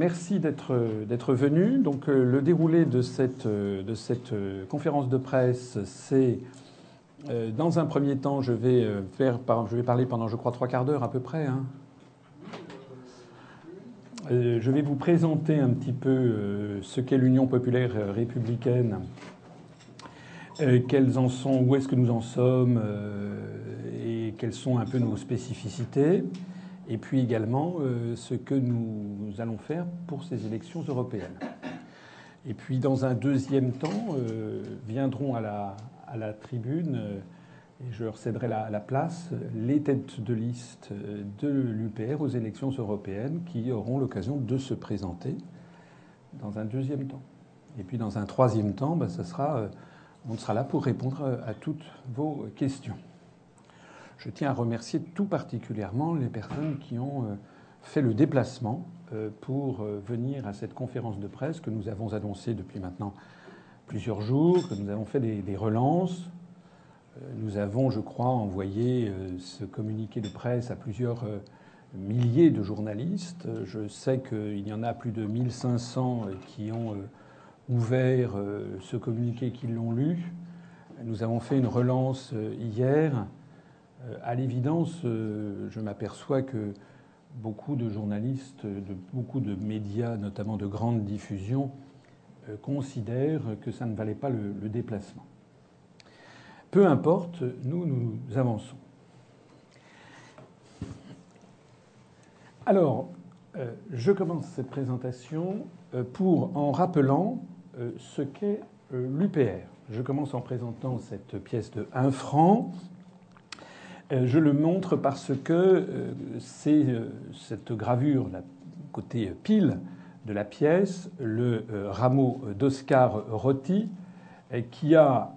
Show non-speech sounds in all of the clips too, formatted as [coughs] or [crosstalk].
Merci d'être venu. Donc, le déroulé de cette, de cette conférence de presse, c'est dans un premier temps, je vais, faire, je vais parler pendant, je crois, trois quarts d'heure à peu près. Hein. Je vais vous présenter un petit peu ce qu'est l'Union populaire républicaine, quels en sont, où est-ce que nous en sommes et quelles sont un peu nos spécificités et puis également euh, ce que nous allons faire pour ces élections européennes. Et puis dans un deuxième temps, euh, viendront à la, tribune, euh, et je leur céderai la, la, place, les têtes de liste de l'UPR aux élections européennes qui auront l'occasion de se présenter dans un deuxième temps. Et puis dans un troisième temps, ben, ça sera, on sera là pour répondre à toutes vos questions. Je tiens à remercier tout particulièrement les personnes qui ont euh, fait le déplacement euh, pour euh, venir à cette conférence de presse que nous avons annoncée depuis maintenant plusieurs jours, que nous avons fait des, relances. Nous avons, je crois, envoyé ce communiqué de presse à plusieurs milliers de journalistes. Je sais qu'il y en a plus de 1500 qui ont ouvert ce communiqué, qui l'ont lu. Nous avons fait une relance hier à l'évidence, euh, je m'aperçois que beaucoup de journalistes, de beaucoup de médias, notamment de grande diffusion, euh, considèrent que ça ne valait pas le, déplacement. Peu importe, nous, nous avançons. Alors, je commence cette présentation pour en rappelant ce qu'est l'UPR. Je commence en présentant cette pièce de 1 franc euh, je le montre parce que euh, c'est euh, cette gravure, la côté pile de la pièce, le rameau d'Oscar Rotti, qui a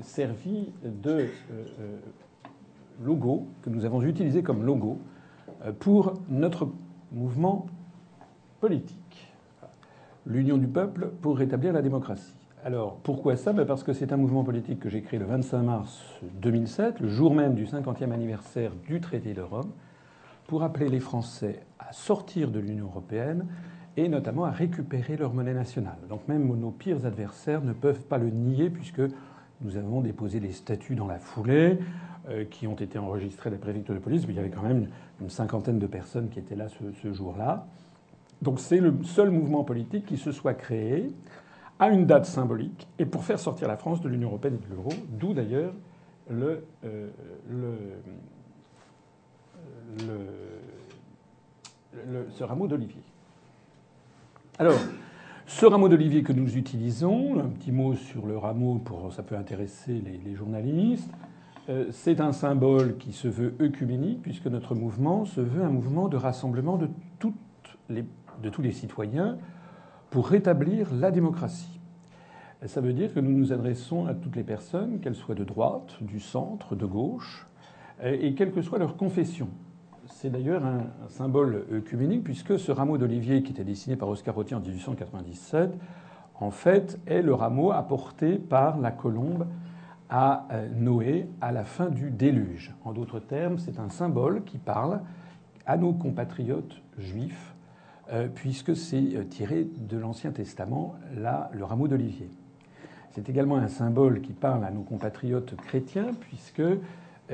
servi de logo, que nous avons utilisé comme logo, pour notre mouvement politique. L'Union du peuple pour rétablir la démocratie. Alors pourquoi ça? Ben, Parce que c'est un mouvement politique que j'ai créé le 25 mars 2007, le jour même du 50e anniversaire du traité de Rome, pour appeler les Français à sortir de l'Union européenne et notamment à récupérer leur monnaie nationale. Donc même nos pires adversaires ne peuvent pas le nier puisque nous avons déposé des statuts dans la foulée euh, qui ont été enregistrés à la préfecture de police. Mais il y avait quand même une cinquantaine de personnes qui étaient là ce jour-là. Donc c'est le seul mouvement politique qui se soit créé à une date symbolique et pour faire sortir la France de l'Union européenne et de l'euro, d'où d'ailleurs le, euh, ce rameau d'olivier. Alors, ce rameau d'olivier que nous utilisons, un petit mot sur le rameau, pour ça peut intéresser les, journalistes, euh, c'est un symbole qui se veut œcuménique, puisque notre mouvement se veut un mouvement de rassemblement de tous les citoyens pour rétablir la démocratie. Ça veut dire que nous nous adressons à toutes les personnes, qu'elles soient de droite, du centre, de gauche, et quelle que soit leur confession. C'est d'ailleurs un, symbole œcuménique, puisque ce rameau d'olivier qui était dessiné par Oscar Rottier en 1897, en fait, est le rameau apporté par la colombe à euh, Noé à la fin du déluge. En d'autres termes, c'est un symbole qui parle à nos compatriotes juifs puisque c'est euh, tiré de l'Ancien Testament, là, le rameau d'olivier. C'est également un symbole qui parle à nos compatriotes chrétiens, puisque euh,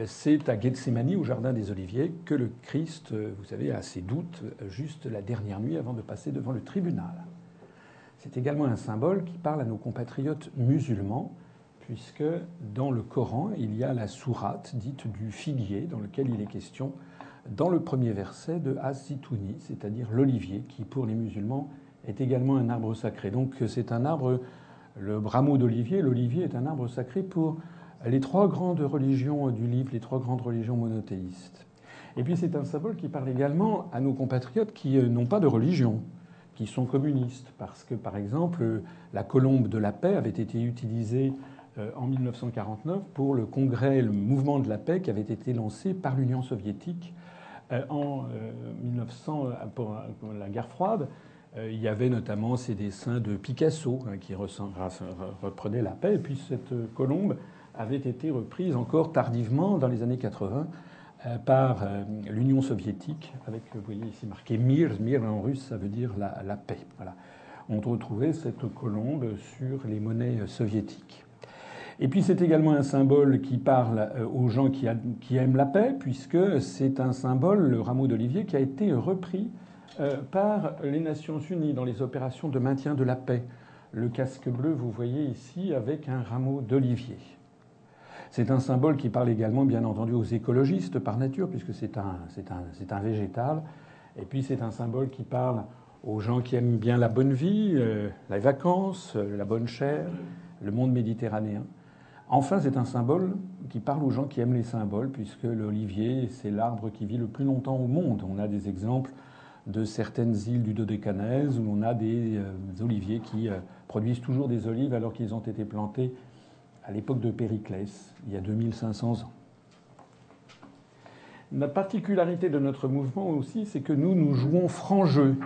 c'est à Gethsemane, au Jardin des Oliviers, que le Christ, vous savez, a ses doutes juste la dernière nuit avant de passer devant le tribunal. C'est également un symbole qui parle à nos compatriotes musulmans, puisque dans le Coran, il y a la sourate dite du figuier, dans lequel il est question dans le premier verset de As-Zitouni, c'est-à-dire l'olivier, qui pour les musulmans est également un arbre sacré. Donc c'est un arbre, le rameau d'olivier, l'olivier est un arbre sacré pour les trois grandes religions du livre, les trois grandes religions monothéistes. Et puis c'est un symbole qui parle également à nos compatriotes qui euh, n'ont pas de religion, qui sont communistes, parce que par exemple la colombe de la paix avait été utilisée euh, en 1949 pour le congrès, le mouvement de la paix qui avait été lancé par l'Union soviétique en 1900, euh, pour la guerre froide. Euh, il y avait notamment ces dessins de Picasso hein, qui reprenaient la paix. Et puis cette colombe avait été reprise encore tardivement dans les années 80 par l'Union soviétique, avec, vous voyez ici marqué Mir, Mir en russe, ça veut dire la, la paix. Voilà. On retrouvait cette colombe sur les monnaies soviétiques. Et puis c'est également un symbole qui parle aux gens qui, aiment la paix, puisque c'est un symbole, le rameau d'olivier, qui a été repris par les Nations Unies dans les opérations de maintien de la paix. Le casque bleu, vous voyez ici, avec un rameau d'olivier. C'est un symbole qui parle également, bien entendu, aux écologistes par nature, puisque c'est un, végétal. Et puis c'est un symbole qui parle aux gens qui aiment bien la bonne vie, euh, les vacances, euh, la bonne chair, le monde méditerranéen. Enfin, c'est un symbole qui parle aux gens qui aiment les symboles, puisque l'olivier, c'est l'arbre qui vit le plus longtemps au monde. On a des exemples de certaines îles du Dodécanèse où on a des, euh, oliviers qui produisent toujours des olives alors qu'ils ont été plantés à l'époque de Périclès, il y a 2500 ans. La particularité de notre mouvement aussi, c'est que nous, nous jouons franc jeu.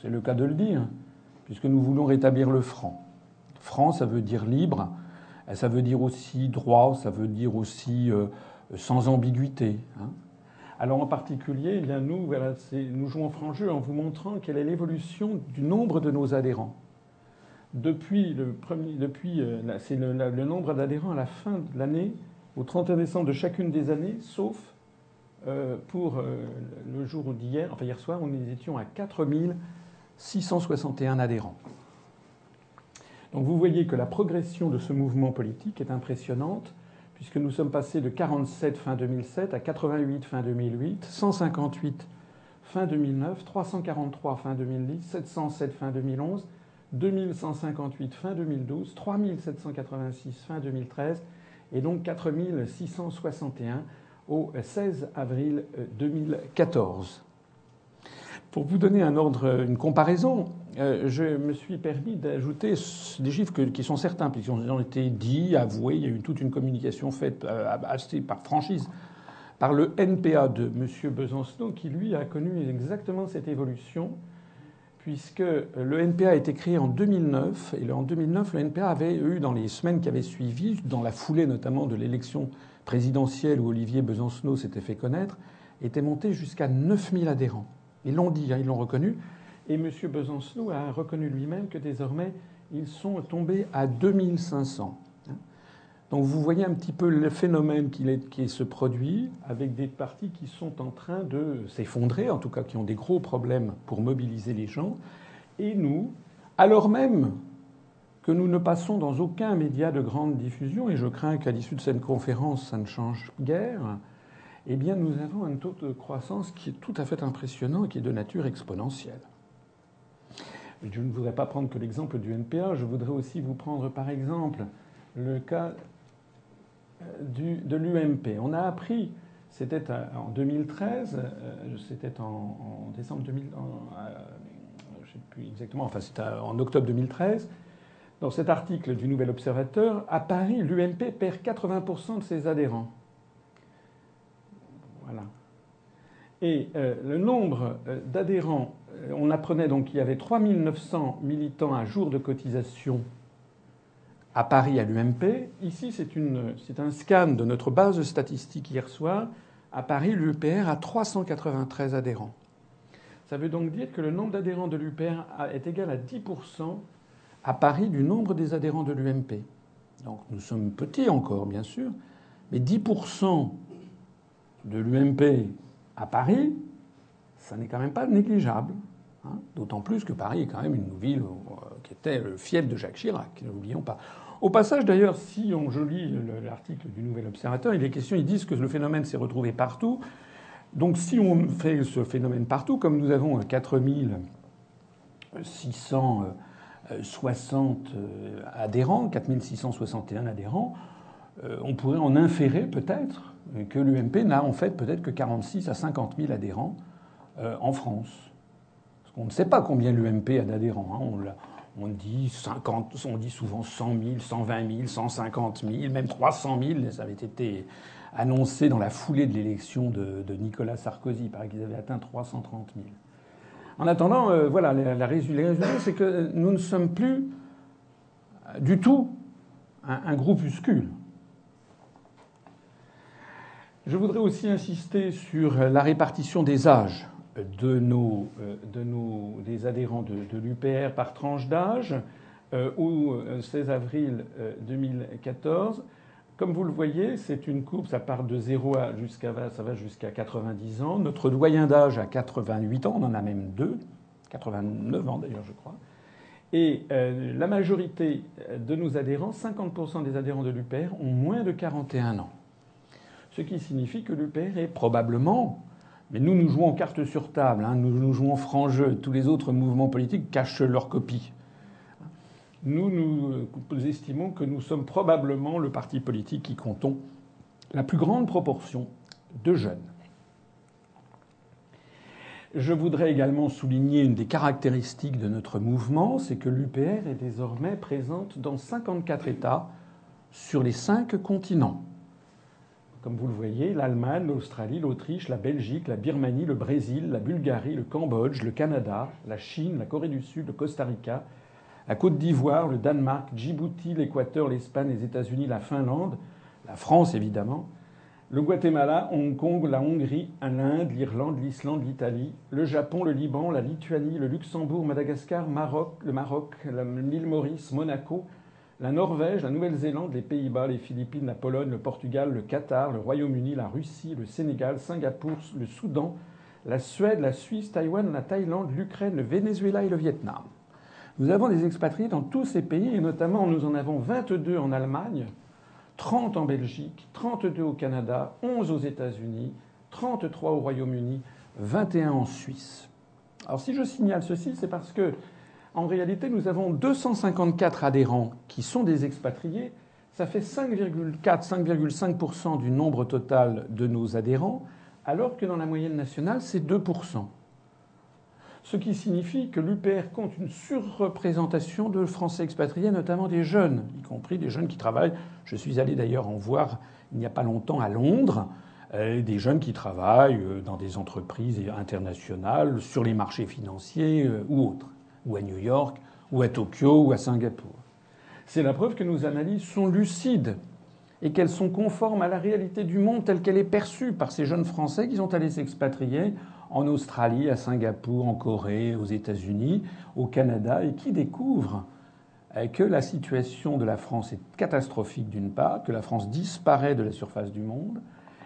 C'est le cas de le dire, puisque nous voulons rétablir le franc. Franc, ça veut dire libre, ça veut dire aussi droit, ça veut dire aussi euh, sans ambiguïté. Hein. Alors en particulier, bien nous, nous jouons franc jeu en vous montrant quelle est l'évolution du nombre de nos adhérents depuis le premier, depuis, euh, c'est le, nombre d'adhérents à la fin de l'année, au 31 décembre de chacune des années, sauf euh, pour le jour d'hier, enfin hier soir, nous étions à 4661 adhérents. Donc vous voyez que la progression de ce mouvement politique est impressionnante, puisque nous sommes passés de 47 fin 2007 à 88 fin 2008, 158 fin 2009, 343 fin 2010, 707 fin 2011 2158 fin 2012, 3786 fin 2013 et donc 4661 au 16 avril 2014. Pour vous donner un ordre, une comparaison, euh, je me suis permis d'ajouter des chiffres qui sont certains, puisqu'ils ont été dits, avoués. Il y a eu toute une communication faite euh, assez par franchise par le NPA de M. Besancenot, qui lui a connu exactement cette évolution puisque le NPA a été créé en 2009, et en 2009, le NPA avait eu, dans les semaines qui avaient suivi, dans la foulée notamment de l'élection présidentielle où Olivier Besancenot s'était fait connaître, était monté jusqu'à 9000 adhérents. Ils l'ont dit, hein, ils l'ont reconnu, et M. Besancenot a reconnu lui-même que désormais, ils sont tombés à 2500. Donc vous voyez un petit peu le phénomène qui, se produit avec des partis qui sont en train de s'effondrer, en tout cas qui ont des gros problèmes pour mobiliser les gens. Et nous, alors même que nous ne passons dans aucun média de grande diffusion, et je crains qu'à l'issue de cette conférence, ça ne change guère, eh bien nous avons un taux de croissance qui est tout à fait impressionnant et qui est de nature exponentielle. Je ne voudrais pas prendre que l'exemple du NPA, je voudrais aussi vous prendre par exemple le cas du, de l'UMP. On a appris, c'était en 2013, euh, c'était en, décembre 2000, euh, je sais plus exactement, enfin c'était en octobre 2013. Dans cet article du Nouvel Observateur, à Paris, l'UMP perd 80% de ses adhérents. Voilà. Et euh, le nombre d'adhérents, on apprenait donc qu'il y avait 3900 militants à jour de cotisation à Paris à l'UMP. Ici, c'est un scan de notre base de statistiques hier soir. À Paris, l'UPR a 393 adhérents. Ça veut donc dire que le nombre d'adhérents de l'UPR est égal à 10% à Paris du nombre des adhérents de l'UMP. Donc nous sommes petits encore, bien sûr, mais 10% de l'UMP à Paris, ça n'est quand même pas négligeable. Hein. D'autant plus que Paris est quand même une ville euh, qui était le fief de Jacques Chirac, n'oublions pas. Au passage, d'ailleurs, si on lit l'article du Nouvel Observateur, il est question, ils disent que le phénomène s'est retrouvé partout. Donc si on fait ce phénomène partout, comme nous avons 4660 euh, adhérents, 4661 adhérents, euh, on pourrait en inférer peut-être que l'UMP n'a en fait peut-être que 46 à 50 000 adhérents en France. On ne sait pas combien l'UMP a d'adhérents. Hein. On, dit 50, on dit souvent 100 000, 120 000, 150 000, même 300 000. Ça avait été annoncé dans la foulée de l'élection de, Nicolas Sarkozy. Il paraît qu'ils avaient atteint 330 000. En attendant, euh, voilà, la, la résultat, c'est que nous ne sommes plus du tout un, un groupuscule. Je voudrais aussi insister sur la répartition des âges de nos, nos des adhérents de, l'UPR par tranche d'âge. Euh, au 16 avril 2014, comme vous le voyez, c'est une courbe, ça part de 0 jusqu'à ça va jusqu'à 90 ans. Notre doyen d'âge a 88 ans, on en a même deux, 89 ans d'ailleurs, je crois. Et euh, la majorité de nos adhérents, 50% des adhérents de l'UPR, ont moins de 41 ans. Ce qui signifie que l'UPR est probablement, mais nous nous jouons carte sur table, hein, nous nous jouons franc jeu, tous les autres mouvements politiques cachent leur copie nous, nous estimons que nous sommes probablement le parti politique qui comptons la plus grande proportion de jeunes. Je voudrais également souligner une des caractéristiques de notre mouvement, c'est que l'UPR est désormais présente dans 54 États sur les cinq continents. Comme vous le voyez, l'Allemagne, l'Australie, l'Autriche, la Belgique, la Birmanie, le Brésil, la Bulgarie, le Cambodge, le Canada, la Chine, la Corée du Sud, le Costa Rica, la Côte d'Ivoire, le Danemark, Djibouti, l'Équateur, l'Espagne, les États-Unis, la Finlande, la France évidemment, le Guatemala, Hong Kong, la Hongrie, l'Inde, l'Irlande, l'Islande, l'Italie, le Japon, le Liban, la Lituanie, le Luxembourg, Madagascar, Maroc, le Maroc, l'île Maurice, Monaco, la Norvège, la Nouvelle-Zélande, les Pays-Bas, les Philippines, la Pologne, le Portugal, le Qatar, le Royaume-Uni, la Russie, le Sénégal, Singapour, le Soudan, la Suède, la Suisse, Taïwan, la Thaïlande, l'Ukraine, le Venezuela et le Vietnam. Nous avons des expatriés dans tous ces pays, et notamment nous en avons 22 en Allemagne, 30 en Belgique, 32 au Canada, 11 aux États-Unis, 33 au Royaume-Uni, 21 en Suisse. Alors si je signale ceci, c'est parce que en réalité, nous avons 254 adhérents qui sont des expatriés. Ça fait 5,4-5,5% du nombre total de nos adhérents, alors que dans la moyenne nationale, c'est 2% ce qui signifie que l'UPR compte une surreprésentation de Français expatriés, notamment des jeunes, y compris des jeunes qui travaillent. Je suis allé d'ailleurs en voir il n'y a pas longtemps à Londres, euh, des jeunes qui travaillent euh, dans des entreprises internationales, sur les marchés financiers euh, ou autres, ou à New York, ou à Tokyo, ou à Singapour. C'est la preuve que nos analyses sont lucides et qu'elles sont conformes à la réalité du monde telle qu'elle est perçue par ces jeunes Français qui sont allés s'expatrier en Australie, à Singapour, en Corée, aux États-Unis, au Canada, et qui découvrent euh, que la situation de la France est catastrophique d'une part, que la France disparaît de la surface du monde,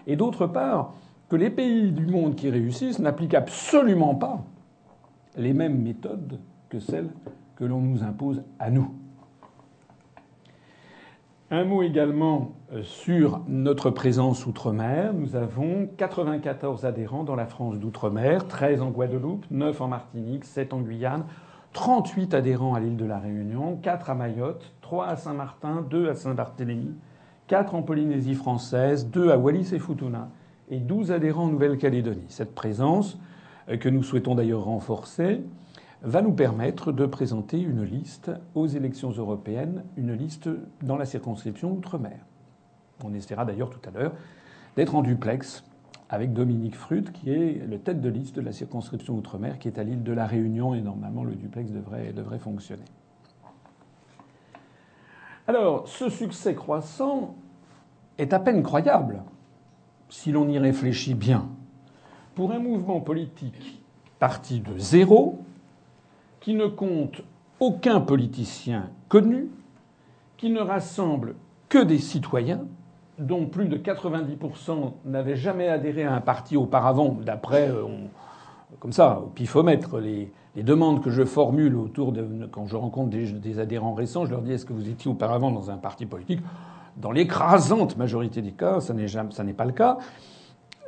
et d'autre part, que les pays du monde qui réussissent n'appliquent absolument pas les mêmes méthodes que celles que l'on nous impose à nous. Un mot également euh, sur notre présence outre-mer. Nous avons 94 adhérents dans la France d'outre-mer, 13 en Guadeloupe, 9 en Martinique, 7 en Guyane, 38 adhérents à l'île de la Réunion, 4 à Mayotte, 3 à Saint-Martin, 2 à Saint-Barthélemy, 4 en Polynésie française, 2 à Wallis et Futuna et 12 adhérents en Nouvelle-Calédonie. Cette présence, euh, que nous souhaitons d'ailleurs renforcer, va nous permettre de présenter une liste aux élections européennes, une liste dans la circonscription Outre-mer. On essaiera d'ailleurs tout à l'heure d'être en duplex avec Dominique Frutt, qui est le tête de liste de la circonscription Outre-mer, qui est à l'île de la Réunion, et normalement le duplex devrait, devrait fonctionner. Alors, ce succès croissant est à peine croyable, si l'on y réfléchit bien. Pour un mouvement politique parti de zéro, qui ne compte aucun politicien connu, qui ne rassemble que des citoyens, dont plus de 90% n'avaient jamais adhéré à un parti auparavant, d'après, euh, comme ça, au pifomètre, les, demandes que je formule autour de. Quand je rencontre des, adhérents récents, je leur dis est-ce que vous étiez auparavant dans un parti politique? Dans l'écrasante majorité des cas, ça n'est pas le cas.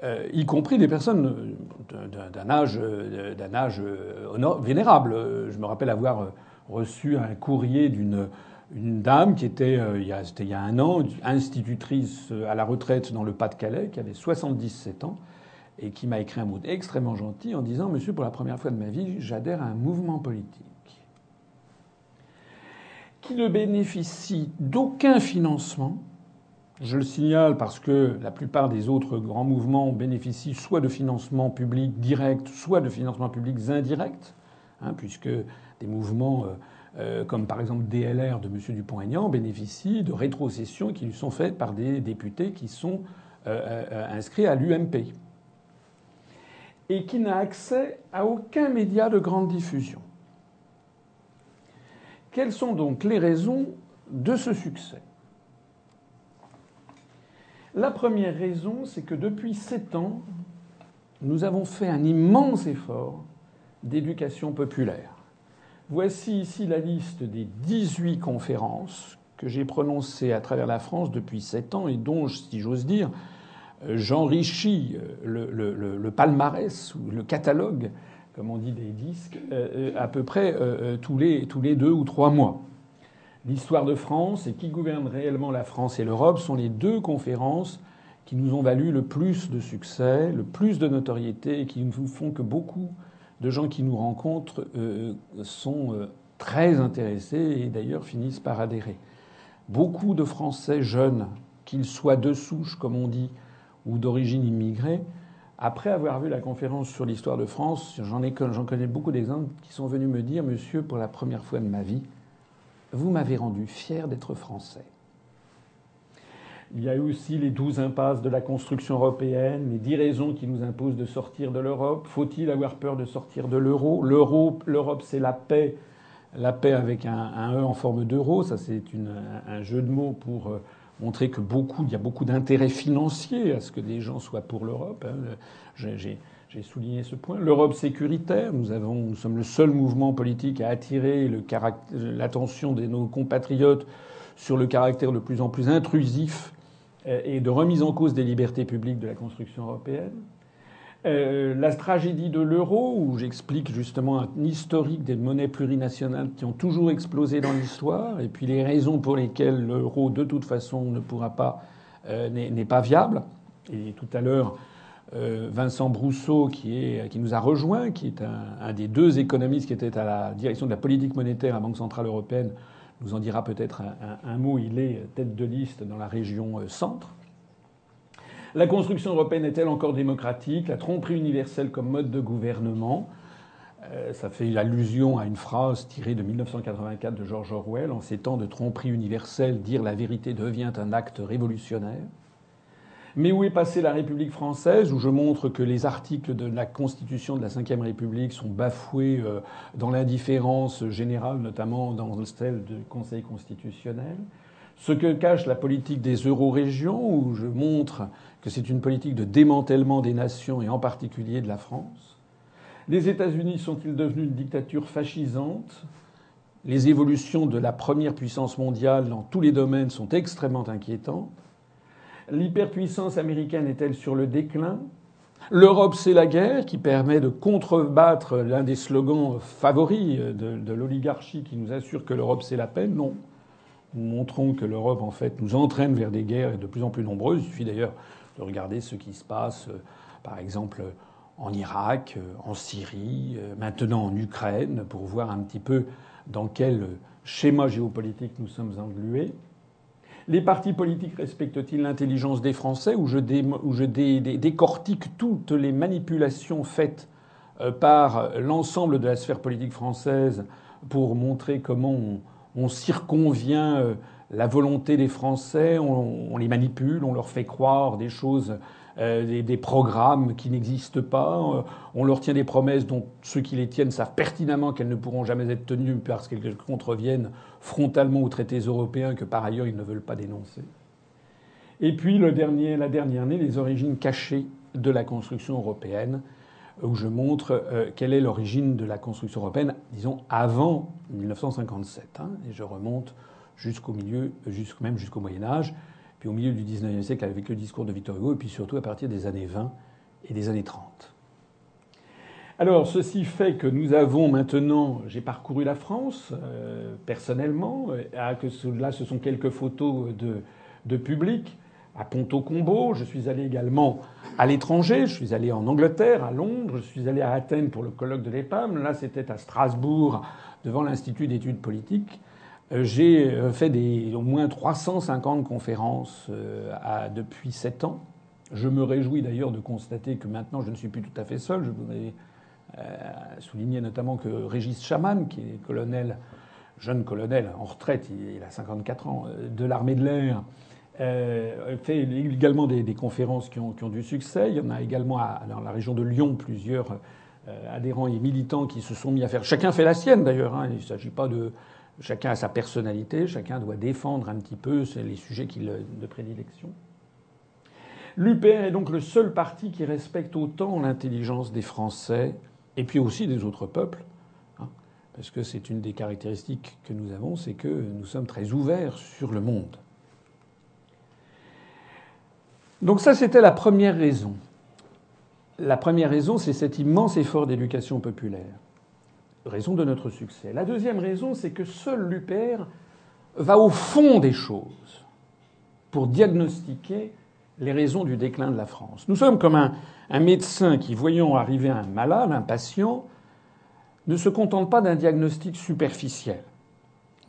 Euh, y compris des personnes d'un âge, d'un âge euh, vénérable. Je me rappelle avoir reçu un courrier d'une dame qui était, euh, a, il y a un an, institutrice à la retraite dans le Pas-de-Calais, qui avait 77 ans, et qui m'a écrit un mot extrêmement gentil en disant Monsieur, pour la première fois de ma vie, j'adhère à un mouvement politique qui ne bénéficie d'aucun financement je le signale parce que la plupart des autres grands mouvements bénéficient soit de financements publics directs, soit de financements publics indirects, hein, puisque des mouvements euh, euh, comme par exemple DLR de M. Dupont-Aignan bénéficient de rétrocessions qui lui sont faites par des députés qui sont inscrit à l'UMP et qui n'a accès à aucun média de grande diffusion. Quelles sont donc les raisons de ce succès? La première raison, c'est que depuis sept ans, nous avons fait un immense effort d'éducation populaire. Voici ici la liste des 18 conférences que j'ai prononcées à travers la France depuis sept ans et dont, si j'ose dire, j'enrichis le, le, palmarès ou le catalogue, comme on dit des disques, euh, à peu près euh, tous les deux ou trois mois. L'histoire de France et qui gouverne réellement la France et l'Europe sont les deux conférences qui nous ont valu le plus de succès, le plus de notoriété et qui nous font que beaucoup de gens qui nous rencontrent euh, sont euh, très intéressés et d'ailleurs finissent par adhérer. Beaucoup de Français jeunes, qu'ils soient de souche, comme on dit, ou d'origine immigrée, après avoir vu la conférence sur l'histoire de France, j'en, j'en connais beaucoup d'exemples qui sont venus me dire, monsieur, pour la première fois de ma vie, vous m'avez rendu fier d'être français. Il y a eu aussi les douze impasses de la construction européenne, les dix raisons qui nous imposent de sortir de l'Europe. Faut-il avoir peur de sortir de l'euro? L'Europe, c'est la paix, la paix avec un, E en forme d'euro. Ça, c'est un jeu de mots pour euh, montrer que beaucoup, il y a beaucoup d'intérêt financier à ce que les gens soient pour l'Europe. Hein. J'ai souligné ce point. L'Europe sécuritaire, nous, sommes le seul mouvement politique à attirer l'attention de nos compatriotes sur le caractère de plus en plus intrusif euh, et de remise en cause des libertés publiques de la construction européenne. Euh, la tragédie de l'euro, où j'explique justement un historique des monnaies plurinationales qui ont toujours explosé dans l'histoire, et puis les raisons pour lesquelles l'euro, de toute façon, ne pourra pas, euh, n'est pas viable. Et tout à l'heure, Vincent Brousseau, qui, est, qui nous a rejoint, qui est un, des deux économistes qui était à la direction de la politique monétaire à la Banque centrale européenne, nous en dira peut-être un, mot. Il est tête de liste dans la région euh, centre. La construction européenne est-elle encore démocratique? La tromperie universelle comme mode de gouvernement? Euh, ça fait allusion à une phrase tirée de 1984 de George Orwell. En ces temps de tromperie universelle, dire la vérité devient un acte révolutionnaire. Mais où est passée la République française, où je montre que les articles de la Constitution de la Ve République sont bafoués euh, dans l'indifférence générale, notamment dans celle du Conseil constitutionnel? Ce que cache la politique des euro-régions, où je montre que c'est une politique de démantèlement des nations et en particulier de la France? Les États-Unis sont-ils devenus une dictature fascisante? Les évolutions de la première puissance mondiale dans tous les domaines sont extrêmement inquiétantes. L'hyperpuissance américaine est-elle sur le déclin? L'Europe, c'est la guerre qui permet de contrebattre l'un des slogans favoris de, l'oligarchie qui nous assure que l'Europe, c'est la paix? Non. Nous montrons que l'Europe, en fait, nous entraîne vers des guerres de plus en plus nombreuses. Il suffit d'ailleurs de regarder ce qui se passe, euh, par exemple, en Irak, euh, en Syrie, euh, maintenant en Ukraine, pour voir un petit peu dans quel schéma géopolitique nous sommes englués. Les partis politiques respectent-ils l'intelligence des Français ou je, décortique toutes les manipulations faites euh, par l'ensemble de la sphère politique française pour montrer comment on, circonvient euh, la volonté des Français, on, les manipule, on leur fait croire des choses euh, des, programmes qui n'existent pas. On leur tient des promesses dont ceux qui les tiennent savent pertinemment qu'elles ne pourront jamais être tenues parce qu'elles contreviennent frontalement aux traités européens que par ailleurs ils ne veulent pas dénoncer. Et puis le dernier, la dernière année, les origines cachées de la construction européenne, où je montre euh, quelle est l'origine de la construction européenne, disons avant 1957, hein, et je remonte jusqu'au milieu, même jusqu'au Moyen Âge puis au milieu du XIXe siècle avec le discours de Victor Hugo, et puis surtout à partir des années 20 et des années 30. Alors, ceci fait que nous avons maintenant, j'ai parcouru la France euh, personnellement, que là ce sont quelques photos de, de public, à Ponto Combo, je suis allé également à l'étranger, je suis allé en Angleterre, à Londres, je suis allé à Athènes pour le colloque de l'EPAM, là c'était à Strasbourg devant l'Institut d'études politiques. Euh, j'ai euh, fait au moins 350 conférences depuis 7 ans. Je me réjouis d'ailleurs de constater que maintenant je ne suis plus tout à fait seul. Je voudrais souligner notamment que Régis Chaman, qui est colonel, jeune colonel en retraite, il a 54 ans, de l'armée de l'air, euh, fait également des, conférences qui ont, du succès. Il y en a également dans la région de Lyon plusieurs euh, adhérents et militants qui se sont mis à faire. Chacun fait la sienne d'ailleurs. Hein. Il ne s'agit pas de. Chacun a sa personnalité, chacun doit défendre un petit peu les sujets qu'il de prédilection. L'UPR est donc le seul parti qui respecte autant l'intelligence des Français et puis aussi des autres peuples, hein, parce que c'est une des caractéristiques que nous avons, c'est que nous sommes très ouverts sur le monde. Donc ça, c'était la première raison. La première raison, c'est cet immense effort d'éducation populaire. Raison de notre succès. La deuxième raison, c'est que seul l'UPR va au fond des choses pour diagnostiquer les raisons du déclin de la France. Nous sommes comme un, médecin qui, voyant arriver un malade, un patient, ne se contente pas d'un diagnostic superficiel.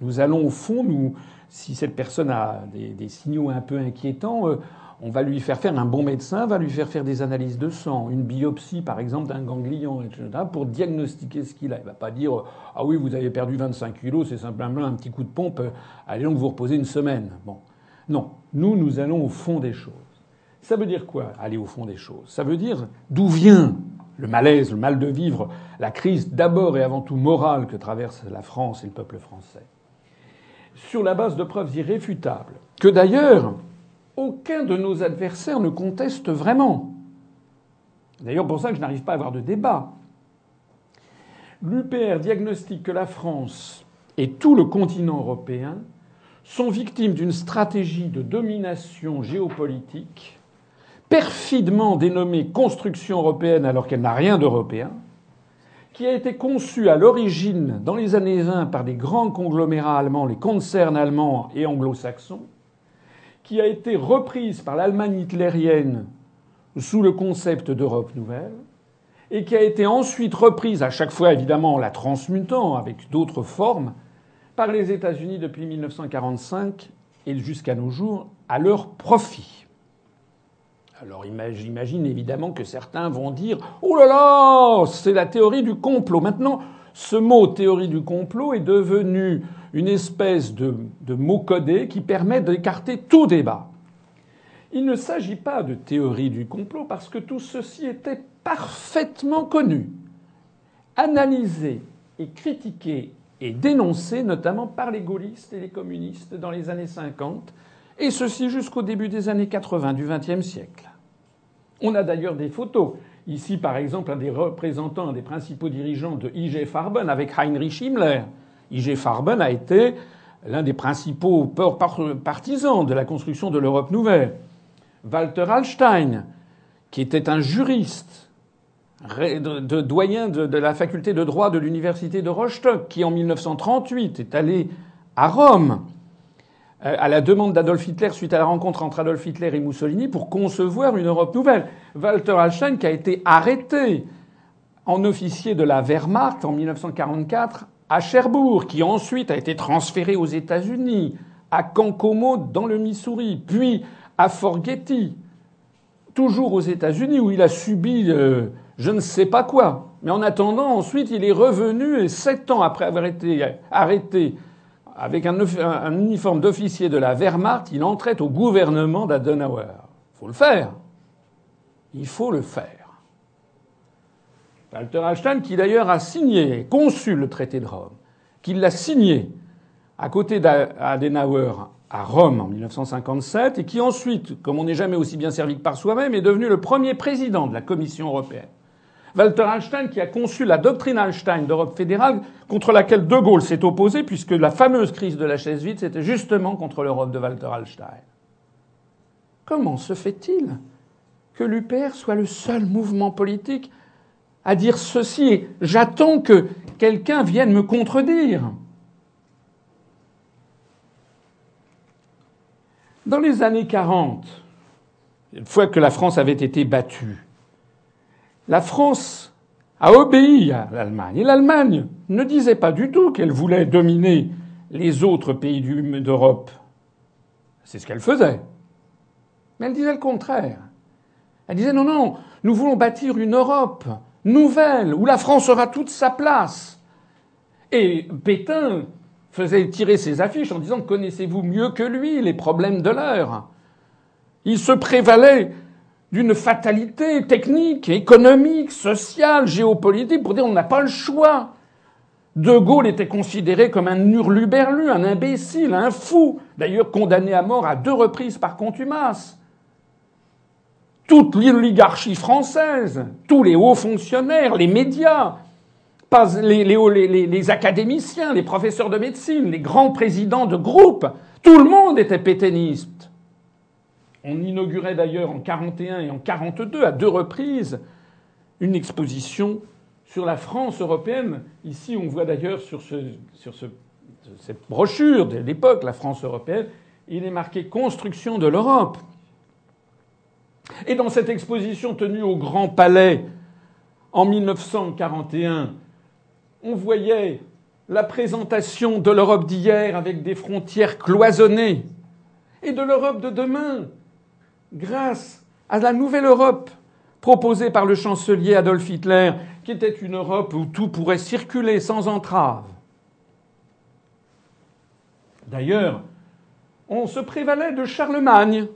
Nous allons au fond, si cette personne a des, signaux un peu inquiétants, euh, on va lui faire faire un bon médecin, va lui faire faire des analyses de sang, une biopsie par exemple d'un ganglion, etc., pour diagnostiquer ce qu'il a. Il va pas dire ah oui vous avez perdu 25 kilos, c'est simplement un petit coup de pompe, allez donc vous reposer une semaine. Bon, non, nous nous allons au fond des choses. Ça veut dire quoi Aller au fond des choses? Ça veut dire d'où vient le malaise, le mal de vivre, la crise d'abord et avant tout morale que traverse la France et le peuple français? Sur la base de preuves irréfutables, que d'ailleurs aucun de nos adversaires ne conteste vraiment. D'ailleurs, pour ça que je n'arrive pas à avoir de débat. L'UPR diagnostique que la France et tout le continent européen sont victimes d'une stratégie de domination géopolitique perfidement dénommée construction européenne alors qu'elle n'a rien d'européen, qui a été conçue à l'origine, dans les années 20, par des grands conglomérats allemands, les concerns allemands et anglo-saxons, qui a été reprise par l'Allemagne hitlérienne sous le concept d'Europe nouvelle, et qui a été ensuite reprise, à chaque fois évidemment la transmutant avec d'autres formes, par les États-Unis depuis 1945 et jusqu'à nos jours, à leur profit. Alors j'imagine évidemment que certains vont dire Oh là là, c'est la théorie du complot. Maintenant, ce mot théorie du complot est devenu une espèce de, mot codé qui permet d'écarter tout débat. Il ne s'agit pas de théorie du complot parce que tout ceci était parfaitement connu, analysé et critiqué et dénoncé notamment par les gaullistes et les communistes dans les années 50, et ceci jusqu'au début des années 80 du XXe siècle. On a d'ailleurs des photos. Ici, par exemple, un des représentants, un des principaux dirigeants de IG Farben avec Heinrich Himmler, IG Farben a été l'un des principaux partisans de la construction de l'Europe nouvelle. Walter Hallstein, qui était un juriste, doyen de, la faculté de droit de l'université de Rostock, qui en 1938 est allé à Rome à la demande d'Adolf Hitler suite à la rencontre entre Adolf Hitler et Mussolini pour concevoir une Europe nouvelle. Walter Hallstein qui a été arrêté en officier de la Wehrmacht en 1944 à Cherbourg, qui ensuite a été transféré aux États-Unis, à Cancomo dans le Missouri, puis à Fort Getty, toujours aux États-Unis où il a subi euh, je ne sais pas quoi. Mais en attendant, ensuite, il est revenu et sept ans après avoir été arrêté avec un, un uniforme d'officier de la Wehrmacht, il entrait au gouvernement d'Adenauer. Il faut le faire. Il faut le faire. Walter Einstein, qui d'ailleurs a signé, conçu le traité de Rome, qui l'a signé à côté d'Adenauer à Rome en 1957, et qui ensuite, comme on n'est jamais aussi bien servi que par soi-même, est devenu le premier président de la Commission européenne. Walter Einstein, qui a conçu la doctrine Einstein d'Europe fédérale, contre laquelle De Gaulle s'est opposé, puisque la fameuse crise de la chaise vide, c'était justement contre l'Europe de Walter Einstein. Comment se fait-il que l'UPR soit le seul mouvement politique à dire ceci et j'attends que quelqu'un vienne me contredire? Dans les années 40, une fois que la France avait été battue, la France a obéi à l'Allemagne. Et l'Allemagne ne disait pas du tout qu'elle voulait dominer les autres pays d'Europe. C'est ce qu'elle faisait. Mais elle disait le contraire. Elle disait non, non, nous voulons bâtir une Europe nouvelle, où la France aura toute sa place. Et Pétain faisait tirer ses affiches en disant Connaissez-vous mieux que lui les problèmes de l'heure? Il se prévalait d'une fatalité technique, économique, sociale, géopolitique pour dire on n'a pas le choix. De Gaulle était considéré comme un hurluberlu, un imbécile, un fou, d'ailleurs condamné à mort à deux reprises par contumace. Toute l'oligarchie française, tous les hauts fonctionnaires, les médias, les, les, les, académiciens, les professeurs de médecine, les grands présidents de groupes, tout le monde était pétainiste. On inaugurait d'ailleurs en 41 et en 42 à deux reprises une exposition sur la France européenne. Ici, on voit d'ailleurs sur, ce, sur ce, cette brochure de l'époque, la France européenne, il est marqué Construction de l'Europe. Et dans cette exposition tenue au Grand Palais en 1941, on voyait la présentation de l'Europe d'hier avec des frontières cloisonnées et de l'Europe de demain, grâce à la nouvelle Europe proposée par le chancelier Adolf Hitler, qui était une Europe où tout pourrait circuler sans entrave. D'ailleurs, on se prévalait de Charlemagne.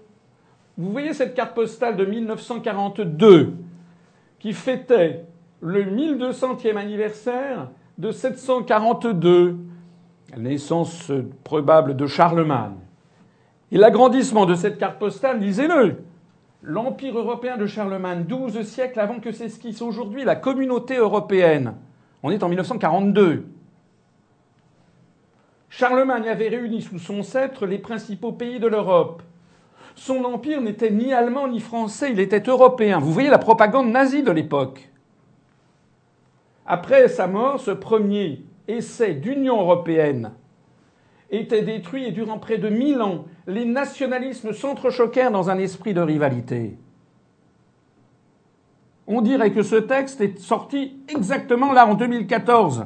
Vous voyez cette carte postale de 1942 qui fêtait le 1200e anniversaire de 742, la naissance probable de Charlemagne. Et l'agrandissement de cette carte postale, lisez-le, l'Empire européen de Charlemagne, 12 siècles avant que s'esquisse aujourd'hui la communauté européenne. On est en 1942. Charlemagne avait réuni sous son sceptre les principaux pays de l'Europe. Son empire n'était ni allemand ni français, il était européen. Vous voyez la propagande nazie de l'époque. Après sa mort, ce premier essai d'Union européenne était détruit et durant près de mille ans, les nationalismes s'entrechoquèrent dans un esprit de rivalité. On dirait que ce texte est sorti exactement là en 2014.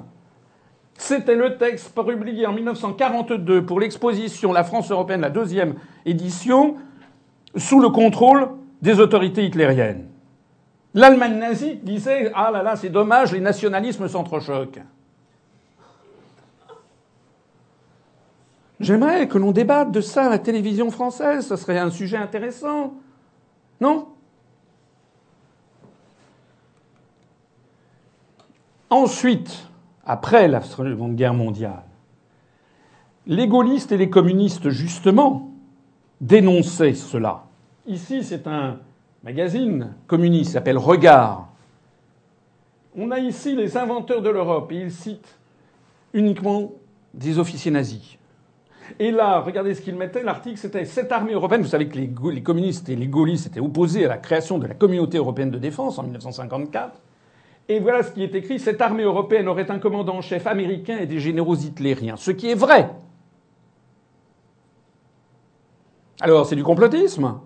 C'était le texte publié en 1942 pour l'exposition La France européenne, la deuxième édition, sous le contrôle des autorités hitlériennes. L'Allemagne nazie disait Ah là là, c'est dommage, les nationalismes s'entrechoquent. J'aimerais que l'on débatte de ça à la télévision française, ce serait un sujet intéressant. Non? Ensuite, après la Seconde Guerre mondiale, les gaullistes et les communistes, justement, dénonçaient cela. Ici, c'est un magazine communiste, s'appelle Regard. On a ici les inventeurs de l'Europe, et ils citent uniquement des officiers nazis. Et là, regardez ce qu'ils mettaient. L'article, c'était cette armée européenne. Vous savez que les, les, communistes et les gaullistes étaient opposés à la création de la communauté européenne de défense en 1954. Et voilà ce qui est écrit. Cette armée européenne aurait un commandant en chef américain et des généraux hitlériens. Ce qui est vrai. Alors, c'est du complotisme?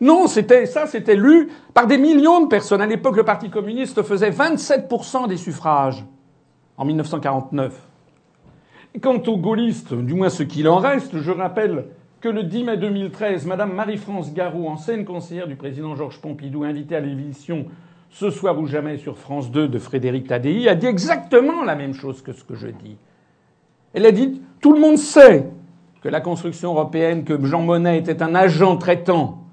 Non, c'était, ça, c'était lu par des millions de personnes. À l'époque, le Parti communiste faisait 27% des suffrages en 1949. Quant aux gaullistes, du moins ce qu'il en reste, je rappelle que le 10 mai 2013, Madame Marie-France Garou, ancienne conseillère du président Georges Pompidou, invitée à l'émission Ce soir ou jamais sur France 2 de Frédéric Tadei, a dit exactement la même chose que ce que je dis. Elle a dit tout le monde sait que la construction européenne, que Jean Monnet était un agent traitant,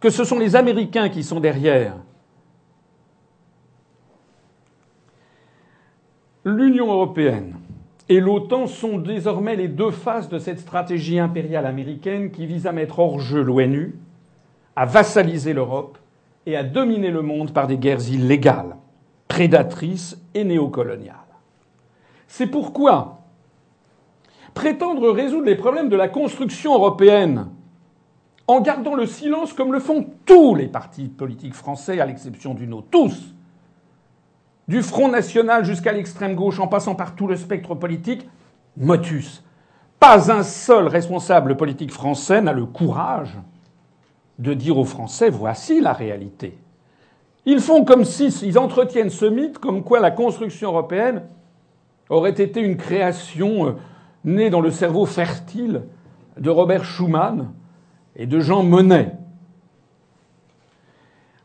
que ce sont les Américains qui sont derrière. L'Union européenne et l'OTAN sont désormais les deux faces de cette stratégie impériale américaine qui vise à mettre hors jeu l'ONU, à vassaliser l'Europe et à dominer le monde par des guerres illégales, prédatrices et néocoloniales. C'est pourquoi prétendre résoudre les problèmes de la construction européenne en gardant le silence comme le font tous les partis politiques français, à l'exception du nôtre, tous, du Front National jusqu'à l'extrême gauche, en passant par tout le spectre politique, motus. Pas un seul responsable politique français n'a le courage de dire aux Français voici la réalité. Ils font comme si ils entretiennent ce mythe comme quoi la construction européenne aurait été une création euh, née dans le cerveau fertile de Robert Schuman et de Jean Monnet.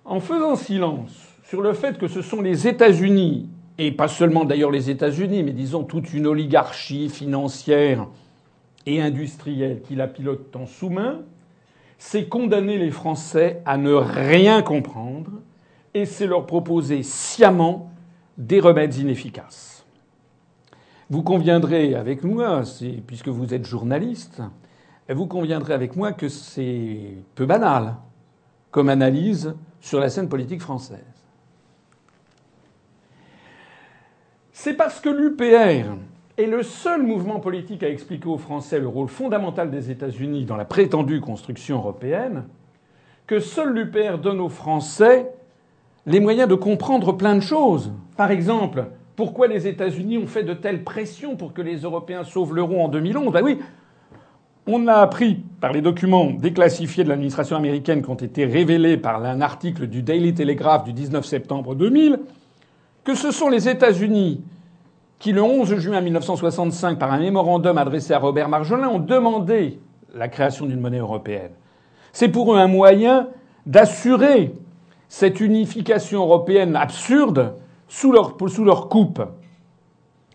En faisant silence sur le fait que ce sont les États-Unis, et pas seulement d'ailleurs les États-Unis, mais disons toute une oligarchie financière et industrielle qui la pilote en sous-main, c'est condamner les Français à ne rien comprendre et c'est leur proposer sciemment des remèdes inefficaces. Vous conviendrez avec moi, puisque vous êtes journaliste, vous conviendrez avec moi que c'est peu banal comme analyse sur la scène politique française. C'est parce que l'UPR est le seul mouvement politique à expliquer aux Français le rôle fondamental des États-Unis dans la prétendue construction européenne que seul l'UPR donne aux Français les moyens de comprendre plein de choses. Par exemple, pourquoi les États-Unis ont fait de telles pressions pour que les Européens sauvent l'euro en 2011 Ben oui, on a appris par les documents déclassifiés de l'administration américaine qui ont été révélés par un article du Daily Telegraph du 19 septembre 2000 que ce sont les États-Unis qui, le 11 juin 1965, par un mémorandum adressé à Robert Marjolin, ont demandé la création d'une monnaie européenne. C'est pour eux un moyen d'assurer cette unification européenne absurde sous leur, coupe.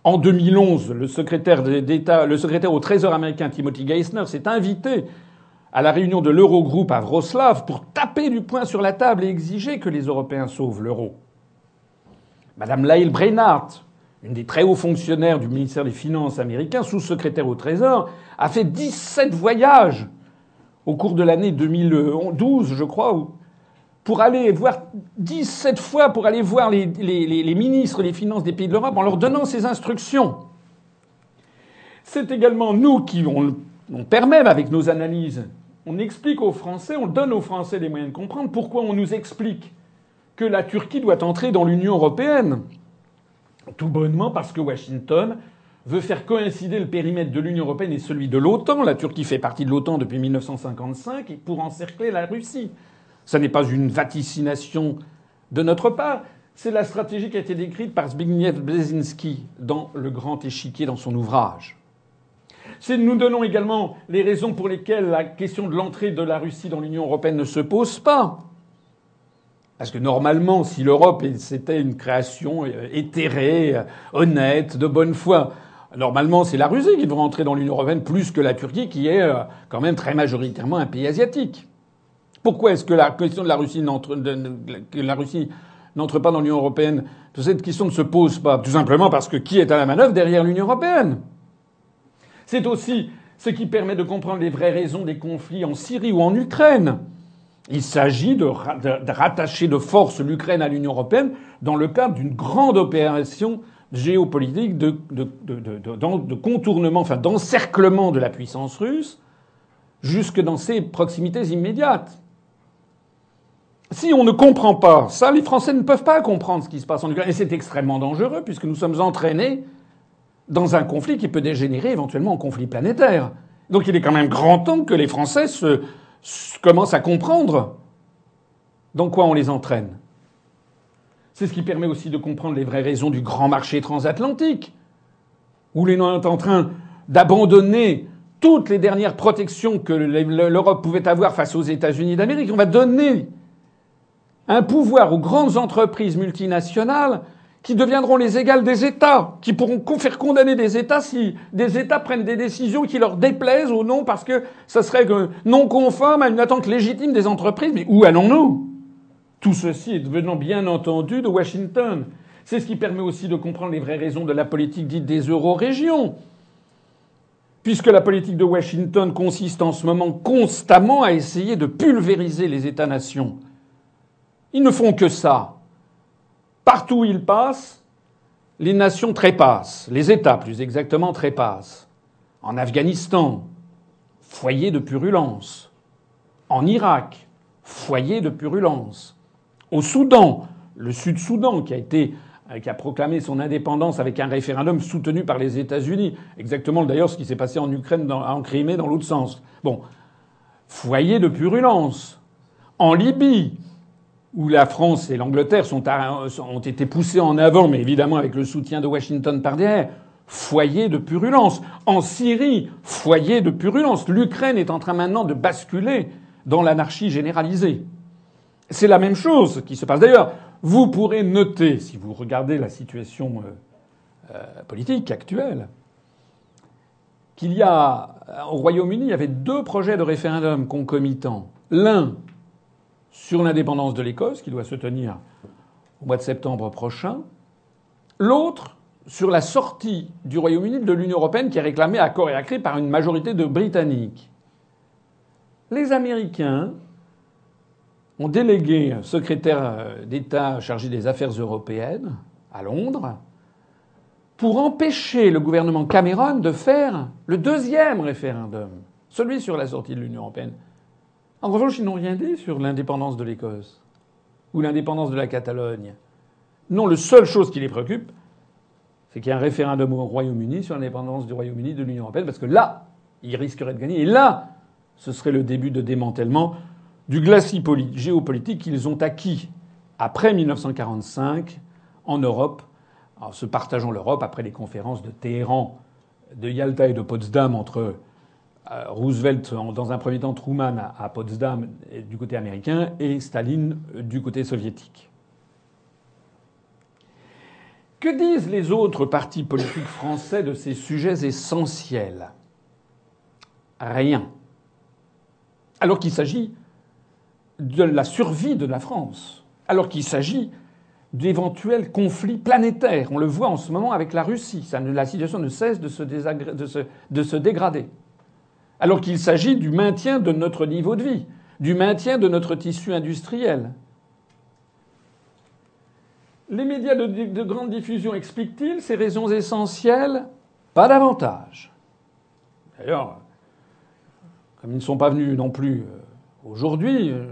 En 2011, le secrétaire d'État, le secrétaire au Trésor américain Timothy Geithner s'est invité à la réunion de l'Eurogroupe à Wroclaw pour taper du poing sur la table et exiger que les Européens sauvent l'euro. Madame Laïl Brainard, une des très hauts fonctionnaires du ministère des Finances américain, sous-secrétaire au Trésor, a fait 17 voyages au cours de l'année 2012, je crois, pour aller voir 17 fois pour aller voir les, ministres des Finances des pays de l'Europe en leur donnant ces instructions. C'est également nous qui, on permet avec nos analyses, on explique aux Français, on donne aux Français les moyens de comprendre pourquoi on nous explique que la Turquie doit entrer dans l'Union européenne. Tout bonnement parce que Washington veut faire coïncider le périmètre de l'Union européenne et celui de l'OTAN. La Turquie fait partie de l'OTAN depuis 1955 pour encercler la Russie. Ce n'est pas une vaticination de notre part. C'est la stratégie qui a été décrite par Zbigniew Brzezinski dans Le Grand Échiquier dans son ouvrage. Nous donnons également les raisons pour lesquelles la question de l'entrée de la Russie dans l'Union européenne ne se pose pas. Parce que normalement, si l'Europe c'était une création euh, éthérée, euh, honnête, de bonne foi, normalement c'est la Russie qui devrait entrer dans l'Union européenne plus que la Turquie, qui est euh, quand même très majoritairement un pays asiatique. Pourquoi est-ce que la question de la Russie n'entre, la Russie n'entre pas dans l'Union européenne? Cette question ne se pose pas. Tout simplement parce que qui est à la manœuvre derrière l'Union européenne? C'est aussi ce qui permet de comprendre les vraies raisons des conflits en Syrie ou en Ukraine. Il s'agit de, rattacher de force l'Ukraine à l'Union européenne dans le cadre d'une grande opération géopolitique de, de contournement, enfin d'encerclement de la puissance russe jusque dans ses proximités immédiates. Si on ne comprend pas ça, les Français ne peuvent pas comprendre ce qui se passe en Ukraine. Et c'est extrêmement dangereux puisque nous sommes entraînés dans un conflit qui peut dégénérer éventuellement en conflit planétaire. Donc il est quand même grand temps que les Français se, commencent à comprendre dans quoi on les entraîne. C'est ce qui permet aussi de comprendre les vraies raisons du grand marché transatlantique, où l'on est en train d'abandonner toutes les dernières protections que l'Europe pouvait avoir face aux États-Unis d'Amérique. On va donner un pouvoir aux grandes entreprises multinationales qui deviendront les égales des États, qui pourront faire condamner des États si des États prennent des décisions qui leur déplaisent ou non parce que ça serait non conforme à une attente légitime des entreprises. Mais où allons-nous? Tout ceci est devenant bien entendu de Washington. C'est ce qui permet aussi de comprendre les vraies raisons de la politique dite des euro-régions. Puisque la politique de Washington consiste en ce moment constamment à essayer de pulvériser les États-nations ils ne font que ça. Partout où ils passent, les nations trépassent, les États plus exactement trépassent. En Afghanistan, foyer de purulence. En Irak, foyer de purulence. Au Soudan, le Sud-Soudan qui a été qui a proclamé son indépendance avec un référendum soutenu par les États-Unis. Exactement d'ailleurs ce qui s'est passé en Ukraine, en Crimée, dans l'autre sens. Bon. Foyer de purulence. En Libye, où la France et l'Angleterre ont été poussées en avant, mais évidemment avec le soutien de Washington par derrière. Foyer de purulence. En Syrie, foyer de purulence. L'Ukraine est en train maintenant de basculer dans l'anarchie généralisée. C'est la même chose qui se passe. D'ailleurs, vous pourrez noter, si vous regardez la situation euh, euh, politique actuelle, qu'il y a au Royaume-Uni, il y avait deux projets de référendum concomitants. L'un sur l'indépendance de l'Écosse, qui doit se tenir au mois de septembre prochain. L'autre sur la sortie du Royaume-Uni de l'Union européenne, qui est réclamée à corps et à cri par une majorité de Britanniques. Les Américains ont délégué un secrétaire d'État chargé des affaires européennes à Londres pour empêcher le gouvernement Cameron de faire le deuxième référendum, celui sur la sortie de l'Union européenne. En revanche, ils n'ont rien dit sur l'indépendance de l'Écosse ou l'indépendance de la Catalogne. Non, la seule chose qui les préoccupe, c'est qu'il y ait un référendum au Royaume-Uni sur l'indépendance du Royaume-Uni de l'Union européenne, parce que là, ils risqueraient de gagner. Et là, ce serait le début de démantèlement du glacis géopolitique qu'ils ont acquis après 1945 en Europe, en se partageant l'Europe après les conférences de Téhéran, de Yalta et de Potsdam entre Roosevelt, dans un premier temps, Truman à Potsdam du côté américain et Staline du côté soviétique. Que disent les autres partis politiques français de ces sujets essentiels? Rien. Alors qu'il s'agit de la survie de la France, alors qu'il s'agit d'éventuels conflits planétaires. On le voit en ce moment avec la Russie. la situation ne cesse de se dégrader alors qu'il s'agit du maintien de notre niveau de vie, du maintien de notre tissu industriel. Les médias de, grande diffusion expliquent-ils ces raisons essentielles? Pas davantage. D'ailleurs, comme ils ne sont pas venus non plus euh, aujourd'hui, euh,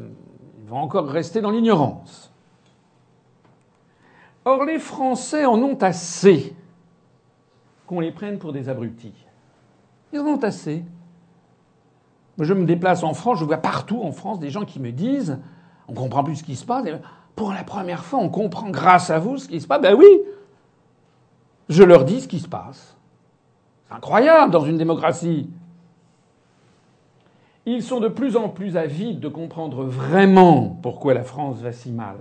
ils vont encore rester dans l'ignorance. Or, les Français en ont assez qu'on les prenne pour des abrutis. Ils en ont assez. Je me déplace en France, je vois partout en France des gens qui me disent on comprend plus ce qui se passe. pour la première fois, on comprend grâce à vous ce qui se passe. Ben oui, je leur dis ce qui se passe. C'est incroyable dans une démocratie. Ils sont de plus en plus avides de comprendre vraiment pourquoi la France va si mal.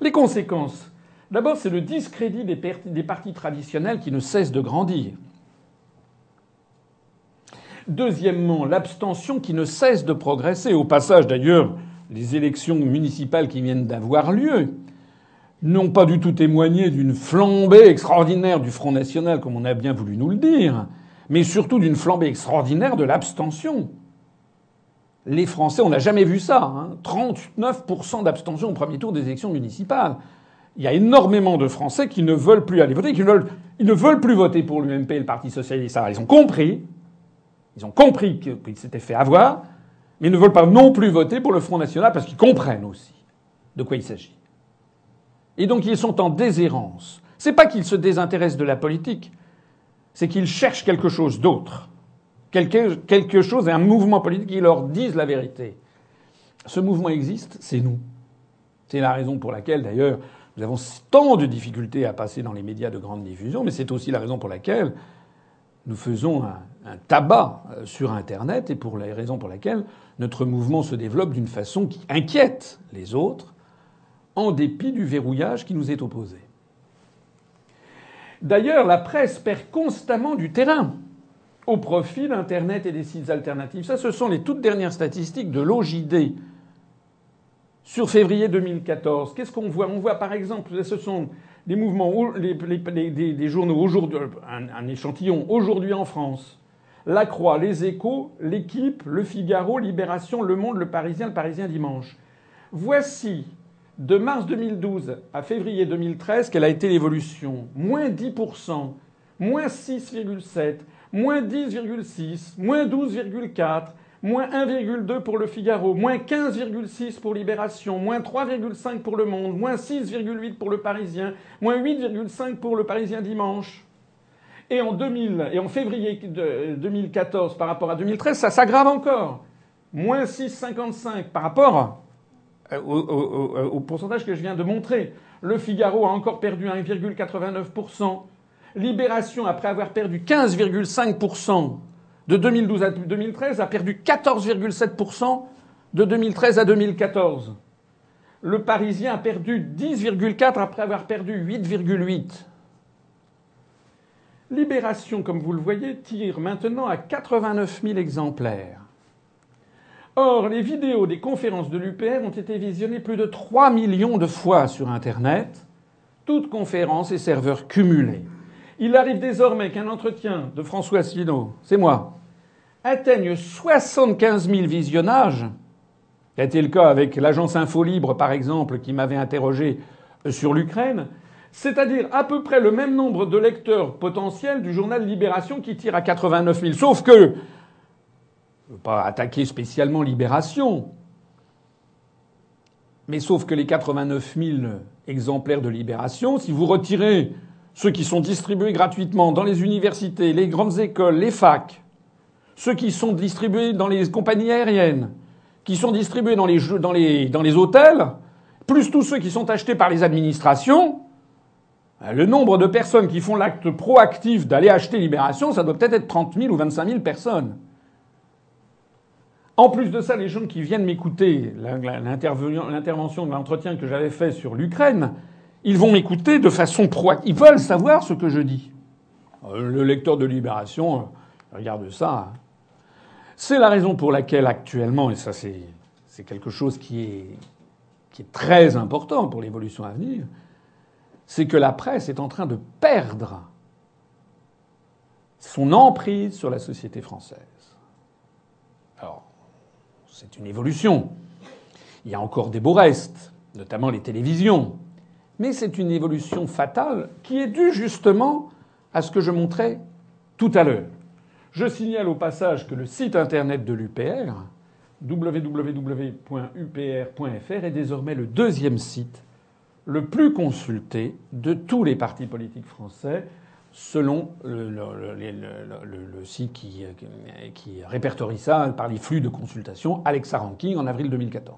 Les conséquences. D'abord, c'est le discrédit des partis traditionnels qui ne cessent de grandir. Deuxièmement, l'abstention qui ne cesse de progresser. Au passage, d'ailleurs, les élections municipales qui viennent d'avoir lieu n'ont pas du tout témoigné d'une flambée extraordinaire du Front National, comme on a bien voulu nous le dire, mais surtout d'une flambée extraordinaire de l'abstention. Les Français, on n'a jamais vu ça. Hein, 39% d'abstention au premier tour des élections municipales. Il y a énormément de Français qui ne veulent plus aller voter, qui ne veulent, plus voter pour l'UMP et le Parti socialiste. Ils ont compris ils ont compris qu'ils s'étaient fait avoir, mais ils ne veulent pas non plus voter pour le Front National parce qu'ils comprennent aussi de quoi il s'agit. Et donc ils sont en déshérence. C'est pas qu'ils se désintéressent de la politique, c'est qu'ils cherchent quelque chose d'autre. Quelque, quelque chose, un mouvement politique qui leur dise la vérité. Ce mouvement existe, c'est nous. C'est la raison pour laquelle, d'ailleurs, nous avons tant de difficultés à passer dans les médias de grande diffusion, mais c'est aussi la raison pour laquelle nous faisons un, tabac euh, sur Internet et pour les raisons pour lesquelles notre mouvement se développe d'une façon qui inquiète les autres, en dépit du verrouillage qui nous est opposé. D'ailleurs, la presse perd constamment du terrain au profit d'Internet et des sites alternatifs. Ça, ce sont les toutes dernières statistiques de l'OJD sur février 2014. Qu'est-ce qu'on voit? On voit par exemple, ce sont les mouvements, les, journaux aujourd'hui, un, échantillon aujourd'hui en France. La Croix, Les Échos, L'Équipe, Le Figaro, Libération, Le Monde, Le Parisien, Le Parisien Dimanche. Voici, de mars 2012 à février 2013, quelle a été l'évolution? Moins 10%, moins 6,7%, moins 10,6%, moins 12,4%, moins 1,2 pour le Figaro, moins 15,6 pour Libération, moins 3,5 pour Le Monde, moins 6,8 pour le Parisien, moins 8,5 pour le Parisien dimanche. Et en, 2000, et en février 2014 par rapport à 2013, ça s'aggrave encore. Moins 6,55 par rapport euh, au, au, pourcentage que je viens de montrer. Le Figaro a encore perdu 1,89%. Libération, après avoir perdu 15,5%, de 2012 à 2013 a perdu 14,7% de 2013 à 2014. Le Parisien a perdu 10,4 après avoir perdu 8,8. Libération, comme vous le voyez, tire maintenant à 89 000 exemplaires. Or, les vidéos des conférences de l'UPR ont été visionnées plus de 3 millions de fois sur Internet, toutes conférences et serveurs cumulés. Il arrive désormais qu'un entretien de François Asselineau, c'est moi, atteigne 75 000 visionnages. Ça a été le cas avec l'agence Infolibre, par exemple, qui m'avait interrogé sur l'Ukraine? C'est-à-dire à peu près le même nombre de lecteurs potentiels du journal Libération qui tire à 89 000. Sauf que ne veux pas attaquer spécialement Libération. Mais sauf que les 89 000 exemplaires de Libération, si vous retirez ceux qui sont distribués gratuitement dans les universités, les grandes écoles, les facs, ceux qui sont distribués dans les compagnies aériennes, qui sont distribués dans les, dans les, hôtels, plus tous ceux qui sont achetés par les administrations, le nombre de personnes qui font l'acte proactif d'aller acheter Libération, ça doit peut-être être 30 000 ou 25 000 personnes. En plus de ça, les gens qui viennent m'écouter, l'intervention de l'entretien que j'avais fait sur l'Ukraine, ils vont m'écouter de façon proactive. Ils veulent savoir ce que je dis. Euh, le lecteur de Libération, euh, regarde ça. C'est la raison pour laquelle actuellement, et ça c'est quelque chose qui est, qui est très important pour l'évolution à venir, c'est que la presse est en train de perdre son emprise sur la société française. Alors, c'est une évolution. Il y a encore des beaux restes, notamment les télévisions. Mais c'est une évolution fatale qui est due justement à ce que je montrais tout à l'heure. Je signale au passage que le site internet de l'UPR, www.upr.fr, est désormais le deuxième site le plus consulté de tous les partis politiques français selon le, site qui, répertorie ça par les flux de consultation, Alexa Ranking, en avril 2014.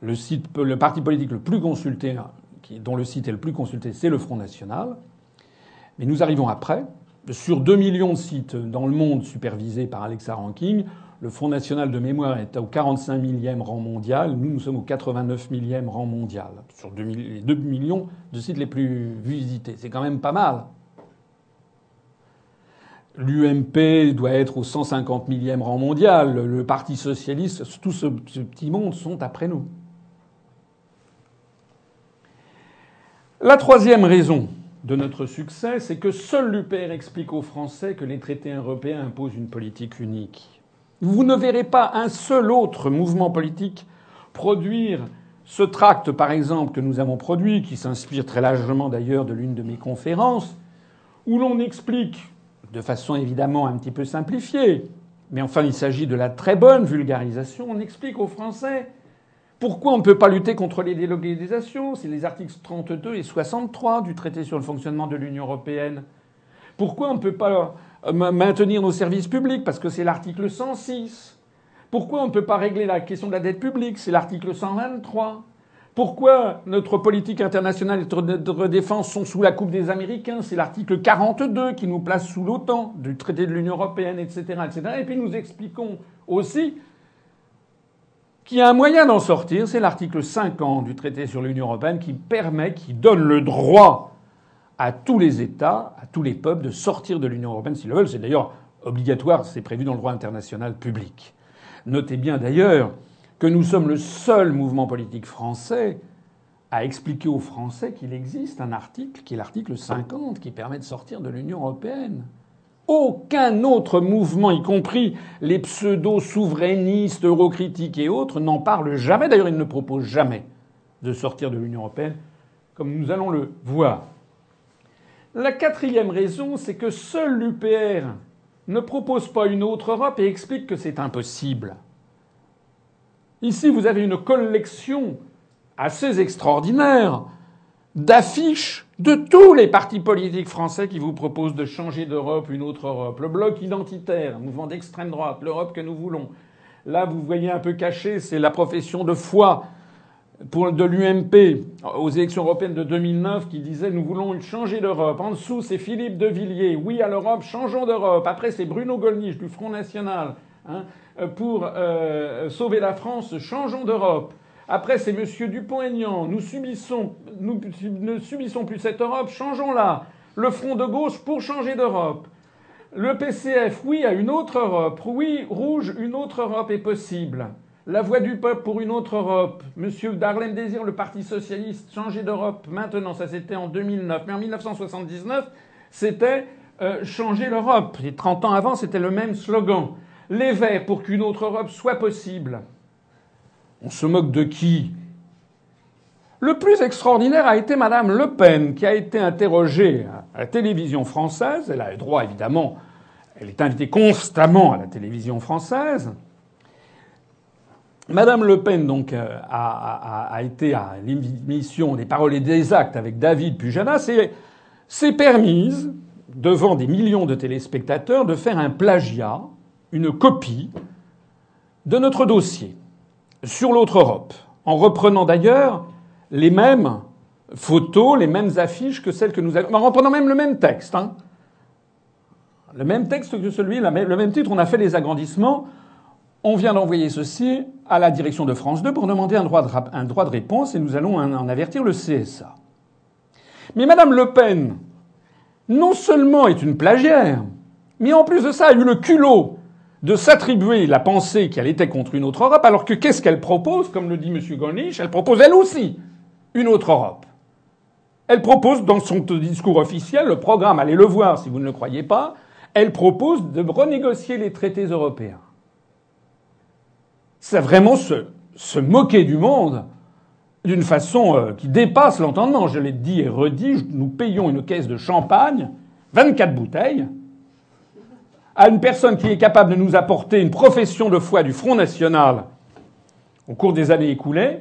Le, site, le parti politique le plus consulté, dont le site est le plus consulté, c'est le Front National. Mais nous arrivons après. Sur 2 millions de sites dans le monde supervisés par Alexa Ranking, le Front National de mémoire est au 45 millième rang mondial. Nous, nous sommes au 89 millième rang mondial. Sur les 2 millions de sites les plus visités. C'est quand même pas mal. L'UMP doit être au 150 millième rang mondial. Le Parti socialiste, tout ce, petit monde sont après nous. La troisième raison de notre succès, c'est que seul l'UPR explique aux Français que les traités européens imposent une politique unique. Vous ne verrez pas un seul autre mouvement politique produire ce tract, par exemple, que nous avons produit, qui s'inspire très largement d'ailleurs de l'une de mes conférences, où l'on explique de façon évidemment un petit peu simplifiée, mais enfin il s'agit de la très bonne vulgarisation, on explique aux Français pourquoi on ne peut pas lutter contre les délocalisations, c'est les articles 32 et 63 du traité sur le fonctionnement de l'Union européenne. Pourquoi on ne peut pas euh, maintenir nos services publics? Parce que c'est l'article 106 Pourquoi on ne peut pas régler la question de la dette publique? C'est l'article 123. Pourquoi notre politique internationale et notre défense sont sous la coupe des Américains? C'est l'article 42 qui nous place sous l'OTAN, du traité de l'Union européenne, etc., etc. Et puis nous expliquons aussi qu'il y a un moyen d'en sortir, c'est l'article 50 du traité sur l'Union européenne qui permet, qui donne le droit à tous les États, à tous les peuples de sortir de l'Union européenne s'ils le veulent. C'est d'ailleurs obligatoire, c'est prévu dans le droit international public. Notez bien d'ailleurs que nous sommes le seul mouvement politique français à expliquer aux Français qu'il existe un article, qui est l'article 50, qui permet de sortir de l'Union européenne. Aucun autre mouvement, y compris les pseudo-souverainistes, eurocritiques et autres, n'en parle jamais. D'ailleurs, ils ne proposent jamais de sortir de l'Union européenne, comme nous allons le voir. La quatrième raison, c'est que seul l'UPR ne propose pas une autre Europe et explique que c'est impossible. Ici, vous avez une collection assez extraordinaire d'affiches de tous les partis politiques français qui vous proposent de changer d'Europe, une autre Europe. Le bloc identitaire, mouvement d'extrême droite, l'Europe que nous voulons. Là, vous voyez un peu caché, c'est la profession de foi de l'UMP aux élections européennes de 2009 qui disait nous voulons changer d'Europe. En dessous, c'est Philippe de Villiers. Oui à l'Europe, changeons d'Europe. Après, c'est Bruno Gollnisch du Front National. Hein. Pour euh, sauver la France, changeons d'Europe. Après, c'est M. Dupont-Aignan. Nous ne subissons plus cette Europe, changeons-la. Le Front de gauche pour changer d'Europe. Le PCF, oui, à une autre Europe. Oui, rouge, une autre Europe est possible. La voix du peuple pour une autre Europe. Monsieur Darlene Désir, le Parti socialiste, changer d'Europe. Maintenant, ça c'était en 2009. Mais en 1979, c'était euh, changer l'Europe. Et 30 ans avant, c'était le même slogan. Les Verts pour qu'une autre Europe soit possible. On se moque de qui? Le plus extraordinaire a été Madame Le Pen, qui a été interrogée à la télévision française. Elle a le droit, évidemment. Elle est invitée constamment à la télévision française. Madame Le Pen donc euh, a, été à l'émission des paroles et des actes avec David Pujadas et s'est permise, devant des millions de téléspectateurs, de faire un plagiat, une copie de notre dossier sur l'autre Europe, en reprenant d'ailleurs les mêmes photos, les mêmes affiches que celles que nous avons, en reprenant même le même texte. Hein. Le même texte que celui, le même titre, on a fait les agrandissements. On vient d'envoyer ceci à la direction de France 2 pour demander un droit de, réponse et nous allons en avertir le CSA. Mais Madame Le Pen, non seulement est une plagiaire, mais en plus de ça a eu le culot de s'attribuer la pensée qu'elle était contre une autre Europe, alors que qu'est-ce qu'elle propose, comme le dit M. Golnisch, elle propose elle aussi une autre Europe. Elle propose dans son discours officiel, le programme, allez le voir si vous ne le croyez pas, elle propose de renégocier les traités européens. C'est vraiment se, se, moquer du monde d'une façon euh, qui dépasse l'entendement. Je l'ai dit et redit, nous payons une caisse de champagne, 24 bouteilles, à une personne qui est capable de nous apporter une profession de foi du Front National au cours des années écoulées,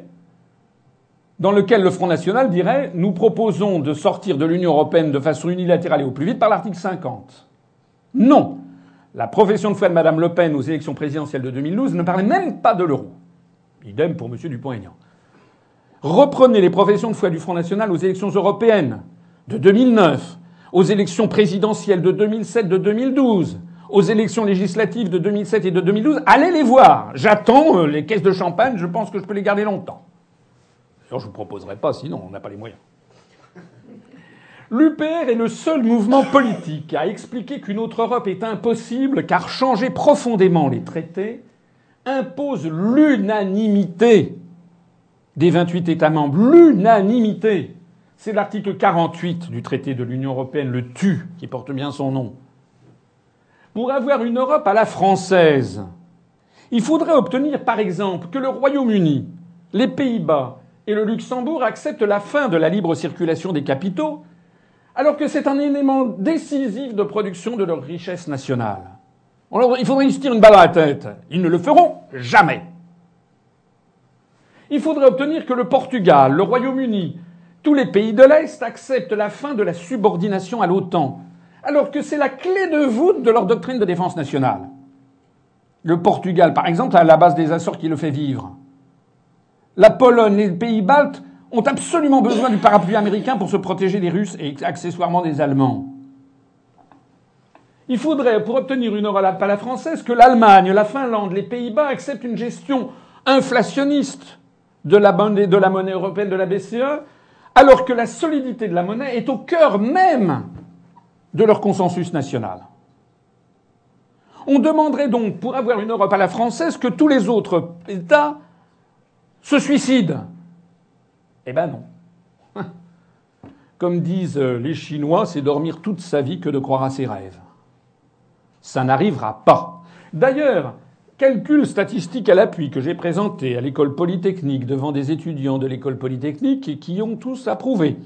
dans lequel le Front National dirait Nous proposons de sortir de l'Union européenne de façon unilatérale et au plus vite par l'article 50. Non. La profession de foi de Mme Le Pen aux élections présidentielles de 2012 ne parlait même pas de l'euro. Idem pour M. Dupont-Aignan. Reprenez les professions de foi du Front National aux élections européennes de 2009, aux élections présidentielles de 2007, de 2012, aux élections législatives de 2007 et de 2012, allez les voir. J'attends euh, les caisses de champagne, je pense que je peux les garder longtemps. Alors je ne vous proposerai pas, sinon on n'a pas les moyens. L'UPR est le seul mouvement politique à expliquer qu'une autre Europe est impossible car changer profondément les traités impose l'unanimité des 28 États membres. L'unanimité. C'est l'article 48 du traité de l'Union européenne, le TU, qui porte bien son nom. Pour avoir une Europe à la française, il faudrait obtenir, par exemple, que le Royaume-Uni, les Pays-Bas et le Luxembourg acceptent la fin de la libre circulation des capitaux, alors que c'est un élément décisif de production de leur richesse nationale. Il faudrait se tirer une balle à la tête. Ils ne le feront jamais. Il faudrait obtenir que le Portugal, le Royaume-Uni, tous les pays de l'Est acceptent la fin de la subordination à l'OTAN, alors que c'est la clé de voûte de leur doctrine de défense nationale. Le Portugal, par exemple, a la base des Açores qui le fait vivre. La Pologne, les pays baltes ont absolument besoin du parapluie américain pour se protéger des Russes et accessoirement des Allemands. Il faudrait, pour obtenir une Europe à la française, que l'Allemagne, la Finlande, les Pays-Bas acceptent une gestion inflationniste de la, de la monnaie européenne, de la BCE, alors que la solidité de la monnaie est au cœur même de leur consensus national. On demanderait donc, pour avoir une Europe à la française, que tous les autres États se suicident. Eh ben non. [laughs] Comme disent les Chinois, c'est dormir toute sa vie que de croire à ses rêves. Ça n'arrivera pas. D'ailleurs, calcul statistique à l'appui que j'ai présenté à l'école polytechnique devant des étudiants de l'école polytechnique qui ont tous approuvé.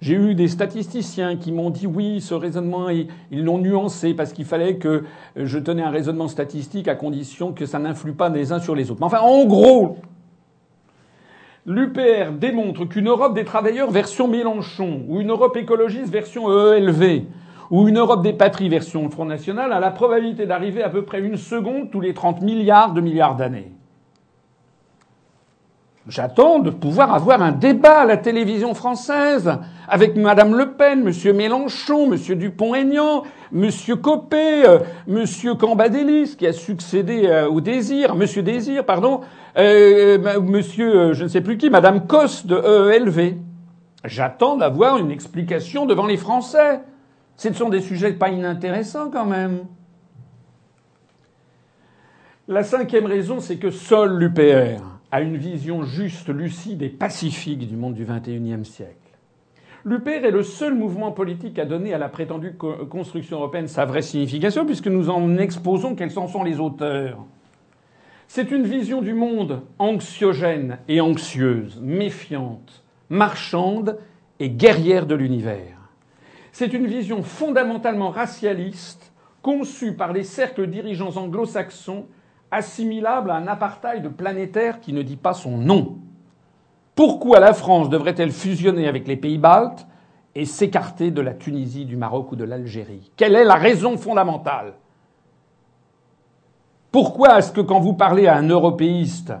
J'ai eu des statisticiens qui m'ont dit oui, ce raisonnement, ils l'ont nuancé parce qu'il fallait que je tenais un raisonnement statistique à condition que ça n'influe pas les uns sur les autres. Mais enfin, en gros, l'UPR démontre qu'une Europe des travailleurs version Mélenchon, ou une Europe écologiste version EELV, ou une Europe des patries version Front National a la probabilité d'arriver à peu près une seconde tous les 30 milliards de milliards d'années. J'attends de pouvoir avoir un débat à la télévision française avec Madame Le Pen, Monsieur Mélenchon, Monsieur Dupont-Aignan, Monsieur Copé, euh, Monsieur Cambadélis qui a succédé euh, au Désir, Monsieur Désir, pardon, euh, Monsieur je ne sais plus qui, Madame Cos de EELV. J'attends d'avoir une explication devant les Français. Ce sont des sujets pas inintéressants quand même. La cinquième raison, c'est que seul l'UPR a une vision juste, lucide et pacifique du monde du XXIe siècle. L'UPR est le seul mouvement politique à donner à la prétendue construction européenne sa vraie signification, puisque nous en exposons quels en sont les auteurs. C'est une vision du monde anxiogène et anxieuse, méfiante, marchande et guerrière de l'univers. C'est une vision fondamentalement racialiste, conçue par les cercles dirigeants anglo-saxons, assimilable à un apartheid planétaire qui ne dit pas son nom. Pourquoi la France devrait-elle fusionner avec les pays baltes et s'écarter de la Tunisie, du Maroc ou de l'Algérie? Quelle est la raison fondamentale? Pourquoi est-ce que quand vous parlez à un européiste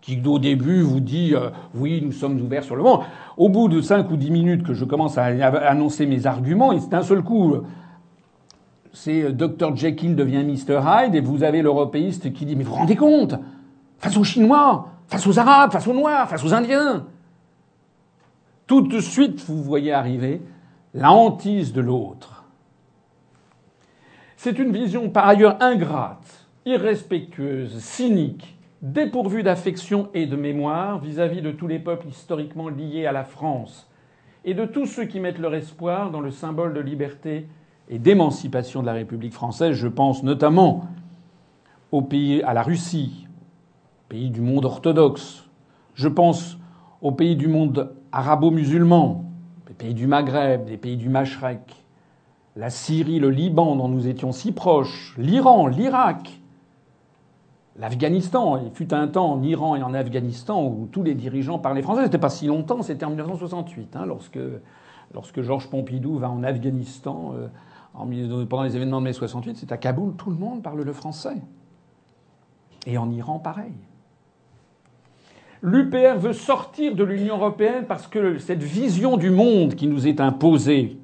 qui au début vous dit euh, oui nous sommes ouverts sur le monde, au bout de cinq ou dix minutes que je commence à annoncer mes arguments, c'est un seul coup c'est euh, Dr Jekyll devient Mr Hyde et vous avez l'européiste qui dit mais vous vous rendez compte? Face aux Chinois face aux Arabes, face aux Noirs, face aux Indiens. Tout de suite, vous voyez arriver la hantise de l'autre. C'est une vision par ailleurs ingrate, irrespectueuse, cynique, dépourvue d'affection et de mémoire vis-à-vis de tous les peuples historiquement liés à la France et de tous ceux qui mettent leur espoir dans le symbole de liberté et d'émancipation de la République française. Je pense notamment au pays, à la Russie, pays du monde orthodoxe. Je pense aux pays du monde arabo-musulman, les pays du Maghreb, les pays du Mashrek, la Syrie, le Liban dont nous étions si proches, l'Iran, l'Irak, l'Afghanistan. Il fut un temps en Iran et en Afghanistan où tous les dirigeants parlaient français. C'était pas si longtemps, c'était en 1968, hein, lorsque, lorsque Georges Pompidou va en Afghanistan euh, pendant les événements de mai 68. C'est à Kaboul, tout le monde parle le français. Et en Iran, pareil. L'UPR veut sortir de l'Union européenne parce que cette vision du monde qui nous est imposée,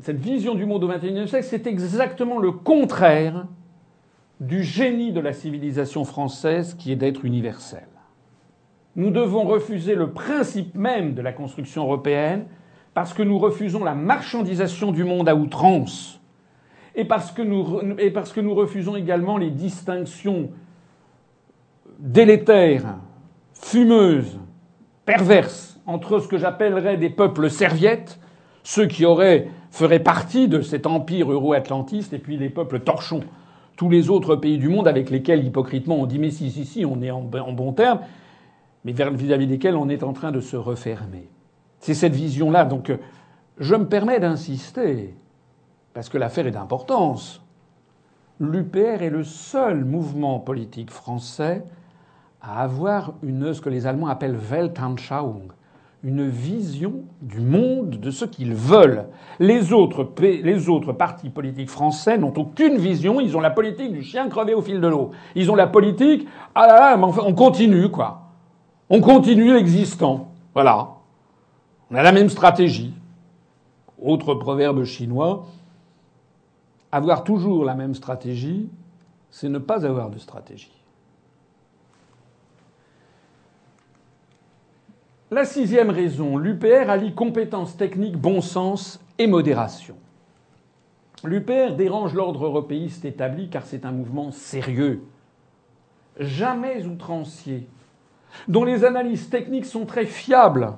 cette vision du monde au XXIe siècle, c'est exactement le contraire du génie de la civilisation française qui est d'être universelle. Nous devons refuser le principe même de la construction européenne parce que nous refusons la marchandisation du monde à outrance et parce que nous, refusons également les distinctions délétère, fumeuse, perverse entre ce que j'appellerais des peuples serviettes, ceux qui auraient feraient partie de cet empire euro-atlantiste, et puis les peuples torchons, tous les autres pays du monde avec lesquels hypocritement on dit mais si si si on est en, bon terme, mais vis-à-vis desquels on est en train de se refermer. C'est cette vision-là. Donc euh, je me permets d'insister parce que l'affaire est d'importance. L'UPR est le seul mouvement politique français à avoir une, ce que les Allemands appellent Weltanschauung, une vision du monde de ce qu'ils veulent. Les autres, partis politiques français n'ont aucune vision. Ils ont la politique du chien crevé au fil de l'eau. Ils ont la politique, ah là là, on continue, quoi. On continue l'existant. Voilà. On a la même stratégie. Autre proverbe chinois, avoir toujours la même stratégie, c'est ne pas avoir de stratégie. La sixième raison, l'UPR allie compétences techniques, bon sens et modération. L'UPR dérange l'ordre européiste établi car c'est un mouvement sérieux, jamais outrancier, dont les analyses techniques sont très fiables.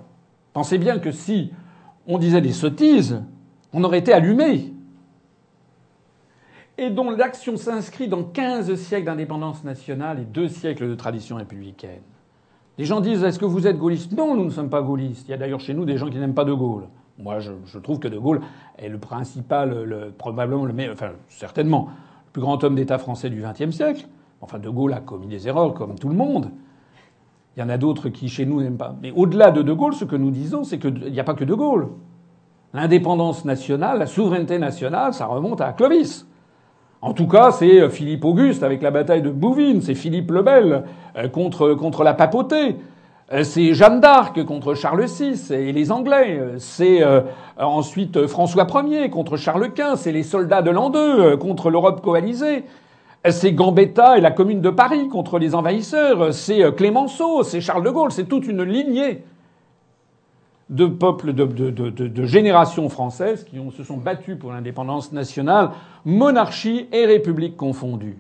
Pensez bien que si on disait des sottises, on aurait été allumé. Et dont l'action s'inscrit dans 15 siècles d'indépendance nationale et deux siècles de tradition républicaine. Les gens disent est-ce que vous êtes gaulliste Non, nous ne sommes pas gaullistes. Il y a d'ailleurs chez nous des gens qui n'aiment pas De Gaulle. Moi, je, trouve que De Gaulle est le principal, le, probablement le meilleur, enfin certainement le plus grand homme d'État français du XXe siècle. Enfin, De Gaulle a commis des erreurs comme tout le monde. Il y en a d'autres qui chez nous n'aiment pas. Mais au-delà de De Gaulle, ce que nous disons, c'est qu'il n'y a pas que De Gaulle. L'indépendance nationale, la souveraineté nationale, ça remonte à Clovis. En tout cas, c'est euh, Philippe Auguste avec la bataille de Bouvines, c'est Philippe le Bel euh, contre, contre la papauté, euh, c'est Jeanne d'Arc contre Charles VI et les Anglais, c'est ensuite François Ier contre Charles Quint, c'est les soldats de l'an 2 contre l'Europe coalisée. C'est Gambetta et la Commune de Paris contre les envahisseurs. C'est Clémenceau, c'est Charles de Gaulle, c'est toute une lignée de peuples, de, générations françaises qui se sont battus pour l'indépendance nationale, monarchie et république confondues.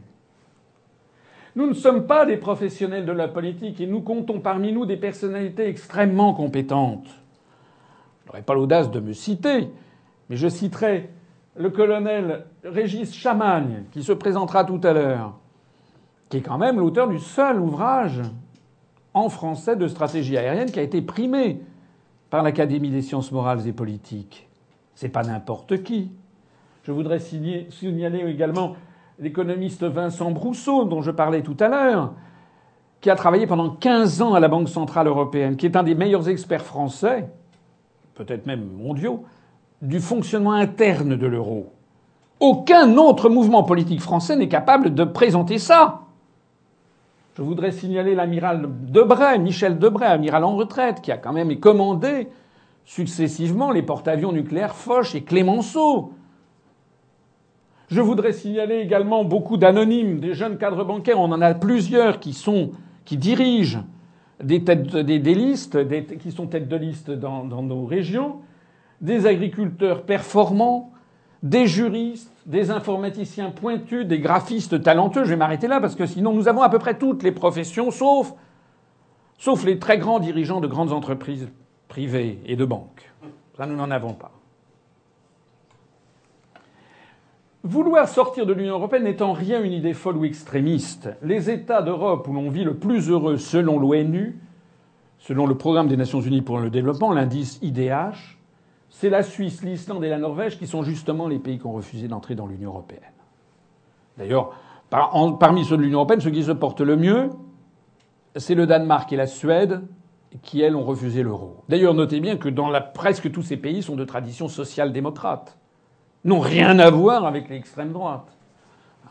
Nous ne sommes pas des professionnels de la politique et nous comptons parmi nous des personnalités extrêmement compétentes. Je n'aurai pas l'audace de me citer, mais je citerai le colonel Régis Chamagne, qui se présentera tout à l'heure, qui est quand même l'auteur du seul ouvrage en français de stratégie aérienne qui a été primé par l'Académie des sciences morales et politiques. C'est pas n'importe qui. Je voudrais signaler également l'économiste Vincent Brousseau, dont je parlais tout à l'heure, qui a travaillé pendant 15 ans à la Banque centrale européenne, qui est un des meilleurs experts français, peut-être même mondiaux, du fonctionnement interne de l'euro. Aucun autre mouvement politique français n'est capable de présenter ça. Je voudrais signaler l'amiral Debray, Michel Debray, amiral en retraite, qui a quand même commandé successivement les porte-avions nucléaires Foch et Clémenceau. Je voudrais signaler également beaucoup d'anonymes, des jeunes cadres bancaires. On en a plusieurs qui sont, qui dirigent des, têtes, listes, qui sont têtes de liste dans nos régions, des agriculteurs performants, des juristes, des informaticiens pointus, des graphistes talentueux. Je vais m'arrêter là parce que sinon nous avons à peu près toutes les professions, sauf, sauf les très grands dirigeants de grandes entreprises privées et de banques. Ça, nous n'en avons pas. Vouloir sortir de l'Union européenne n'est en rien une idée folle ou extrémiste. Les États d'Europe où l'on vit le plus heureux selon l'ONU, selon le Programme des Nations Unies pour le développement, l'indice IDH, c'est la Suisse, l'Islande et la Norvège qui sont justement les pays qui ont refusé d'entrer dans l'Union européenne. D'ailleurs, parmi ceux de l'Union européenne, ceux qui se portent le mieux, c'est le Danemark et la Suède qui, elles, ont refusé l'euro. D'ailleurs, notez bien que dans presque tous ces pays sont de tradition social-démocrate, n'ont rien à voir avec l'extrême droite.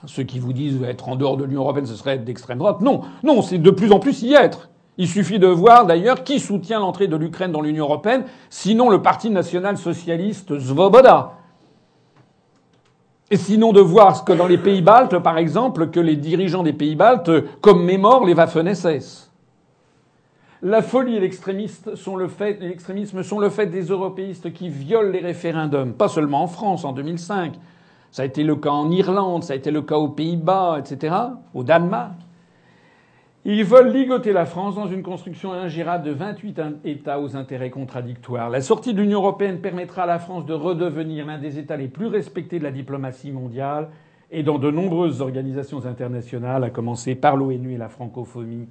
Ceux qui vous disent être en dehors de l'Union européenne, ce serait être d'extrême droite. Non, non, c'est de plus en plus y être. Il suffit de voir d'ailleurs qui soutient l'entrée de l'Ukraine dans l'Union européenne, sinon le Parti national socialiste Svoboda. Et sinon de voir ce que dans les pays baltes, par exemple, que les dirigeants des pays baltes commémorent les Waffen-SS. La folie et l'extrémisme sont le fait, sont le fait des européistes qui violent les référendums, pas seulement en France en 2005. Ça a été le cas en Irlande, ça a été le cas aux Pays-Bas, etc., au Danemark. Ils veulent ligoter la France dans une construction ingérable de 28 États aux intérêts contradictoires. La sortie de l'Union européenne permettra à la France de redevenir l'un des États les plus respectés de la diplomatie mondiale et dans de nombreuses organisations internationales, à commencer par l'ONU et la francophonie.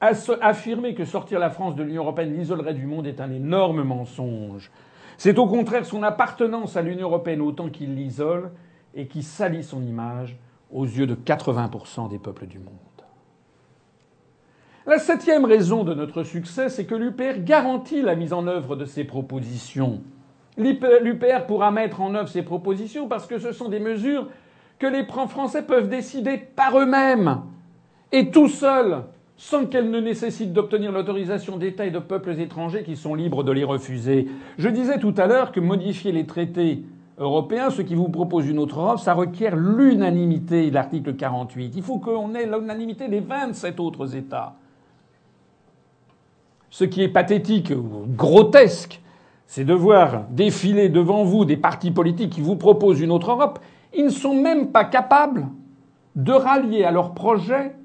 Affirmer que sortir la France de l'Union européenne l'isolerait du monde est un énorme mensonge. C'est au contraire son appartenance à l'Union européenne autant qu'il l'isole et qui salit son image aux yeux de 80% des peuples du monde. La septième raison de notre succès, c'est que l'UPR garantit la mise en œuvre de ses propositions. L'UPR pourra mettre en œuvre ses propositions parce que ce sont des mesures que les Français peuvent décider par eux-mêmes et tout seuls, sans qu'elles ne nécessitent d'obtenir l'autorisation d'États et de peuples étrangers qui sont libres de les refuser. Je disais tout à l'heure que modifier les traités européens, ce qui vous propose une autre Europe, ça requiert l'unanimité l'article 48. Il faut qu'on ait l'unanimité des 27 autres États. Ce qui est pathétique ou grotesque, c'est de voir défiler devant vous des partis politiques qui vous proposent une autre Europe. Ils ne sont même pas capables de rallier à leur projet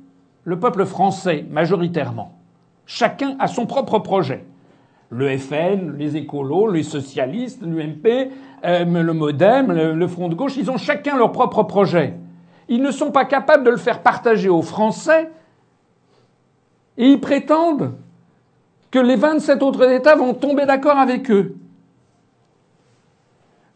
le peuple français, majoritairement. Chacun a son propre projet. Le FN, les écolos, les socialistes, l'UMP, euh, le Modem, le Front de gauche, ils ont chacun leur propre projet. Ils ne sont pas capables de le faire partager aux Français et ils prétendent que les 27 autres États vont tomber d'accord avec eux.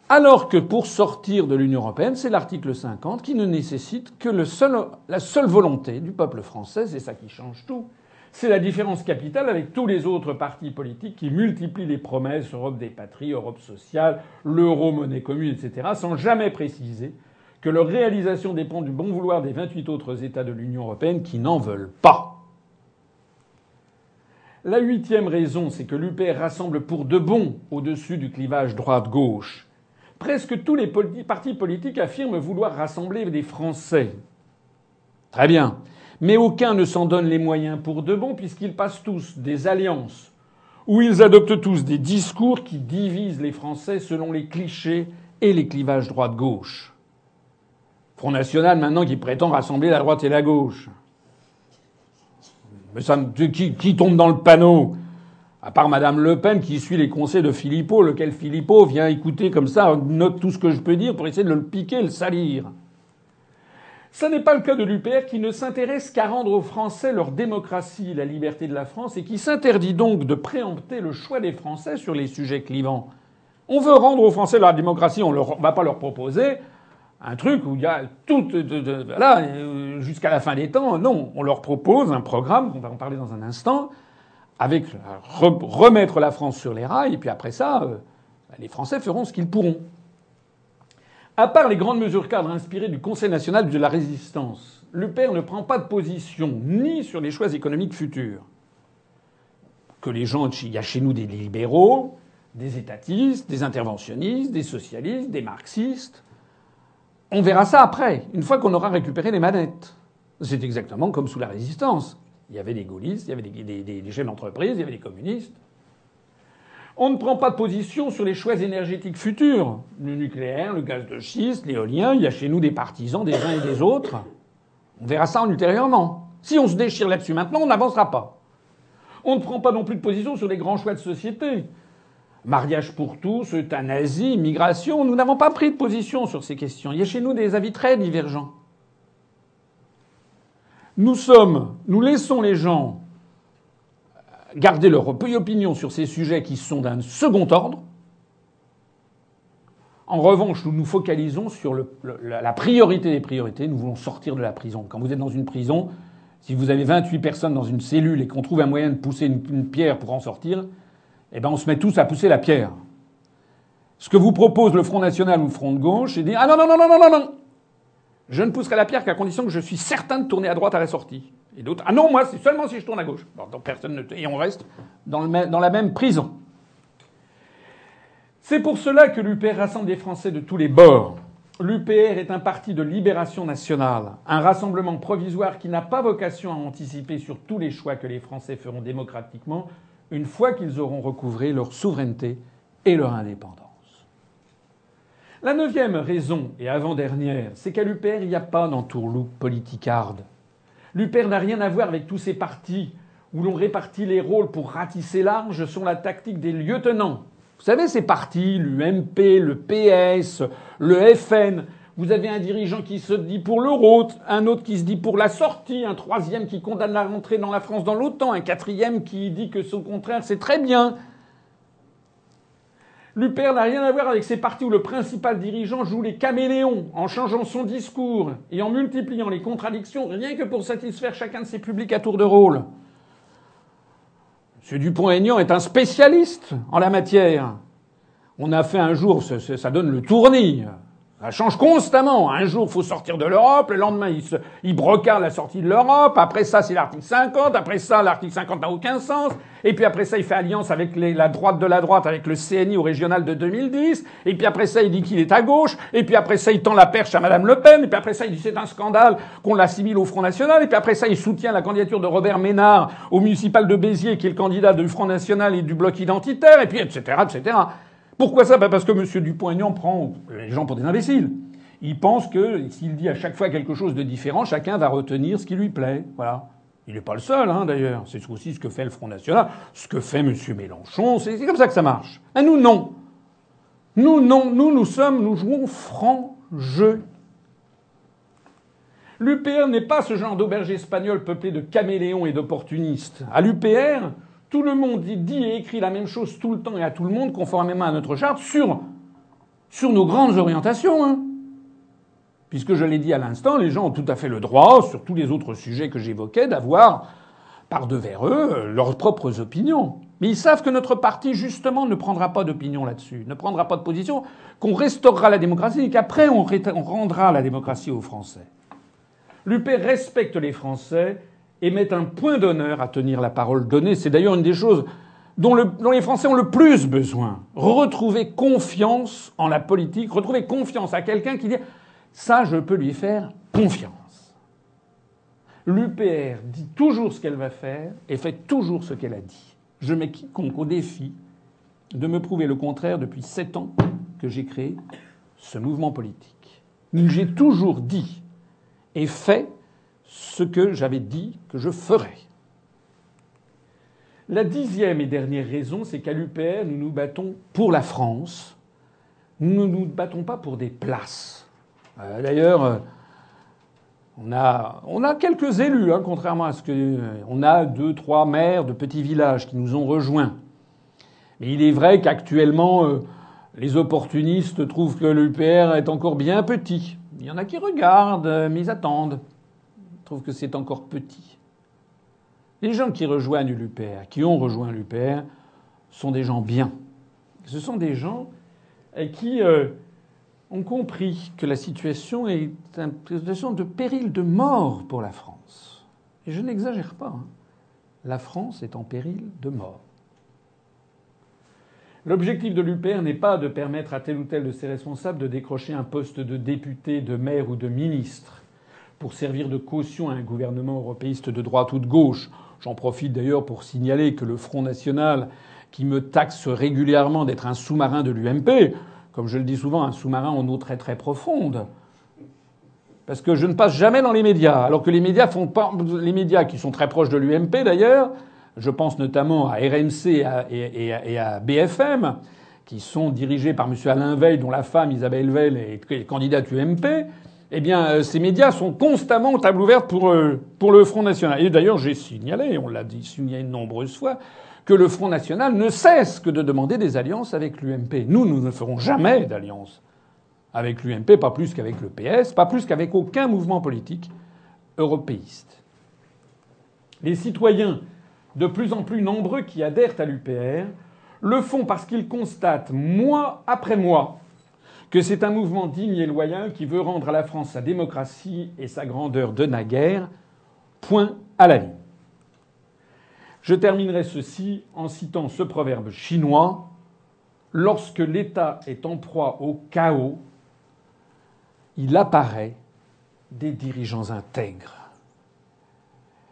Alors que pour sortir de l'Union européenne, c'est l'article 50 qui ne nécessite que la seule volonté du peuple français, c'est ça qui change tout. C'est la différence capitale avec tous les autres partis politiques qui multiplient les promesses Europe des patries, Europe sociale, l'euro, monnaie commune, etc., sans jamais préciser que leur réalisation dépend du bon vouloir des 28 autres États de l'Union européenne qui n'en veulent pas. La huitième raison, c'est que l'UPR rassemble pour de bon au-dessus du clivage droite-gauche. Presque tous les partis politiques affirment vouloir rassembler des Français. Très bien. Mais aucun ne s'en donne les moyens pour de bon, puisqu'ils passent tous des alliances où ils adoptent tous des discours qui divisent les Français selon les clichés et les clivages droite-gauche. Front National, maintenant, qui prétend rassembler la droite et la gauche. Mais ça, qui, tombe dans le panneau À part Madame Le Pen qui suit les conseils de Philippot, lequel Philippot vient écouter comme ça, note tout ce que je peux dire pour essayer de le piquer, le salir. Ce n'est pas le cas de l'UPR qui ne s'intéresse qu'à rendre aux Français leur démocratie la liberté de la France et qui s'interdit donc de préempter le choix des Français sur les sujets clivants. On veut rendre aux Français leur démocratie, on ne va pas leur proposer un truc où il y a tout, voilà, euh, jusqu'à la fin des temps. Non, on leur propose un programme, on va en parler dans un instant, avec remettre la France sur les rails, et puis après ça, euh, les Français feront ce qu'ils pourront. À part les grandes mesures cadres inspirées du Conseil national de la résistance, l'UPR ne prend pas de position ni sur les choix économiques futurs. Que les gens, il y a chez nous des libéraux, des étatistes, des interventionnistes, des socialistes, des marxistes. On verra ça après, une fois qu'on aura récupéré les manettes. C'est exactement comme sous la résistance. Il y avait des gaullistes, il y avait des, chefs d'entreprise, il y avait des communistes. On ne prend pas de position sur les choix énergétiques futurs. Le nucléaire, le gaz de schiste, l'éolien, il y a chez nous des partisans des uns et des autres. On verra ça ultérieurement. Si on se déchire là-dessus maintenant, on n'avancera pas. On ne prend pas non plus de position sur les grands choix de société. Mariage pour tous, euthanasie, migration, nous n'avons pas pris de position sur ces questions. Il y a chez nous des avis très divergents. Nous sommes, nous laissons les gens garder leur opinion sur ces sujets qui sont d'un second ordre. En revanche, nous nous focalisons sur la priorité des priorités. Nous voulons sortir de la prison. Quand vous êtes dans une prison, si vous avez 28 personnes dans une cellule et qu'on trouve un moyen de pousser une, pierre pour en sortir, eh ben on se met tous à pousser la pierre. Ce que vous propose le Front National ou le Front de gauche, c'est dire ah non non non non non non non, je ne pousserai la pierre qu'à condition que je suis certain de tourner à droite à la sortie. Et d'autres, ah non, moi, c'est seulement si je tourne à gauche. donc personne ne... Et on reste dans, le, dans la même prison. C'est pour cela que l'UPR rassemble des Français de tous les bords. L'UPR est un parti de libération nationale, un rassemblement provisoire qui n'a pas vocation à anticiper sur tous les choix que les Français feront démocratiquement une fois qu'ils auront recouvré leur souveraineté et leur indépendance. La neuvième raison, et avant-dernière, c'est qu'à l'UPR, il n'y a pas d'entourloupe politicarde. L'UPER n'a rien à voir avec tous ces partis où l'on répartit les rôles pour ratisser large sont la tactique des lieutenants. Vous savez, ces partis, l'UMP, le PS, le FN, vous avez un dirigeant qui se dit pour l'euro, un autre qui se dit pour la sortie, un troisième qui condamne la rentrée dans la France dans l'OTAN, un quatrième qui dit que au contraire c'est très bien. L'UPR n'a rien à voir avec ces partis où le principal dirigeant joue les caméléons en changeant son discours et en multipliant les contradictions rien que pour satisfaire chacun de ses publics à tour de rôle. M. Dupont-Aignan est un spécialiste en la matière. On a fait un jour, ça donne le tournis. Ça change constamment. Un jour, faut sortir de l'Europe. Le lendemain, il, se, il brocarde la sortie de l'Europe. Après ça, c'est l'article 50. Après ça, l'article 50 n'a aucun sens. Et puis après ça, il fait alliance avec les, la droite de la droite, avec le CNI au régional de 2010. Et puis après ça, il dit qu'il est à gauche. Et puis après ça, il tend la perche à Madame Le Pen. Et puis après ça, il dit c'est un scandale qu'on l'assimile au Front National. Et puis après ça, il soutient la candidature de Robert Ménard au municipal de Béziers, qui est le candidat du Front National et du bloc identitaire. Et puis etc., etc. Pourquoi ça? Bah, Parce que M. Dupont-Aignan prend les gens pour des imbéciles. Il pense que s'il dit à chaque fois quelque chose de différent, chacun va retenir ce qui lui plaît. Voilà. Il n'est pas le seul, hein, d'ailleurs. C'est aussi ce que fait le Front National, ce que fait M. Mélenchon. C'est comme ça que ça marche. Et nous, non. Nous, non. Nous, nous sommes, nous jouons franc jeu. L'UPR n'est pas ce genre d'auberge espagnole peuplé de caméléons et d'opportunistes. À l'UPR, tout le monde dit et écrit la même chose tout le temps et à tout le monde, conformément à notre charte, sur, nos grandes orientations. Hein. Puisque je l'ai dit à l'instant, les gens ont tout à fait le droit, sur tous les autres sujets que j'évoquais, d'avoir par devers eux leurs propres opinions. Mais ils savent que notre parti, justement, ne prendra pas d'opinion là-dessus, ne prendra pas de position, qu'on restaurera la démocratie et qu'après on, rendra la démocratie aux Français. L'UP respecte les Français et mettent un point d'honneur à tenir la parole donnée. C'est d'ailleurs une des choses dont, les Français ont le plus besoin. Retrouver confiance en la politique, retrouver confiance à quelqu'un qui dit ça, je peux lui faire confiance. L'UPR dit toujours ce qu'elle va faire et fait toujours ce qu'elle a dit. je mets quiconque au défi de me prouver le contraire depuis sept ans que j'ai créé ce mouvement politique. J'ai toujours dit et fait ce que j'avais dit que je ferais. La dixième et dernière raison, c'est qu'à l'UPR, nous nous battons pour la France. Nous ne nous battons pas pour des places. Euh, d'ailleurs, euh, on a, quelques élus, hein, contrairement à ce que. Euh, on a deux, trois maires de petits villages qui nous ont rejoints. Mais il est vrai qu'actuellement, les opportunistes trouvent que l'UPR est encore bien petit. Il y en a qui regardent, mais ils attendent. Ils trouvent que c'est encore petit. Les gens qui rejoignent l'UPR, qui ont rejoint l'UPR, sont des gens bien. Ce sont des gens euh, qui euh, ont compris que la situation est une situation de péril de mort pour la France. Et je n'exagère pas. Hein. La France est en péril de mort. L'objectif de l'UPR n'est pas de permettre à tel ou tel de ses responsables de décrocher un poste de député, de maire ou de ministre pour servir de caution à un gouvernement européiste de droite ou de gauche J'en profite d'ailleurs pour signaler que le Front National, qui me taxe régulièrement d'être un sous-marin de l'UMP, comme je le dis souvent, un sous-marin en eau très très profonde, parce que je ne passe jamais dans les médias, alors que les médias qui sont très proches de l'UMP d'ailleurs, je pense notamment à RMC et à, BFM, qui sont dirigés par M. Alain Veil, dont la femme Isabelle Veil est candidate UMP, eh bien, euh, ces médias sont constamment en table ouverte pour, euh, pour le Front National. Et d'ailleurs, j'ai signalé, on l'a dit signalé de nombreuses fois, que le Front National ne cesse que de demander des alliances avec l'UMP. Nous, nous ne ferons jamais d'alliance avec l'UMP, pas plus qu'avec le PS, pas plus qu'avec aucun mouvement politique européiste. Les citoyens de plus en plus nombreux qui adhèrent à l'UPR le font parce qu'ils constatent mois après mois que c'est un mouvement digne et loyal qui veut rendre à la France sa démocratie et sa grandeur de naguère. Point à la ligne. Je terminerai ceci en citant ce proverbe chinois Lorsque l'État est en proie au chaos, il apparaît des dirigeants intègres.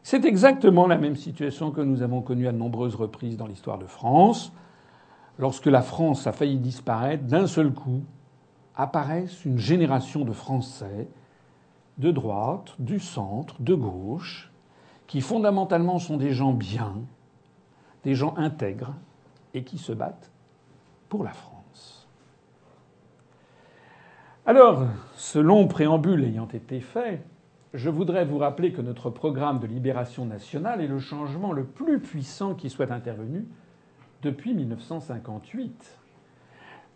C'est exactement la même situation que nous avons connue à nombreuses reprises dans l'histoire de France. Lorsque la France a failli disparaître, d'un seul coup, apparaissent une génération de Français de droite, du centre, de gauche, qui fondamentalement sont des gens bien, des gens intègres, et qui se battent pour la France. Alors, ce long préambule ayant été fait, je voudrais vous rappeler que notre programme de libération nationale est le changement le plus puissant qui soit intervenu depuis 1958.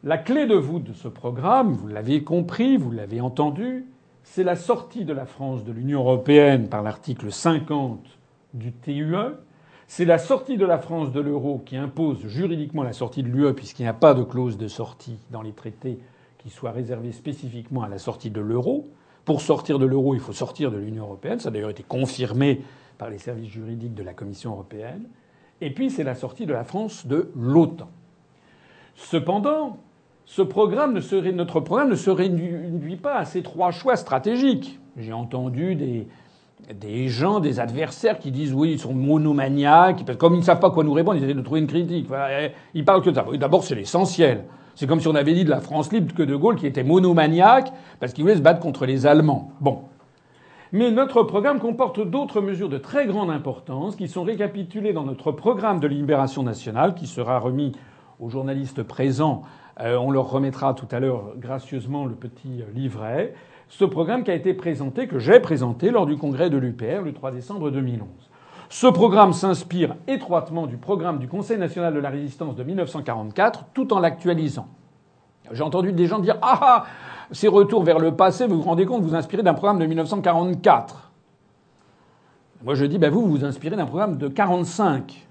La clé de voûte de ce programme, vous l'avez compris, vous l'avez entendu, c'est la sortie de la France de l'Union européenne par l'article 50 du TUE. C'est la sortie de la France de l'euro qui impose juridiquement la sortie de l'UE puisqu'il n'y a pas de clause de sortie dans les traités qui soit réservée spécifiquement à la sortie de l'euro. Pour sortir de l'euro, il faut sortir de l'Union européenne. Ça a d'ailleurs été confirmé par les services juridiques de la Commission européenne. Et puis c'est la sortie de la France de l'OTAN. Cependant, ce programme ne serait, notre programme ne se réduit pas à ces trois choix stratégiques. J'ai entendu des, des gens, des adversaires qui disent oui, ils sont monomaniaques, comme ils ne savent pas quoi nous répondre, ils essaient de trouver une critique. Ils parlent que ça. D'abord, c'est l'essentiel. C'est comme si on avait dit de la France libre que De Gaulle qui était monomaniaque parce qu'il voulait se battre contre les Allemands. Bon. Mais notre programme comporte d'autres mesures de très grande importance qui sont récapitulées dans notre programme de libération nationale qui sera remis aux journalistes présents euh, on leur remettra tout à l'heure gracieusement le petit livret. Ce programme qui a été présenté, que j'ai présenté lors du congrès de l'UPR le 3 décembre 2011. Ce programme s'inspire étroitement du programme du Conseil national de la résistance de 1944 tout en l'actualisant. J'ai entendu des gens dire Ah ah Ces retours vers le passé, vous vous rendez compte, vous vous inspirez d'un programme de 1944. Moi je dis ben vous, vous vous inspirez d'un programme de 45.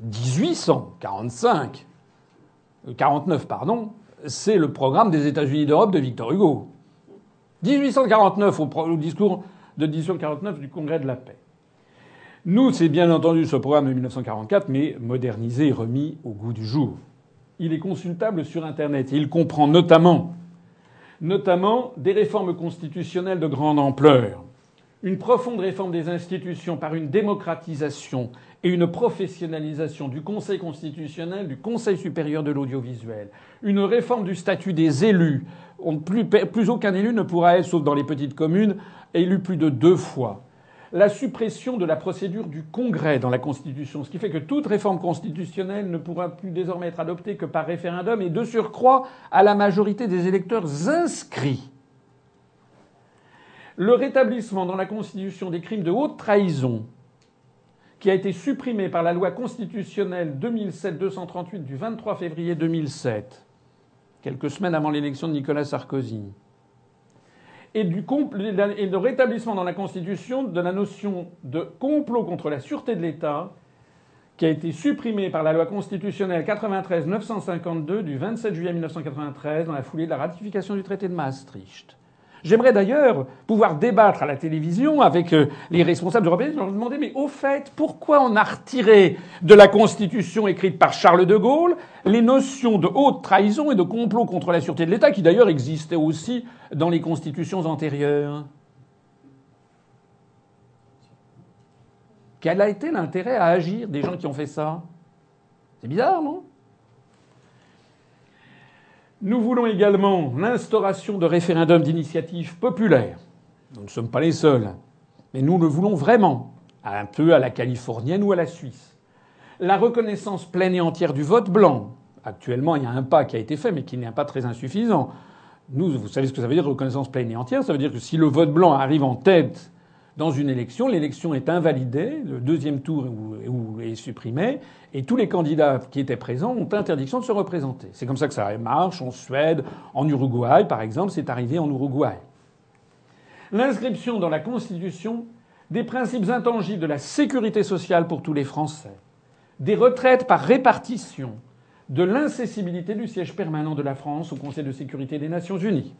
1845. 49, pardon, c'est le programme des États-Unis d'Europe de Victor Hugo. 1849 au, discours de 1849 du Congrès de la paix. Nous, c'est bien entendu ce programme de 1944, mais modernisé et remis au goût du jour. Il est consultable sur Internet et il comprend notamment, notamment des réformes constitutionnelles de grande ampleur, une profonde réforme des institutions par une démocratisation et une professionnalisation du Conseil constitutionnel, du Conseil supérieur de l'audiovisuel, une réforme du statut des élus. Plus, plus, aucun élu ne pourra être, sauf dans les petites communes, élu plus de deux fois. La suppression de la procédure du Congrès dans la Constitution, ce qui fait que toute réforme constitutionnelle ne pourra plus désormais être adoptée que par référendum et de surcroît à la majorité des électeurs inscrits le rétablissement dans la Constitution des crimes de haute trahison, qui a été supprimé par la loi constitutionnelle 2007-238 du 23 février 2007, quelques semaines avant l'élection de Nicolas Sarkozy, et, du et le rétablissement dans la Constitution de la notion de complot contre la sûreté de l'État, qui a été supprimé par la loi constitutionnelle 93-952 du 27 juillet 1993 dans la foulée de la ratification du traité de Maastricht. J'aimerais d'ailleurs pouvoir débattre à la télévision avec euh, les responsables européens et leur demander mais au fait, pourquoi on a retiré de la Constitution écrite par Charles de Gaulle les notions de haute trahison et de complot contre la sûreté de l'État, qui d'ailleurs existaient aussi dans les constitutions antérieures? Quel a été l'intérêt à agir des gens qui ont fait ça? C'est bizarre, non? Nous voulons également l'instauration de référendums d'initiative populaire. Nous ne sommes pas les seuls, mais nous le voulons vraiment, un peu à la californienne ou à la suisse. La reconnaissance pleine et entière du vote blanc. Actuellement, il y a un pas qui a été fait, mais qui n'est pas très insuffisant. Nous, vous savez ce que ça veut dire reconnaissance pleine et entière? Ça veut dire que si le vote blanc arrive en tête dans une élection, l'élection est invalidée, le deuxième tour est supprimé, et tous les candidats qui étaient présents ont interdiction de se représenter. C'est comme ça que ça marche en Suède, en Uruguay, par exemple, c'est arrivé en Uruguay. L'inscription dans la Constitution des principes intangibles de la sécurité sociale pour tous les Français, des retraites par répartition, de l'incessibilité du siège permanent de la France au Conseil de sécurité des Nations Unies.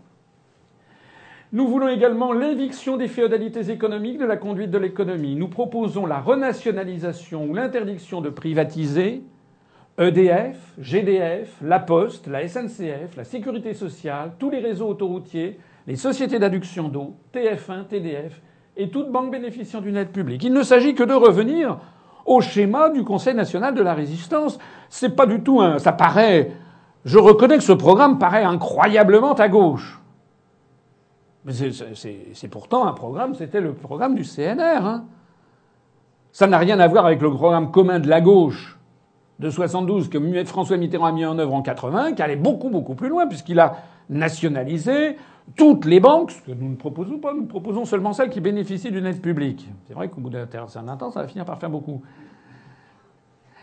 Nous voulons également l'éviction des féodalités économiques de la conduite de l'économie. Nous proposons la renationalisation ou l'interdiction de privatiser EDF, GDF, La Poste, la SNCF, la Sécurité sociale, tous les réseaux autoroutiers, les sociétés d'adduction d'eau, TF1, TDF et toute banque bénéficiant d'une aide publique. Il ne s'agit que de revenir au schéma du Conseil national de la résistance. C'est pas du tout un. Ça paraît. Je reconnais que ce programme paraît incroyablement à gauche. C'est pourtant un programme, c'était le programme du CNR. Hein. Ça n'a rien à voir avec le programme commun de la gauche de 72 que François Mitterrand a mis en œuvre en 80, qui allait beaucoup beaucoup plus loin puisqu'il a nationalisé toutes les banques, ce que nous ne proposons pas, nous proposons seulement celles qui bénéficient d'une aide publique. C'est vrai qu'au bout d'un certain temps, ça va finir par faire beaucoup.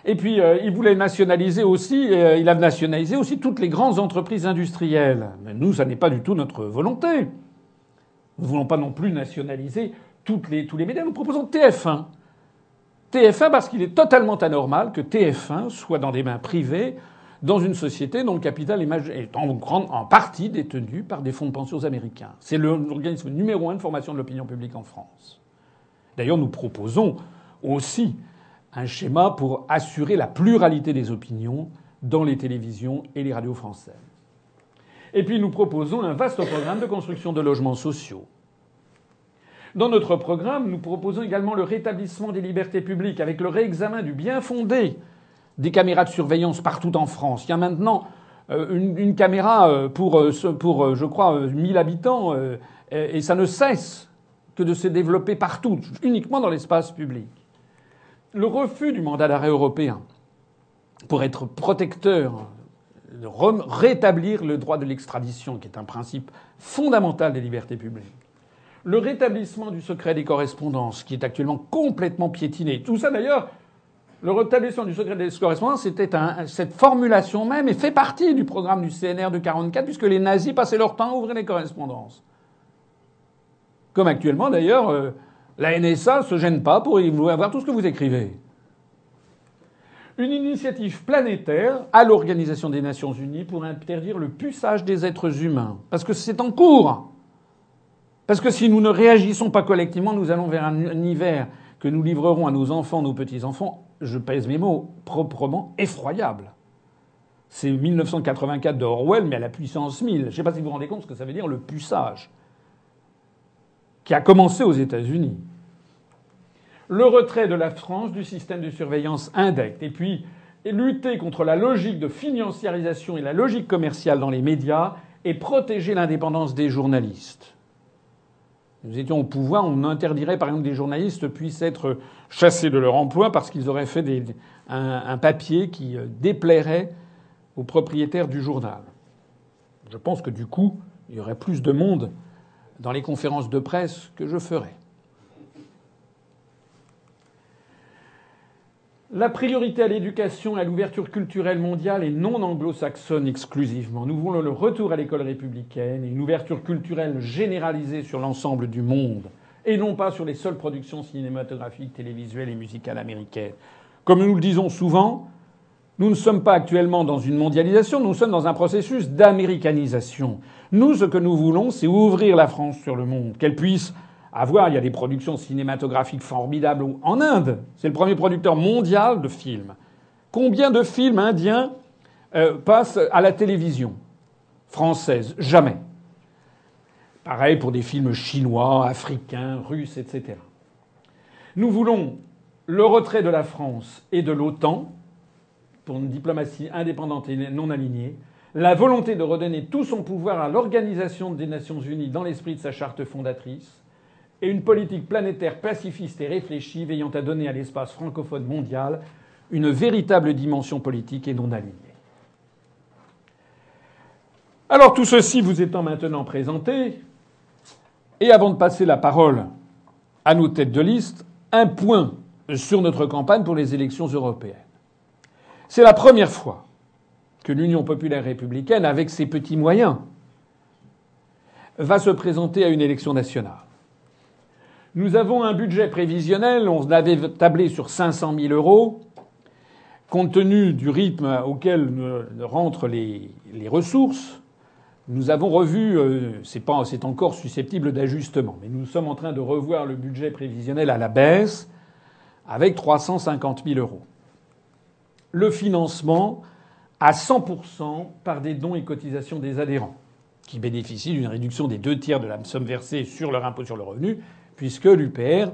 Et puis, euh, il voulait nationaliser aussi, euh, il a nationalisé aussi toutes les grandes entreprises industrielles. Mais nous, ça n'est pas du tout notre volonté. Nous ne voulons pas non plus nationaliser tous les médias. Nous proposons TF1. TF1 parce qu'il est totalement anormal que TF1 soit dans des mains privées dans une société dont le capital est, en, grande, en partie détenu par des fonds de pension américains. C'est l'organisme numéro un de formation de l'opinion publique en France. D'ailleurs, nous proposons aussi un schéma pour assurer la pluralité des opinions dans les télévisions et les radios françaises. Et puis nous proposons un vaste programme de construction de logements sociaux. Dans notre programme, nous proposons également le rétablissement des libertés publiques avec le réexamen du bien fondé des caméras de surveillance partout en France. Il y a maintenant euh, une, caméra euh, pour, euh, pour, je crois, 1000 habitants et ça ne cesse que de se développer partout, uniquement dans l'espace public. Le refus du mandat d'arrêt européen pour être protecteur de rétablir le droit de l'extradition, qui est un principe fondamental des libertés publiques. Le rétablissement du secret des correspondances, qui est actuellement complètement piétiné. Tout ça, d'ailleurs, le rétablissement du secret des correspondances, c'était cette formulation même et fait partie du programme du CNR de 44, puisque les nazis passaient leur temps à ouvrir les correspondances. Comme actuellement, d'ailleurs, euh, la NSA se gêne pas pour avoir tout ce que vous écrivez une initiative planétaire à l'Organisation des Nations Unies pour interdire le puçage des êtres humains. Parce que c'est en cours. Parce que si nous ne réagissons pas collectivement, nous allons vers un hiver que nous livrerons à nos enfants, nos petits-enfants, je pèse mes mots, proprement effroyable. C'est 1984 de Orwell, mais à la puissance 1000. Je ne sais pas si vous vous rendez compte ce que ça veut dire le puçage. qui a commencé aux États-Unis. Le retrait de la France du système de surveillance indect. Et puis, lutter contre la logique de financiarisation et la logique commerciale dans les médias et protéger l'indépendance des journalistes. Nous étions au pouvoir, on interdirait par exemple que des journalistes puissent être chassés de leur emploi parce qu'ils auraient fait un, un, papier qui euh, déplairait aux propriétaires du journal. Je pense que du coup, il y aurait plus de monde dans les conférences de presse que je ferais. La priorité à l'éducation et à l'ouverture culturelle mondiale est non anglo-saxonne exclusivement. Nous voulons le retour à l'école républicaine et une ouverture culturelle généralisée sur l'ensemble du monde, et non pas sur les seules productions cinématographiques, télévisuelles et musicales américaines. Comme nous le disons souvent, nous ne sommes pas actuellement dans une mondialisation, nous sommes dans un processus d'américanisation. Nous, ce que nous voulons, c'est ouvrir la France sur le monde, qu'elle puisse à voir. Il y a des productions cinématographiques formidables en Inde. C'est le premier producteur mondial de films. Combien de films indiens euh, passent à la télévision? Française Jamais. Pareil pour des films chinois, africains, russes, etc. Nous voulons le retrait de la France et de l'OTAN pour une diplomatie indépendante et non alignée, la volonté de redonner tout son pouvoir à l'Organisation des Nations Unies dans l'esprit de sa charte fondatrice, et une politique planétaire pacifiste et réfléchie veillant à donner à l'espace francophone mondial une véritable dimension politique et non alignée. Alors tout ceci vous étant maintenant présenté, et avant de passer la parole à nos têtes de liste, un point sur notre campagne pour les élections européennes. C'est la première fois que l'Union populaire républicaine, avec ses petits moyens, va se présenter à une élection nationale. Nous avons un budget prévisionnel, on avait tablé sur 500 000 euros. Compte tenu du rythme auquel rentrent les, ressources, nous avons revu, euh, c'est encore susceptible d'ajustement, mais nous sommes en train de revoir le budget prévisionnel à la baisse avec 350 000 euros. Le financement à 100% par des dons et cotisations des adhérents, qui bénéficient d'une réduction des deux tiers de la somme versée sur leur impôt sur le revenu puisque l'UPR,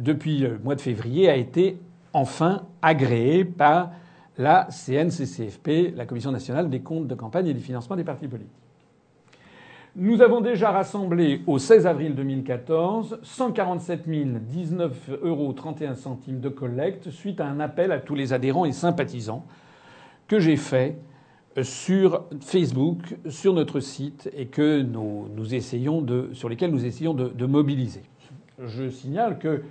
depuis le mois de février, a été enfin agréé par la CNCCFP, la Commission nationale des comptes de campagne et du financement des partis politiques. Nous avons déjà rassemblé au 16 avril 2014 147 019 euros 31 centimes de collecte suite à un appel à tous les adhérents et sympathisants que j'ai fait sur Facebook, sur notre site et que nous, sur lesquels nous essayons de mobiliser. Je signale que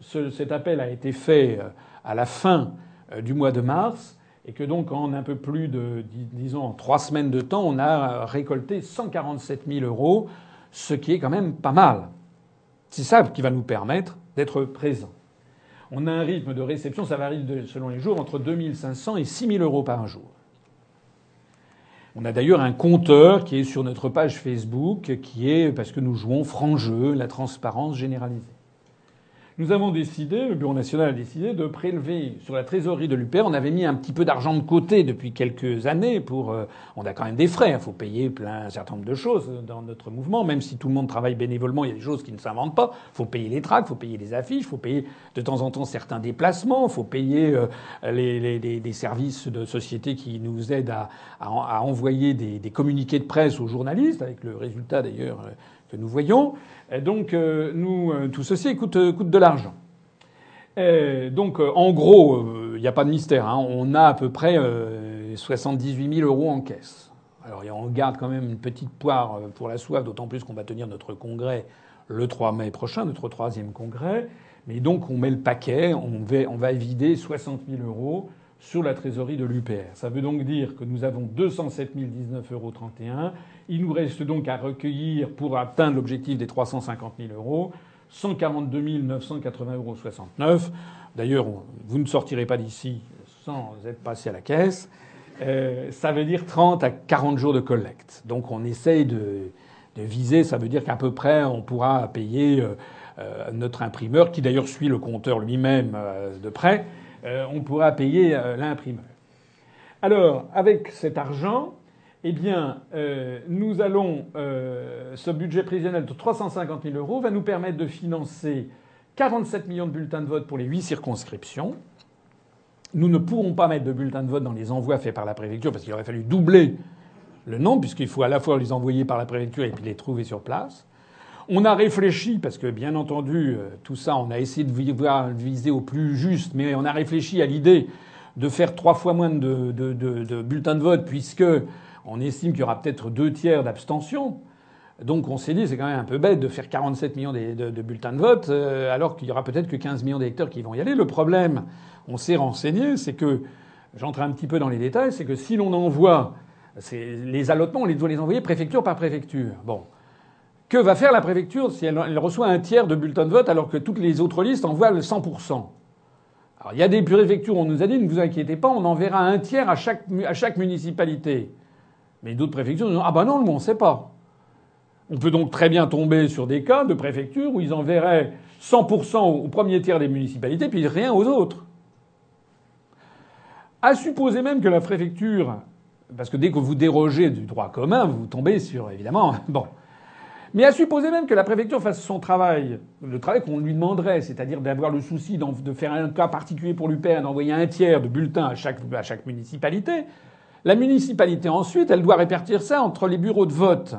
cet appel a été fait euh, à la fin euh, du mois de mars et que donc en un peu plus de, disons, en trois semaines de temps, on a récolté 147 000 euros, ce qui est quand même pas mal. C'est ça qui va nous permettre d'être présents. On a un rythme de réception, ça varie selon les jours, entre 2500 et 6000 euros par jour. On a d'ailleurs un compteur qui est sur notre page Facebook, qui est parce que nous jouons franc jeu, la transparence généralisée. Nous avons décidé, le Bureau national a décidé de prélever sur la trésorerie de l'UPR. On avait mis un petit peu d'argent de côté depuis quelques années pour. Euh, on a quand même des frais. Il faut payer plein un certain nombre de choses dans notre mouvement. Même si tout le monde travaille bénévolement, il y a des choses qui ne s'inventent pas. Il faut payer les tracts, il faut payer les affiches, il faut payer de temps en temps certains déplacements, il faut payer euh, les, services de société qui nous aident à, envoyer des, des, communiqués de presse aux journalistes, avec le résultat d'ailleurs euh, que nous voyons. Donc, euh, nous, euh, tout ceci coûte, coûte de l'argent. donc, euh, en gros, il n'y a pas de mystère. Hein, on a à peu près 78 000 euros en caisse. Alors, on garde quand même une petite poire pour la soif, d'autant plus qu'on va tenir notre congrès le 3 mai prochain, notre troisième congrès. Mais donc, on met le paquet, on va, on va vider 60 000 euros sur la trésorerie de l'UPR. Ça veut donc dire que nous avons 207 019,31 euros. Il nous reste donc à recueillir, pour atteindre l'objectif des 350 000 euros, 142 980,69 euros. D'ailleurs, vous ne sortirez pas d'ici sans être passé à la caisse. Euh, ça veut dire 30 à 40 jours de collecte. Donc on essaye de, viser, ça veut dire qu'à peu près on pourra payer euh, euh, notre imprimeur, qui d'ailleurs suit le compteur lui-même de près, on pourra payer l'imprimeur. Alors, avec cet argent, eh bien, euh, nous allons, euh, ce budget prévisionnel de 350 000 euros va nous permettre de financer 47 millions de bulletins de vote pour les huit circonscriptions. Nous ne pourrons pas mettre de bulletins de vote dans les envois faits par la préfecture parce qu'il aurait fallu doubler le nombre puisqu'il faut à la fois les envoyer par la préfecture et puis les trouver sur place. On a réfléchi, parce que bien entendu, euh, tout ça, on a essayé de viser au plus juste, mais on a réfléchi à l'idée de faire trois fois moins de bulletins de vote, puisque on estime qu'il y aura peut-être deux tiers d'abstention. Donc on s'est dit, c'est quand même un peu bête de faire 47 millions de, bulletins de vote, euh, alors qu'il y aura peut-être que 15 millions d'électeurs qui vont y aller. Le problème, on s'est renseigné, c'est que, j'entre un petit peu dans les détails, c'est que si l'on envoie les allotements, on les doit les envoyer préfecture par préfecture. Bon. Que va faire la préfecture si elle, reçoit un tiers de bulletins de vote alors que toutes les autres listes envoient le 100% Alors il y a des préfectures, on nous a dit, ne vous inquiétez pas, on enverra un tiers à chaque, à chaque municipalité. Mais d'autres préfectures disent Ah ben non, on ne sait pas. On peut donc très bien tomber sur des cas de préfecture où ils enverraient 100% au premier tiers des municipalités, puis rien aux autres. À supposer même que la préfecture, parce que dès que vous dérogez du droit commun, vous tombez sur, évidemment, [laughs] bon. Mais à supposer même que la préfecture fasse son travail, le travail qu'on lui demanderait, c'est-à-dire d'avoir le souci de faire un cas particulier pour l'UPR, d'envoyer un tiers de bulletins à chaque municipalité, la municipalité, ensuite, elle doit répartir ça entre les bureaux de vote.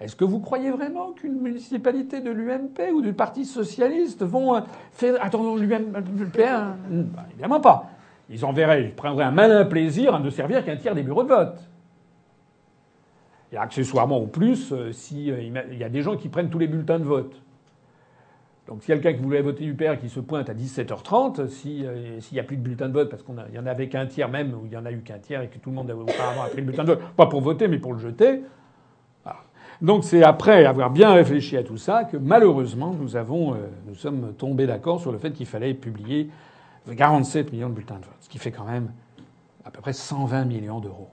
Est-ce que vous croyez vraiment qu'une municipalité de l'UMP ou du Parti socialiste vont euh, faire attends l'UMP hein bah, Évidemment pas. Ils enverraient, ils prendraient un malin plaisir à ne servir qu'un tiers des bureaux de vote. Et accessoirement, au plus, euh, s'il euh, y a des gens qui prennent tous les bulletins de vote. Donc si quelqu'un qui voulait voter UPR qui se pointe à 17h30, euh, s'il n'y a plus de bulletin de vote, parce qu'il y en avait qu'un tiers même, ou il y en a eu qu'un tiers et que tout le monde auparavant pris le bulletin de vote, pas pour voter, mais pour le jeter. Donc c'est après avoir bien réfléchi à tout ça que malheureusement nous avons, euh, nous sommes tombés d'accord sur le fait qu'il fallait publier 47 millions de bulletins de vote, ce qui fait quand même à peu près 120 millions d'euros.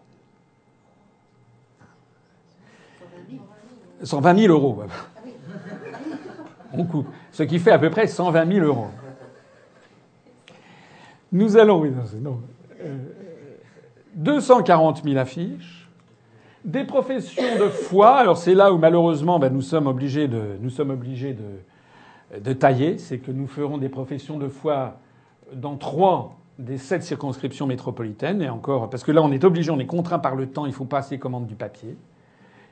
120 000 euros. On coupe ce qui fait à peu près 120 000 euros. Nous allons, oui, non, 240 000 euh, affiches, des professions de foi. Alors c'est là où malheureusement ben, nous sommes obligés de, nous sommes obligés de, de tailler, c'est que nous ferons des professions de foi dans trois des sept circonscriptions métropolitaines et encore parce que là on est obligé, on est contraint par le temps, il faut passer commande du papier.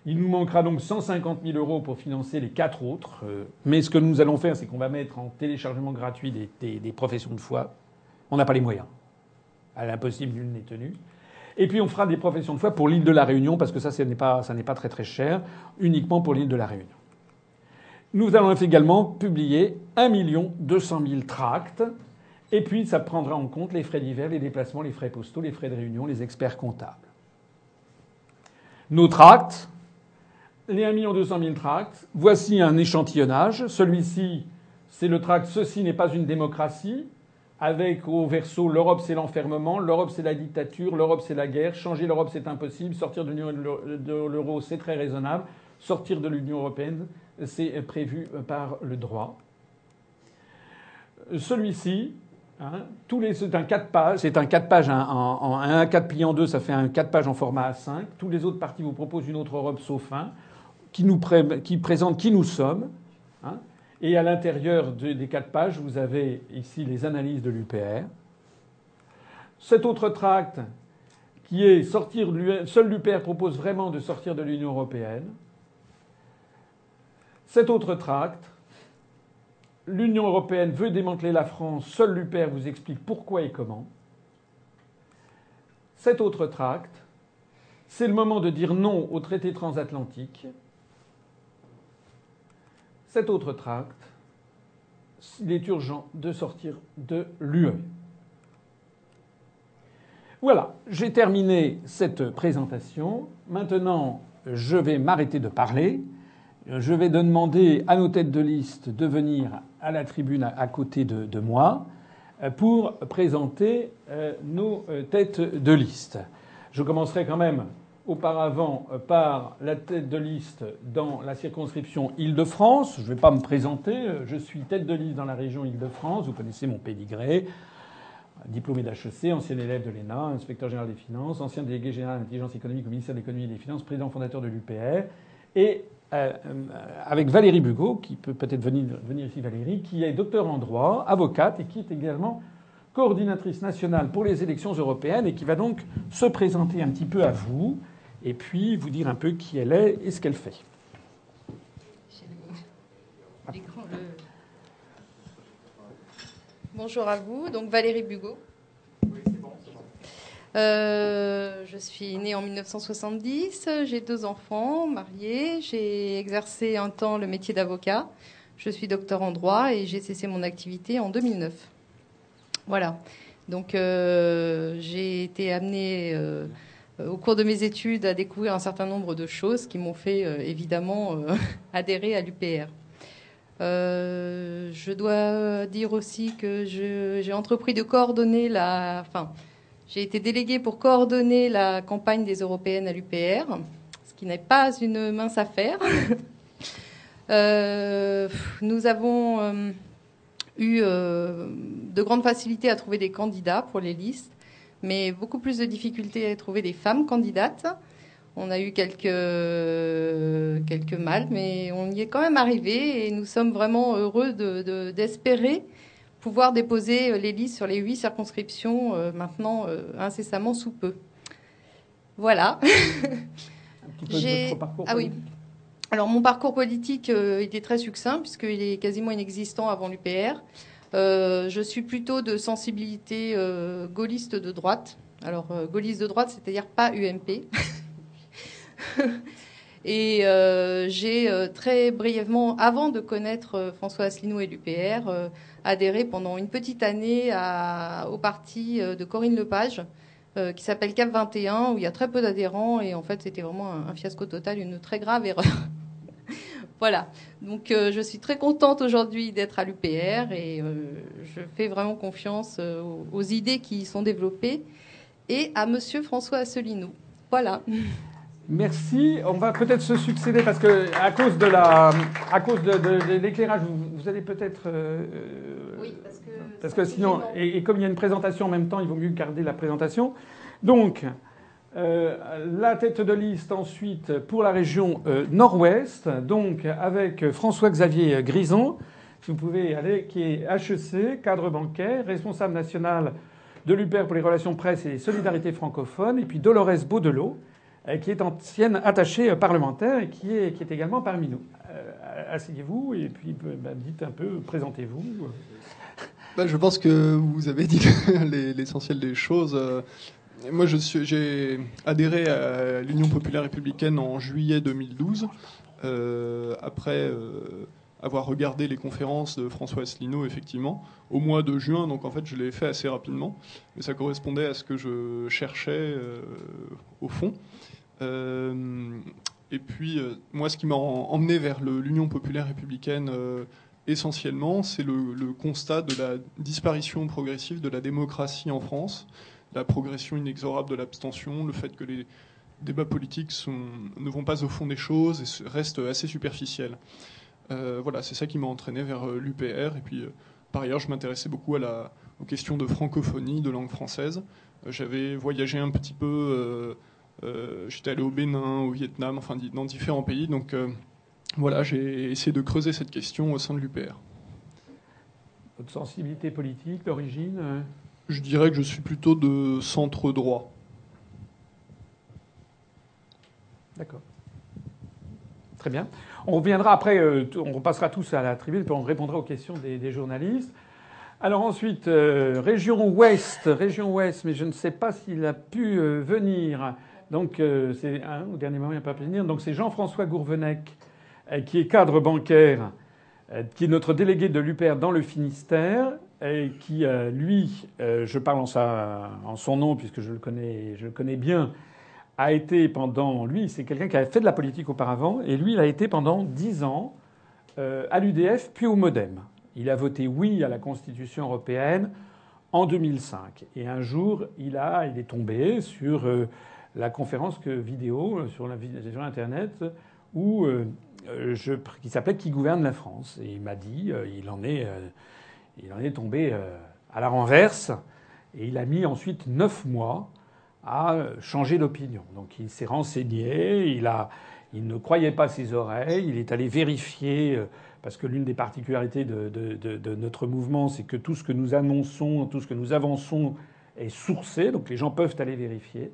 Il nous manquera donc 150 000 euros pour financer les quatre autres. Euh, mais ce que nous allons faire, c'est qu'on va mettre en téléchargement gratuit des, professions de foi. On n'a pas les moyens. À l'impossible, nul n'est tenu. Et puis on fera des professions de foi pour l'île de la Réunion, parce que ça, ça n'est pas, pas très très cher, uniquement pour l'île de la Réunion. Nous allons également publier 1 200 000 tracts, et puis ça prendra en compte les frais divers, les déplacements, les frais postaux, les frais de réunion, les experts comptables. Nos tracts, les 1 200 000 tracts. Voici un échantillonnage. Celui-ci, c'est le tract Ceci n'est pas une démocratie, avec au verso l'Europe c'est l'enfermement, l'Europe c'est la dictature, l'Europe c'est la guerre, changer l'Europe c'est impossible, sortir de l'euro c'est très raisonnable, sortir de l'Union européenne c'est prévu par le droit. Celui-ci, hein, c'est un 4 pages, c'est un 4 pages, un, 4 plié en 2, ça fait un 4 pages en format A5. Tous les autres partis vous proposent une autre Europe sauf un qui, nous présente qui nous sommes. Hein. et à l'intérieur des quatre pages, vous avez ici les analyses de l'UPR. Cet autre tract qui est sortir seul l'UPR propose vraiment de sortir de l'Union européenne. Cet autre tract, l'Union européenne veut démanteler la France, seul l'UPR vous explique pourquoi et comment. Cet autre tract, c'est le moment de dire non au traité transatlantique. Cet autre tract, il est urgent de sortir de l'UE. Voilà, j'ai terminé cette présentation. Maintenant, je vais m'arrêter de parler. Je vais demander à nos têtes de liste de venir à la tribune à côté de, moi pour présenter euh, nos euh, têtes de liste. Je commencerai quand même auparavant euh, par la tête de liste dans la circonscription Île-de-France. Je ne vais pas me présenter. Euh, je suis tête de liste dans la région Île-de-France. Vous connaissez mon pédigré. diplômé d'HEC, ancien élève de l'ENA, inspecteur général des finances, ancien délégué général d'intelligence économique au ministère de l'économie et des finances, président fondateur de l'UPR, et euh, avec Valérie Bugot, qui peut peut-être venir ici, Valérie, qui est docteur en droit, avocate et qui est également coordinatrice nationale pour les élections européennes et qui va donc se présenter un petit peu à vous et puis vous dire un peu qui elle est et ce qu'elle fait. Bonjour à vous, donc Valérie Bugot. Euh, je suis née en 1970, j'ai deux enfants, mariés, j'ai exercé un temps le métier d'avocat, je suis docteur en droit et j'ai cessé mon activité en 2009. Voilà, donc euh, j'ai été amenée euh, au cours de mes études à découvrir un certain nombre de choses qui m'ont fait évidemment [laughs] adhérer à l'UPR. je dois dire aussi que j'ai entrepris de coordonner la... Enfin, j'ai été déléguée pour coordonner la campagne des européennes à l'UPR, ce qui n'est pas une mince affaire. [laughs] Euh, nous avons euh, eu euh, de grandes facilités à trouver des candidats pour les listes, mais beaucoup plus de difficultés à trouver des femmes candidates. On a eu quelques, quelques mal, mais on y est quand même arrivé et nous sommes vraiment heureux d'espérer pouvoir déposer euh, les listes sur les huit circonscriptions euh, maintenant euh, incessamment sous peu. Voilà. Un petit peu de votre parcours ah oui. Alors mon parcours politique était très succinct puisqu'il est quasiment inexistant avant l'UPR. Je suis plutôt de sensibilité gaulliste de droite. Alors gaulliste de droite, c'est-à-dire pas UMP. [laughs] Et j'ai très brièvement, avant de connaître François Asselineau et l'UPR, adhéré pendant une petite année au parti euh, de Corinne Lepage, euh, qui s'appelle CAP 21, où il y a très peu d'adhérents, et en fait c'était vraiment un, fiasco total, une très grave erreur. [laughs] voilà, donc euh, je suis très contente aujourd'hui d'être à l'UPR, et je fais vraiment confiance aux, idées qui y sont développées, et à Monsieur François Asselineau. Voilà. [laughs] Merci. On va peut-être se succéder parce que à cause de la, à cause de, l'éclairage, vous, allez peut-être. Euh, oui, parce que. Parce que sinon, et, comme il y a une présentation en même temps, il vaut mieux garder la présentation. Donc, euh, la tête de liste ensuite pour la région euh, Nord-Ouest, donc avec François-Xavier Grison, vous pouvez aller, qui est HEC, cadre bancaire, responsable national de l'UPER pour les relations presse et solidarité francophone, et puis Dolores Baudelot euh, qui est ancienne attachée parlementaire et qui est, également parmi nous. Asseyez-vous et puis bah, dites un peu, présentez-vous. Bah, je pense que vous avez dit [laughs] l'essentiel des choses. Euh, moi, j'ai adhéré à l'Union populaire républicaine en juillet 2012, après avoir regardé les conférences de François Asselineau, effectivement, au mois de juin. Donc, en fait, je l'ai fait assez rapidement. Mais ça correspondait à ce que je cherchais au fond. Euh, et puis, euh, moi, ce qui m'a emmené vers l'Union populaire républicaine euh, essentiellement, c'est le, constat de la disparition progressive de la démocratie en France, la progression inexorable de l'abstention, le fait que les débats politiques ne vont pas au fond des choses et restent assez superficiels. voilà, c'est ça qui m'a entraîné vers l'UPR. Et puis, par ailleurs, je m'intéressais beaucoup à la, aux questions de francophonie, de langue française. J'avais voyagé un petit peu euh, j'étais allé au Bénin, au Vietnam, enfin dans différents pays. Donc euh, voilà, j'ai essayé de creuser cette question au sein de l'UPR. Votre sensibilité politique, l'origine euh Je dirais que je suis plutôt de centre droit. D'accord. Très bien. On reviendra après, on repassera tous à la tribune, puis on répondra aux questions des, journalistes. Alors ensuite, région ouest, région ouest, mais je ne sais pas s'il a pu venir. Donc, euh, c'est au dernier moment, il n'y a pas pu venir. Donc, c'est Jean-François Gourvenec, euh, qui est cadre bancaire, euh, qui est notre délégué de l'UPR dans le Finistère, et qui, lui, je parle en, en, son nom puisque je le connais, je le connais bien, a été pendant. Lui, c'est quelqu'un qui a fait de la politique auparavant, et lui, il a été pendant dix ans à l'UDF puis au MoDem. Il a voté oui à la Constitution européenne en 2005. Et un jour, il, a, il est tombé sur la conférence vidéo euh, sur, la, Internet où, euh, je, qui s'appelait Qui gouverne la France. Et il m'a dit, euh, il, en est, il en est tombé à la renverse. Et il a mis ensuite neuf mois à changer d'opinion. Donc il s'est renseigné, il, a, il ne croyait pas ses oreilles, il est allé vérifier, euh, parce que l'une des particularités de, de, notre mouvement, c'est que tout ce que nous annonçons, tout ce que nous avançons est sourcé, donc les gens peuvent aller vérifier.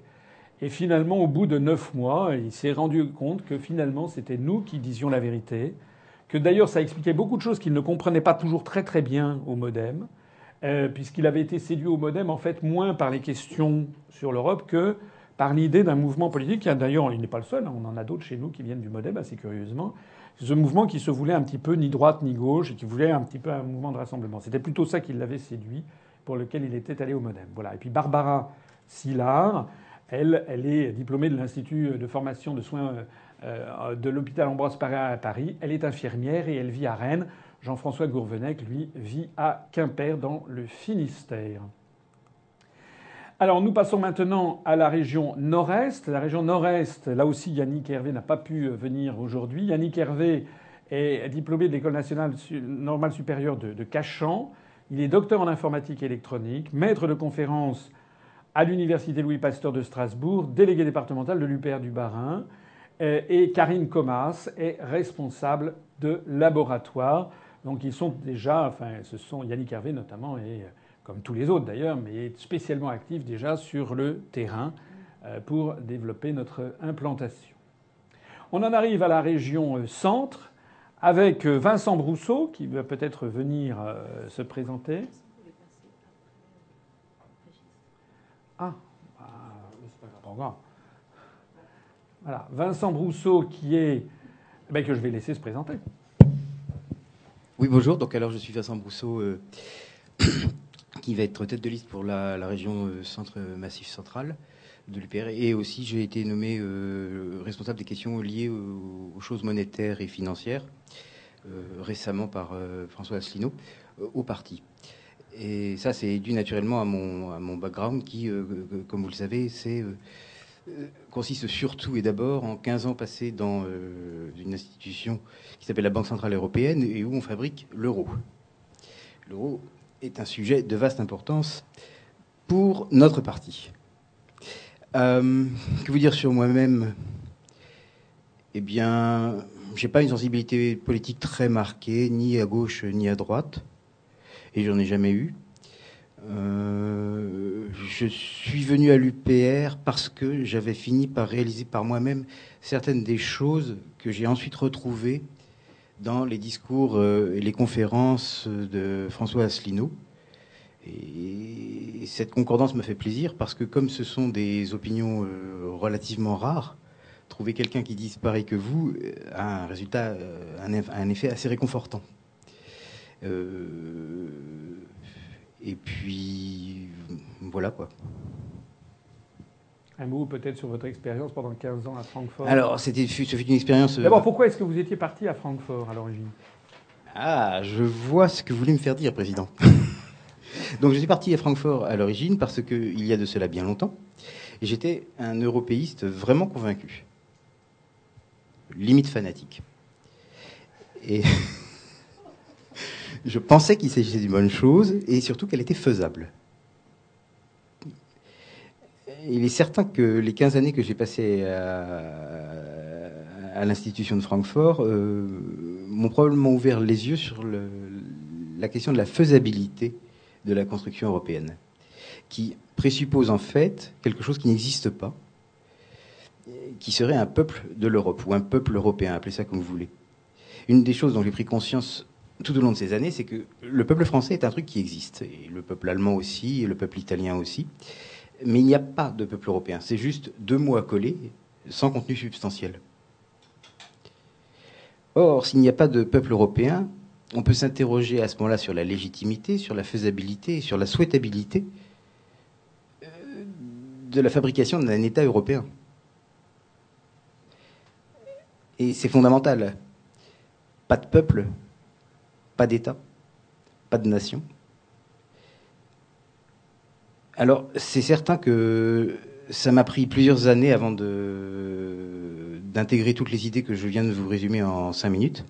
Et finalement, au bout de neuf mois, il s'est rendu compte que finalement, c'était nous qui disions la vérité, que d'ailleurs, ça expliquait beaucoup de choses qu'il ne comprenait pas toujours très très bien au modem, euh, puisqu'il avait été séduit au modem en fait moins par les questions sur l'Europe que par l'idée d'un mouvement politique. D'ailleurs, il n'est pas le seul, hein, on en a d'autres chez nous qui viennent du modem, assez curieusement. Ce mouvement qui se voulait un petit peu ni droite ni gauche et qui voulait un petit peu un mouvement de rassemblement. C'était plutôt ça qui l'avait séduit, pour lequel il était allé au modem. Voilà. Et puis Barbara Sillard, elle, elle est diplômée de l'Institut de formation de soins euh, de l'hôpital Ambroise Paré à Paris. Elle est infirmière et elle vit à Rennes. Jean-François Gourvenec, lui, vit à Quimper dans le Finistère. Alors nous passons maintenant à la région nord-est. La région nord-est, là aussi Yannick Hervé n'a pas pu venir aujourd'hui. Yannick Hervé est diplômé de l'École nationale normale supérieure de, Cachan. Il est docteur en informatique électronique, maître de conférences à l'Université Louis Pasteur de Strasbourg, délégué départemental de l'UPR du Bas-Rhin. Et Karine Comas est responsable de laboratoire donc ils sont déjà, enfin ce sont Yannick Hervé notamment, et euh, comme tous les autres d'ailleurs, mais spécialement actifs déjà sur le terrain euh, pour développer notre implantation. On en arrive à la région euh, centre avec Vincent Brousseau qui va peut-être venir se présenter. Ah, bah, pas grave. Voilà, Vincent Brousseau qui est, ben, que je vais laisser se présenter. Oui, bonjour. Donc, alors, je suis Vincent Brousseau, euh, [coughs] qui va être tête de liste pour la, région euh, Centre Massif Central de l'UPR. Et aussi, j'ai été nommé euh, responsable des questions liées aux, choses monétaires et financières, récemment par François Asselineau, au parti. Et ça, c'est dû naturellement à mon, à mon background qui, comme vous le savez, c'est euh, consiste surtout et d'abord en 15 ans passés dans euh, une institution qui s'appelle la Banque Centrale Européenne et où on fabrique l'euro. L'euro est un sujet de vaste importance pour notre parti. Euh, que vous dire sur moi-même? Eh bien, j'ai pas une sensibilité politique très marquée, ni à gauche ni à droite, et j'en ai jamais eu. Euh, je suis venu à l'UPR parce que j'avais fini par réaliser par moi-même certaines des choses que j'ai ensuite retrouvées dans les discours euh, et les conférences de François Asselineau. Et cette concordance me fait plaisir parce que comme ce sont des opinions euh, relativement rares, trouver quelqu'un qui dise pareil que vous a un résultat, un, effet assez réconfortant. Et puis, voilà quoi. Un mot peut-être sur votre expérience pendant 15 ans à Francfort. Alors, c'était ce fut une expérience. Euh, D'abord, pourquoi est-ce que vous étiez parti à Francfort à l'origine? Ah, je vois ce que vous voulez me faire dire, président. [laughs] Donc, je suis parti à Francfort à l'origine parce qu'il y a de cela bien longtemps, j'étais un européiste vraiment convaincu, limite fanatique. Et [laughs] je pensais qu'il s'agissait d'une bonne chose et surtout qu'elle était faisable. Il est certain que les 15 années que j'ai passées à, l'institution de Francfort euh, m'ont probablement ouvert les yeux sur la question de la faisabilité de la construction européenne, qui présuppose en fait quelque chose qui n'existe pas, qui serait un peuple de l'Europe, ou un peuple européen, appelez ça comme vous voulez. Une des choses dont j'ai pris conscience tout au long de ces années, c'est que le peuple français est un truc qui existe, et le peuple allemand aussi, et le peuple italien aussi. Mais il n'y a pas de peuple européen. C'est juste deux mots à coller, sans contenu substantiel. Or, s'il n'y a pas de peuple européen, on peut s'interroger à ce moment-là sur la légitimité, sur la faisabilité, sur la souhaitabilité euh, de la fabrication d'un État européen. Et c'est fondamental. Pas de peuple, pas d'État, pas de nation. Alors, c'est certain que ça m'a pris plusieurs années avant d'intégrer toutes les idées que je viens de vous résumer en cinq minutes.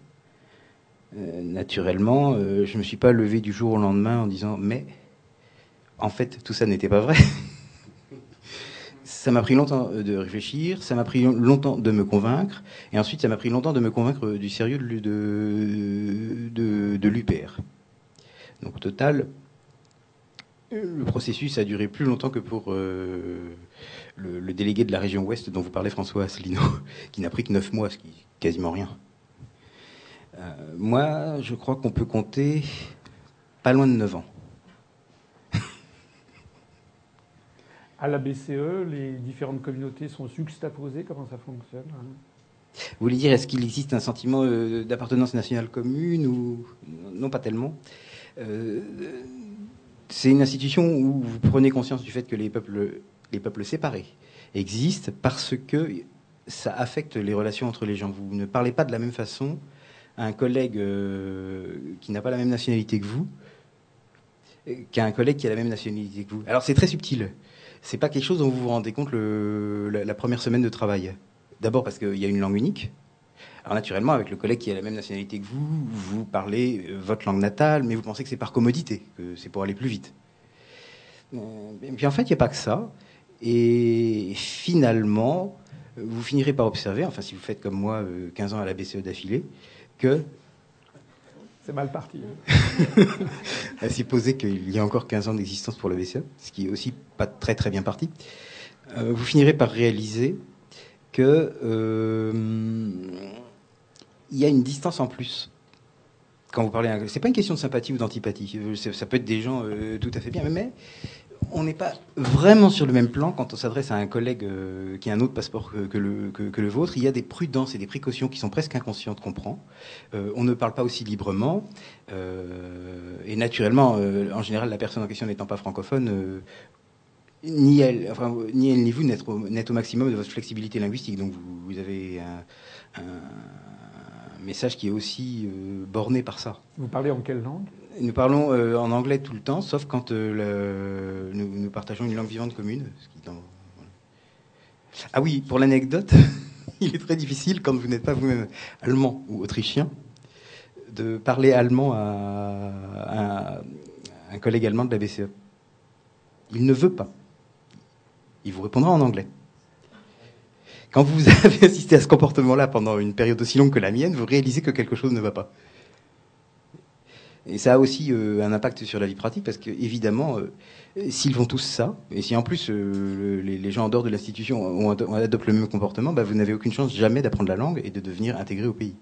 Euh, naturellement, euh, je ne me suis pas levé du jour au lendemain en disant mais en fait, tout ça n'était pas vrai. [laughs] ça m'a pris longtemps de réfléchir, ça m'a pris longtemps de me convaincre, et ensuite ça m'a pris longtemps de me convaincre du sérieux de, l'UPR. Donc au total, le processus a duré plus longtemps que pour euh, le, délégué de la région ouest dont vous parlez, François Asselineau, [laughs] qui n'a pris que 9 mois, ce qui est quasiment rien. Euh, moi, je crois qu'on peut compter pas loin de 9 ans. À la BCE, les différentes communautés sont juxtaposées Comment ça fonctionne hein? Vous voulez dire, est-ce qu'il existe un sentiment euh, d'appartenance nationale commune ou non pas tellement euh, C'est une institution où vous prenez conscience du fait que les peuples, les peuples séparés existent parce que ça affecte les relations entre les gens. Vous ne parlez pas de la même façon à un collègue euh, qui n'a pas la même nationalité que vous qu'à un collègue qui a la même nationalité que vous. Alors c'est très subtil c'est pas quelque chose dont vous vous rendez compte la, première semaine de travail. D'abord parce qu'il y a une langue unique. Alors naturellement, avec le collègue qui a la même nationalité que vous, vous parlez euh, votre langue natale, mais vous pensez que c'est par commodité, que c'est pour aller plus vite. et euh, puis en fait, il n'y a pas que ça. Et finalement, vous finirez par observer, enfin si vous faites comme moi 15 euh, ans à la BCE d'affilée, que c'est mal parti. [laughs] à supposer qu'il y a encore 15 ans d'existence pour le BCE, ce qui est aussi pas très très bien parti, euh, vous finirez par réaliser que euh, il y a une distance en plus. Quand vous parlez, c'est pas une question de sympathie ou d'antipathie. Ça peut être des gens euh, tout à fait bien, mais on n'est pas vraiment sur le même plan quand on s'adresse à un collègue euh, qui a un autre passeport que, le, vôtre. Il y a des prudences et des précautions qui sont presque inconscientes qu'on prend. Euh, on ne parle pas aussi librement. Euh, et naturellement, en général, la personne en question n'étant pas francophone, ni elle, ni vous n'êtes au, maximum de votre flexibilité linguistique. Donc vous, avez un, message qui est aussi borné par ça. Vous parlez en quelle langue? Nous parlons euh, en anglais tout le temps, sauf quand euh, nous, partageons une langue vivante commune. Ah oui, pour l'anecdote, [laughs] il est très difficile, quand vous n'êtes pas vous-même allemand ou autrichien, de parler allemand à, un collègue allemand de la BCE. Il ne veut pas. Il vous répondra en anglais. Quand vous [laughs] avez assisté à ce comportement-là pendant une période aussi longue que la mienne, vous réalisez que quelque chose ne va pas. Et ça a aussi euh, un impact sur la vie pratique parce que évidemment, euh, s'ils font tous ça, et si en plus euh, les, gens en dehors de l'institution adoptent le même comportement, bah, vous n'avez aucune chance jamais d'apprendre la langue et de devenir intégré au pays.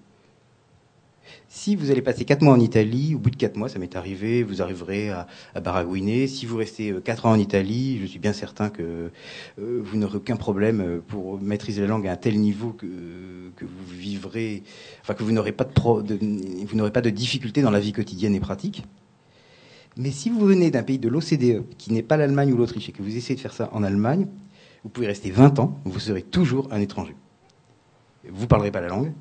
Si vous allez passer 4 mois en Italie, au bout de 4 mois, ça m'est arrivé, vous arriverez à, à. Si vous restez 4 euh, ans en Italie, je suis bien certain que euh, vous n'aurez aucun problème euh, pour maîtriser la langue à un tel niveau que, vous vivrez, enfin que vous n'aurez pas de, vous n'aurez pas de difficultés dans la vie quotidienne et pratique. Mais si vous venez d'un pays de l'OCDE, qui n'est pas l'Allemagne ou l'Autriche, et que vous essayez de faire ça en Allemagne, vous pouvez rester 20 ans, vous serez toujours un étranger. Vous ne parlerez pas la langue,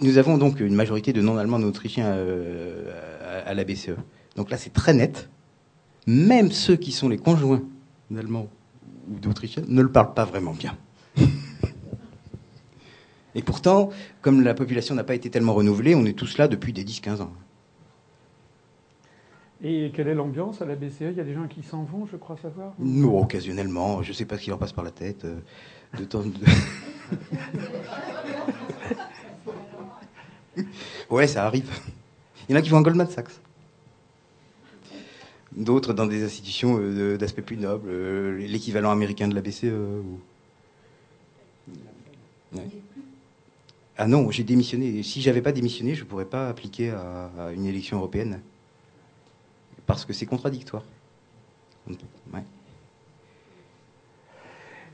nous avons donc une majorité de non-allemands et autrichiens euh, à, la BCE. Donc là, c'est très net. Même ceux qui sont les conjoints d'Allemands ou d'Autrichiens ne le parlent pas vraiment bien. [laughs] Et pourtant, comme la population n'a pas été tellement renouvelée, on est tous là depuis des 10-15 ans. Et quelle est l'ambiance à la BCE Il y a des gens qui s'en vont, je crois savoir? Non, occasionnellement. Je ne sais pas ce qui leur passe par la tête. Euh, de temps de... [laughs] ouais, ça arrive. Il y en a qui vont en Goldman Sachs. D'autres dans des institutions euh, d'aspect plus noble, euh, l'équivalent américain de la BCE. Ah non, j'ai démissionné. Si j'avais pas démissionné, je ne pourrais pas appliquer à, une élection européenne. Parce que c'est contradictoire.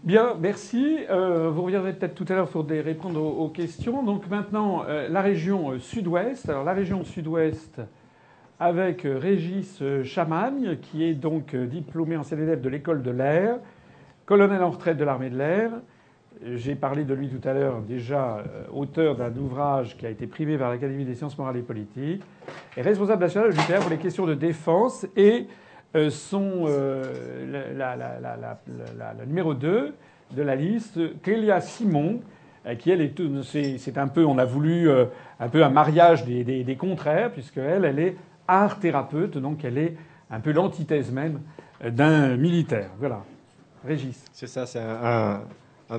Bien, merci. Euh, vous reviendrez peut-être tout à l'heure pour répondre aux, questions. Donc maintenant, euh, la région euh, sud-ouest. Alors la région sud-ouest avec Régis Chamagne, qui est donc diplômé ancien élève de l'école de l'air, colonel en retraite de l'armée de l'air. J'ai parlé de lui tout à l'heure, déjà auteur d'un ouvrage qui a été primé par l'Académie des sciences morales et politiques, et responsable national de l'UPR pour les questions de défense et sont euh, la, numéro 2 de la liste, Clélia Simon, euh, qui elle est, c'est un peu, on a voulu un peu un mariage des, des, des contraires, puisque elle, elle est art thérapeute, donc elle est un peu l'antithèse même d'un militaire. Voilà. Régis. C'est ça, c'est un,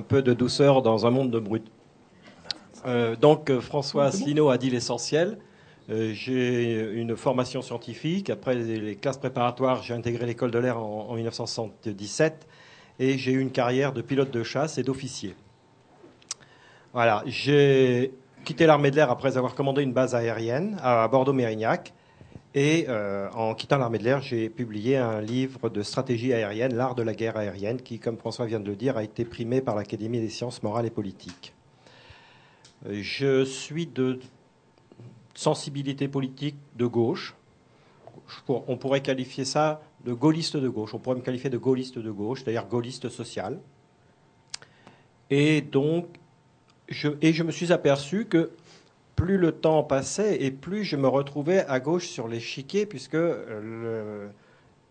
peu de douceur dans un monde de brut. Euh, donc François Asselineau a dit l'essentiel. Euh, j'ai une formation scientifique. Après les classes préparatoires, j'ai intégré l'école de l'air en, 1977 et j'ai eu une carrière de pilote de chasse et d'officier. Voilà, j'ai quitté l'armée de l'air après avoir commandé une base aérienne à Bordeaux-Mérignac. Et euh, en quittant l'armée de l'air, j'ai publié un livre de stratégie aérienne, L'art de la guerre aérienne, qui, comme François vient de le dire, a été primé par l'Académie des sciences morales et politiques. Je suis de sensibilité politique de gauche. On pourrait qualifier ça de gaulliste de gauche. On pourrait me qualifier de gaulliste de gauche, c'est-à-dire gaulliste social. Et donc, je, et je me suis aperçu que plus le temps passait et plus je me retrouvais à gauche sur l'échiquier, puisque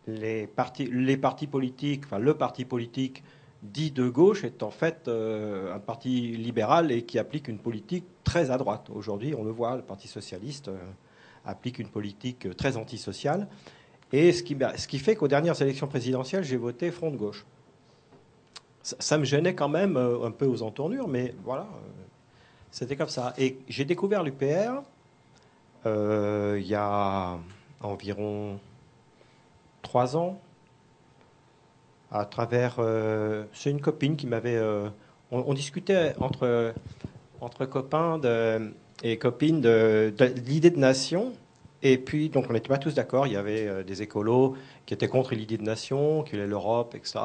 les, partis, les partis politiques, enfin le parti politique dit de gauche est en fait euh, un parti libéral et qui applique une politique très à droite. Aujourd'hui, on le voit, le Parti socialiste euh, applique une politique très antisociale. Et ce qui, ce qui fait qu'aux dernières élections présidentielles, j'ai voté Front de gauche. Ça, me gênait quand même euh, un peu aux entournures, mais voilà, c'était comme ça. Et j'ai découvert l'UPR il y a environ trois ans, à travers. Euh, c'est une copine qui m'avait. Euh, on, discutait entre, entre copains et copines de, l'idée de nation. Et puis, donc, on n'était pas tous d'accord. Il y avait euh, des écolos qui étaient contre l'idée de nation, qui voulaient l'Europe, etc.,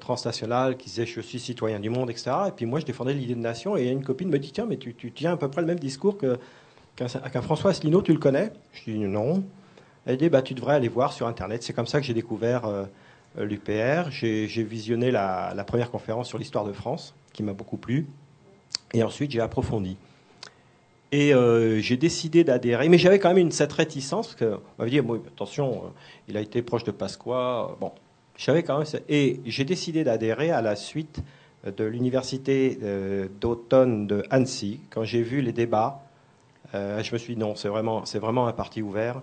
transnationale, qui disaient je suis citoyen du monde, etc. Et puis moi, je défendais l'idée de nation. Et une copine me dit tiens, mais tu, tiens à peu près le même discours que, qu'un, François Asselineau, tu le connais? Je dis non. Elle dit bah, tu devrais aller voir sur Internet. C'est comme ça que j'ai découvert l'UPR. J'ai visionné la, première conférence sur l'histoire de France, qui m'a beaucoup plu. Et ensuite, j'ai approfondi. Et euh, j'ai décidé d'adhérer. Mais j'avais quand même une, cette réticence, parce qu'on m'avait dit, attention, euh, il a été proche de Pasqua. Bon, j'avais quand même... Et j'ai décidé d'adhérer à la suite de l'université d'automne de Annecy. Quand j'ai vu les débats, je me suis dit, non, c'est vraiment, vraiment un parti ouvert.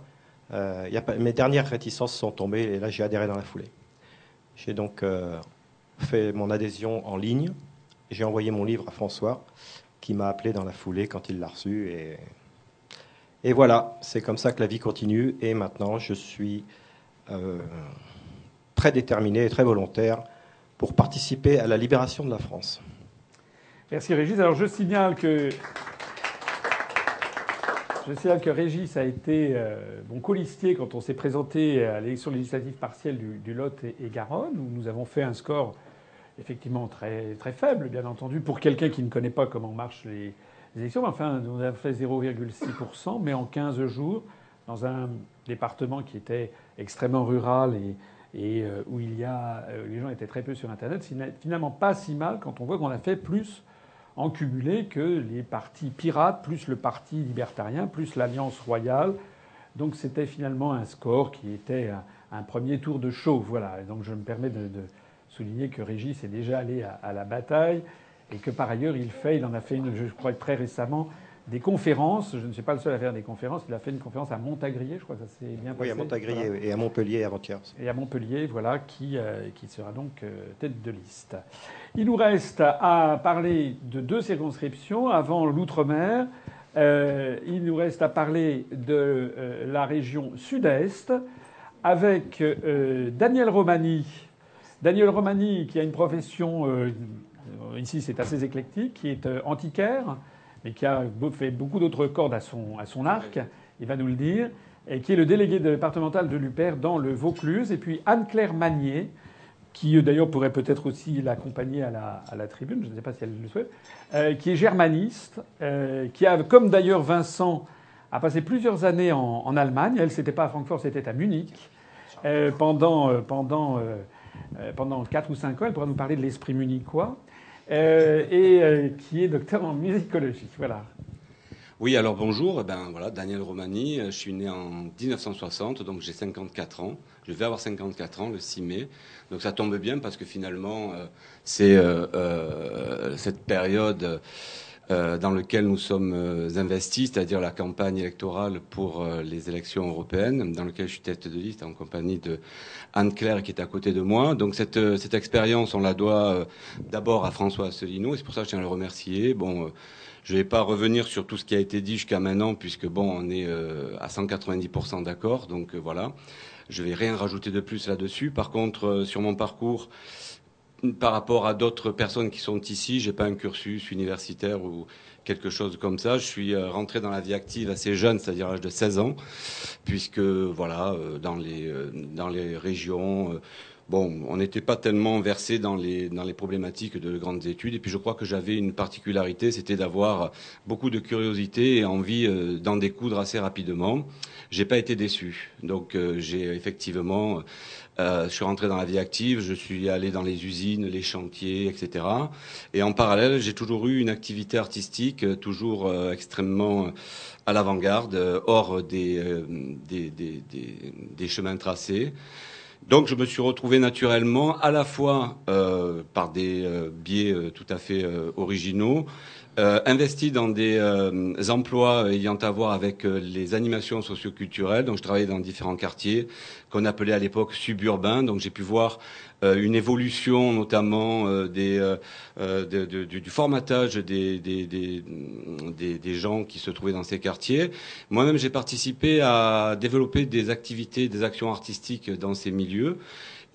Mes dernières réticences sont tombées, et là, j'ai adhéré dans la foulée. J'ai donc euh, fait mon adhésion en ligne. J'ai envoyé mon livre à François, qui m'a appelé dans la foulée quand il l'a reçu. Et, voilà, c'est comme ça que la vie continue. Et maintenant, je suis euh, très déterminé et très volontaire pour participer à la libération de la France. Merci Régis. Alors je signale que je signale que Régis a été euh, bon colistier quand on s'est présenté à l'élection législative partielle du, Lot et, Garonne, où nous avons fait un score effectivement très, faible, bien entendu, pour quelqu'un qui ne connaît pas comment marchent les, élections. Enfin, on a fait 0,6%, mais en 15 jours, dans un département qui était extrêmement rural et, euh, où il y a, euh, les gens étaient très peu sur Internet, finalement pas si mal quand on voit qu'on a fait plus en cumulé que les partis pirates, plus le parti libertarien, plus l'Alliance royale. Donc c'était finalement un score qui était un, premier tour de show. Voilà. Donc je me permets de, souligner que Régis est déjà allé à, la bataille et que par ailleurs il fait, il en a fait une, je crois très récemment, des conférences. Je ne suis pas le seul à faire des conférences. Il a fait une conférence à Montagrier, je crois que ça s'est bien passé. Oui, à Montagrier et à Montpellier avant-hier. Et à Montpellier, voilà, qui, euh, qui sera donc euh, tête de liste. Il nous reste à parler de deux circonscriptions avant l'outre-mer. Euh, il nous reste à parler de la région sud-est avec Daniel Romani. Daniel Romani, qui a une profession, ici c'est assez éclectique, qui est antiquaire mais qui a fait beaucoup d'autres cordes à son, arc, il va nous le dire, et qui est le délégué départemental de l'UPER dans le Vaucluse, et puis Anne-Claire Magnier, qui d'ailleurs pourrait peut-être aussi l'accompagner à la, tribune, je ne sais pas si elle le souhaite, euh, qui est germaniste, euh, qui a, comme d'ailleurs Vincent, a passé plusieurs années en, en Allemagne. Elle, c'était pas à Francfort, c'était à Munich. Euh, pendant, pendant, pendant 4 ou 5 ans, elle pourra nous parler de l'esprit munichois. Euh, et euh, qui est docteur en musicologie. Voilà. Oui, alors bonjour. Eh ben voilà, Daniel Romani. Je suis né en 1960, donc j'ai 54 ans. Je vais avoir 54 ans le 6 mai. Donc ça tombe bien parce que finalement, euh, c'est cette période euh, dans lequel nous sommes euh, investis, c'est-à-dire la campagne électorale pour euh, les élections européennes, dans lequel je suis tête de liste en compagnie de Anne-Claire qui est à côté de moi. Donc cette, cette expérience, on la doit d'abord à François Asselineau, et c'est pour ça que je tiens à le remercier. Bon, je ne vais pas revenir sur tout ce qui a été dit jusqu'à maintenant, puisque bon, on est à 190% d'accord, donc voilà. Je vais rien rajouter de plus là-dessus. Par contre, sur mon parcours, par rapport à d'autres personnes qui sont ici, j'ai pas un cursus universitaire ou quelque chose comme ça. Je suis euh, rentré dans la vie active assez jeune, c'est-à-dire à l'âge de 16 ans, puisque voilà, euh, dans les euh, dans les régions, bon, on n'était pas tellement versé dans les dans les problématiques de grandes études. Et puis je crois que j'avais une particularité, c'était d'avoir beaucoup de curiosité et envie d'en découdre assez rapidement. J'ai pas été déçu, donc j'ai effectivement euh, je suis rentré dans la vie active, je suis allé dans les usines, les chantiers, etc. Et en parallèle, j'ai toujours eu une activité artistique, euh, toujours euh, extrêmement à l'avant-garde, hors des, des, des, des, chemins tracés. Donc je me suis retrouvé naturellement à la fois par des biais tout à fait originaux, euh, investi dans des euh, emplois ayant à voir avec euh, les animations socioculturelles. Donc, je travaillais dans différents quartiers qu'on appelait à l'époque suburbains. Donc, j'ai pu voir une évolution, notamment des, du formatage des, des, des, des, gens qui se trouvaient dans ces quartiers. Moi-même, j'ai participé à développer des activités, des actions artistiques dans ces milieux.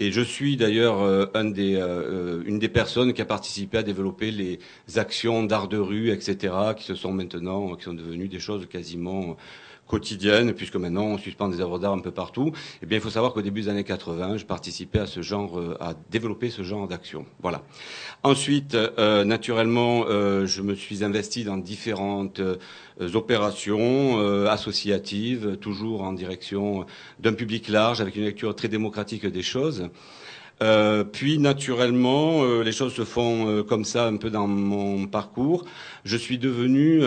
Et je suis d'ailleurs euh, euh, euh, une des personnes qui a participé à développer les actions d'art de rue, etc., qui se sont maintenant, qui sont devenues des choses quasiment quotidienne, puisque maintenant on suspend des œuvres d'art un peu partout, eh bien il faut savoir qu'au début des années 80, je participais à ce genre, euh, à développer ce genre d'action. Voilà. Ensuite, euh, naturellement, euh, je me suis investi dans différentes opérations associatives, toujours en direction d'un public large, avec une lecture très démocratique des choses. Euh, puis naturellement, euh, les choses se font euh, comme ça un peu dans mon parcours. Je suis devenu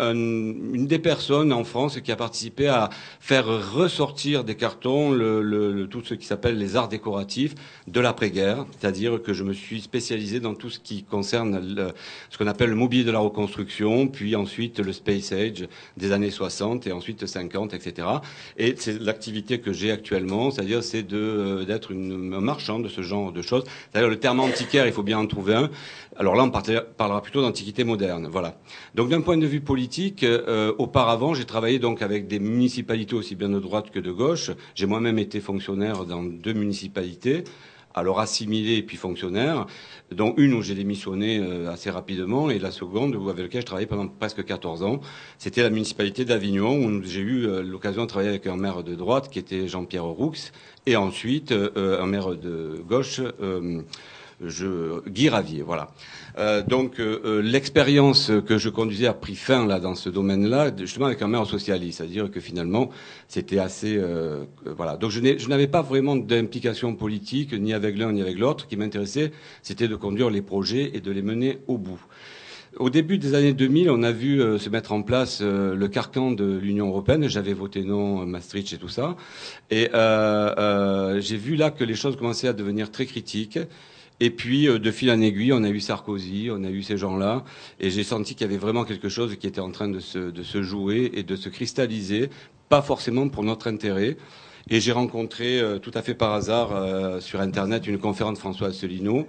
une des personnes en France qui a participé à faire ressortir des cartons le, le, tout ce qui s'appelle les arts décoratifs de l'après-guerre, c'est-à-dire que je me suis spécialisé dans tout ce qui concerne le, ce qu'on appelle le mobilier de la reconstruction, puis ensuite le space age des années 60 et ensuite 50, etc. Et c'est l'activité que j'ai actuellement, c'est-à-dire c'est d'être un marchand ce genre de choses. C'est-à-dire le terme antiquaire, il faut bien en trouver un. Alors là, on parlera plutôt d'antiquité moderne. Voilà. Donc d'un point de vue politique, euh, auparavant, j'ai travaillé donc avec des municipalités aussi bien de droite que de gauche. J'ai moi-même été fonctionnaire dans deux municipalités alors assimilé puis fonctionnaire, dont une où j'ai démissionné euh, assez rapidement et la seconde où, avec laquelle je travaillais pendant presque 14 ans. C'était la municipalité d'Avignon où j'ai eu euh, l'occasion de travailler avec un maire de droite qui était Jean-Pierre Roux et ensuite euh, un maire de gauche je, Guy Ravier, voilà. Euh, donc euh, euh, l'expérience que je conduisais a pris fin là dans ce domaine-là, justement avec un maire socialiste, c'est-à-dire que finalement c'était assez, voilà. Donc je n'avais pas vraiment d'implication politique ni avec l'un ni avec l'autre. Ce qui m'intéressait, c'était de conduire les projets et de les mener au bout. Au début des années 2000, on a vu se mettre en place le carcan de l'Union européenne. J'avais voté non, Maastricht et tout ça. Et j'ai vu là que les choses commençaient à devenir très critiques. Et puis, euh, de fil en aiguille, on a eu Sarkozy, on a eu ces gens-là, et j'ai senti qu'il y avait vraiment quelque chose qui était en train de se, de se jouer et de se cristalliser, pas forcément pour notre intérêt. Et j'ai rencontré euh, tout à fait par hasard euh, sur Internet une conférence de François Asselineau.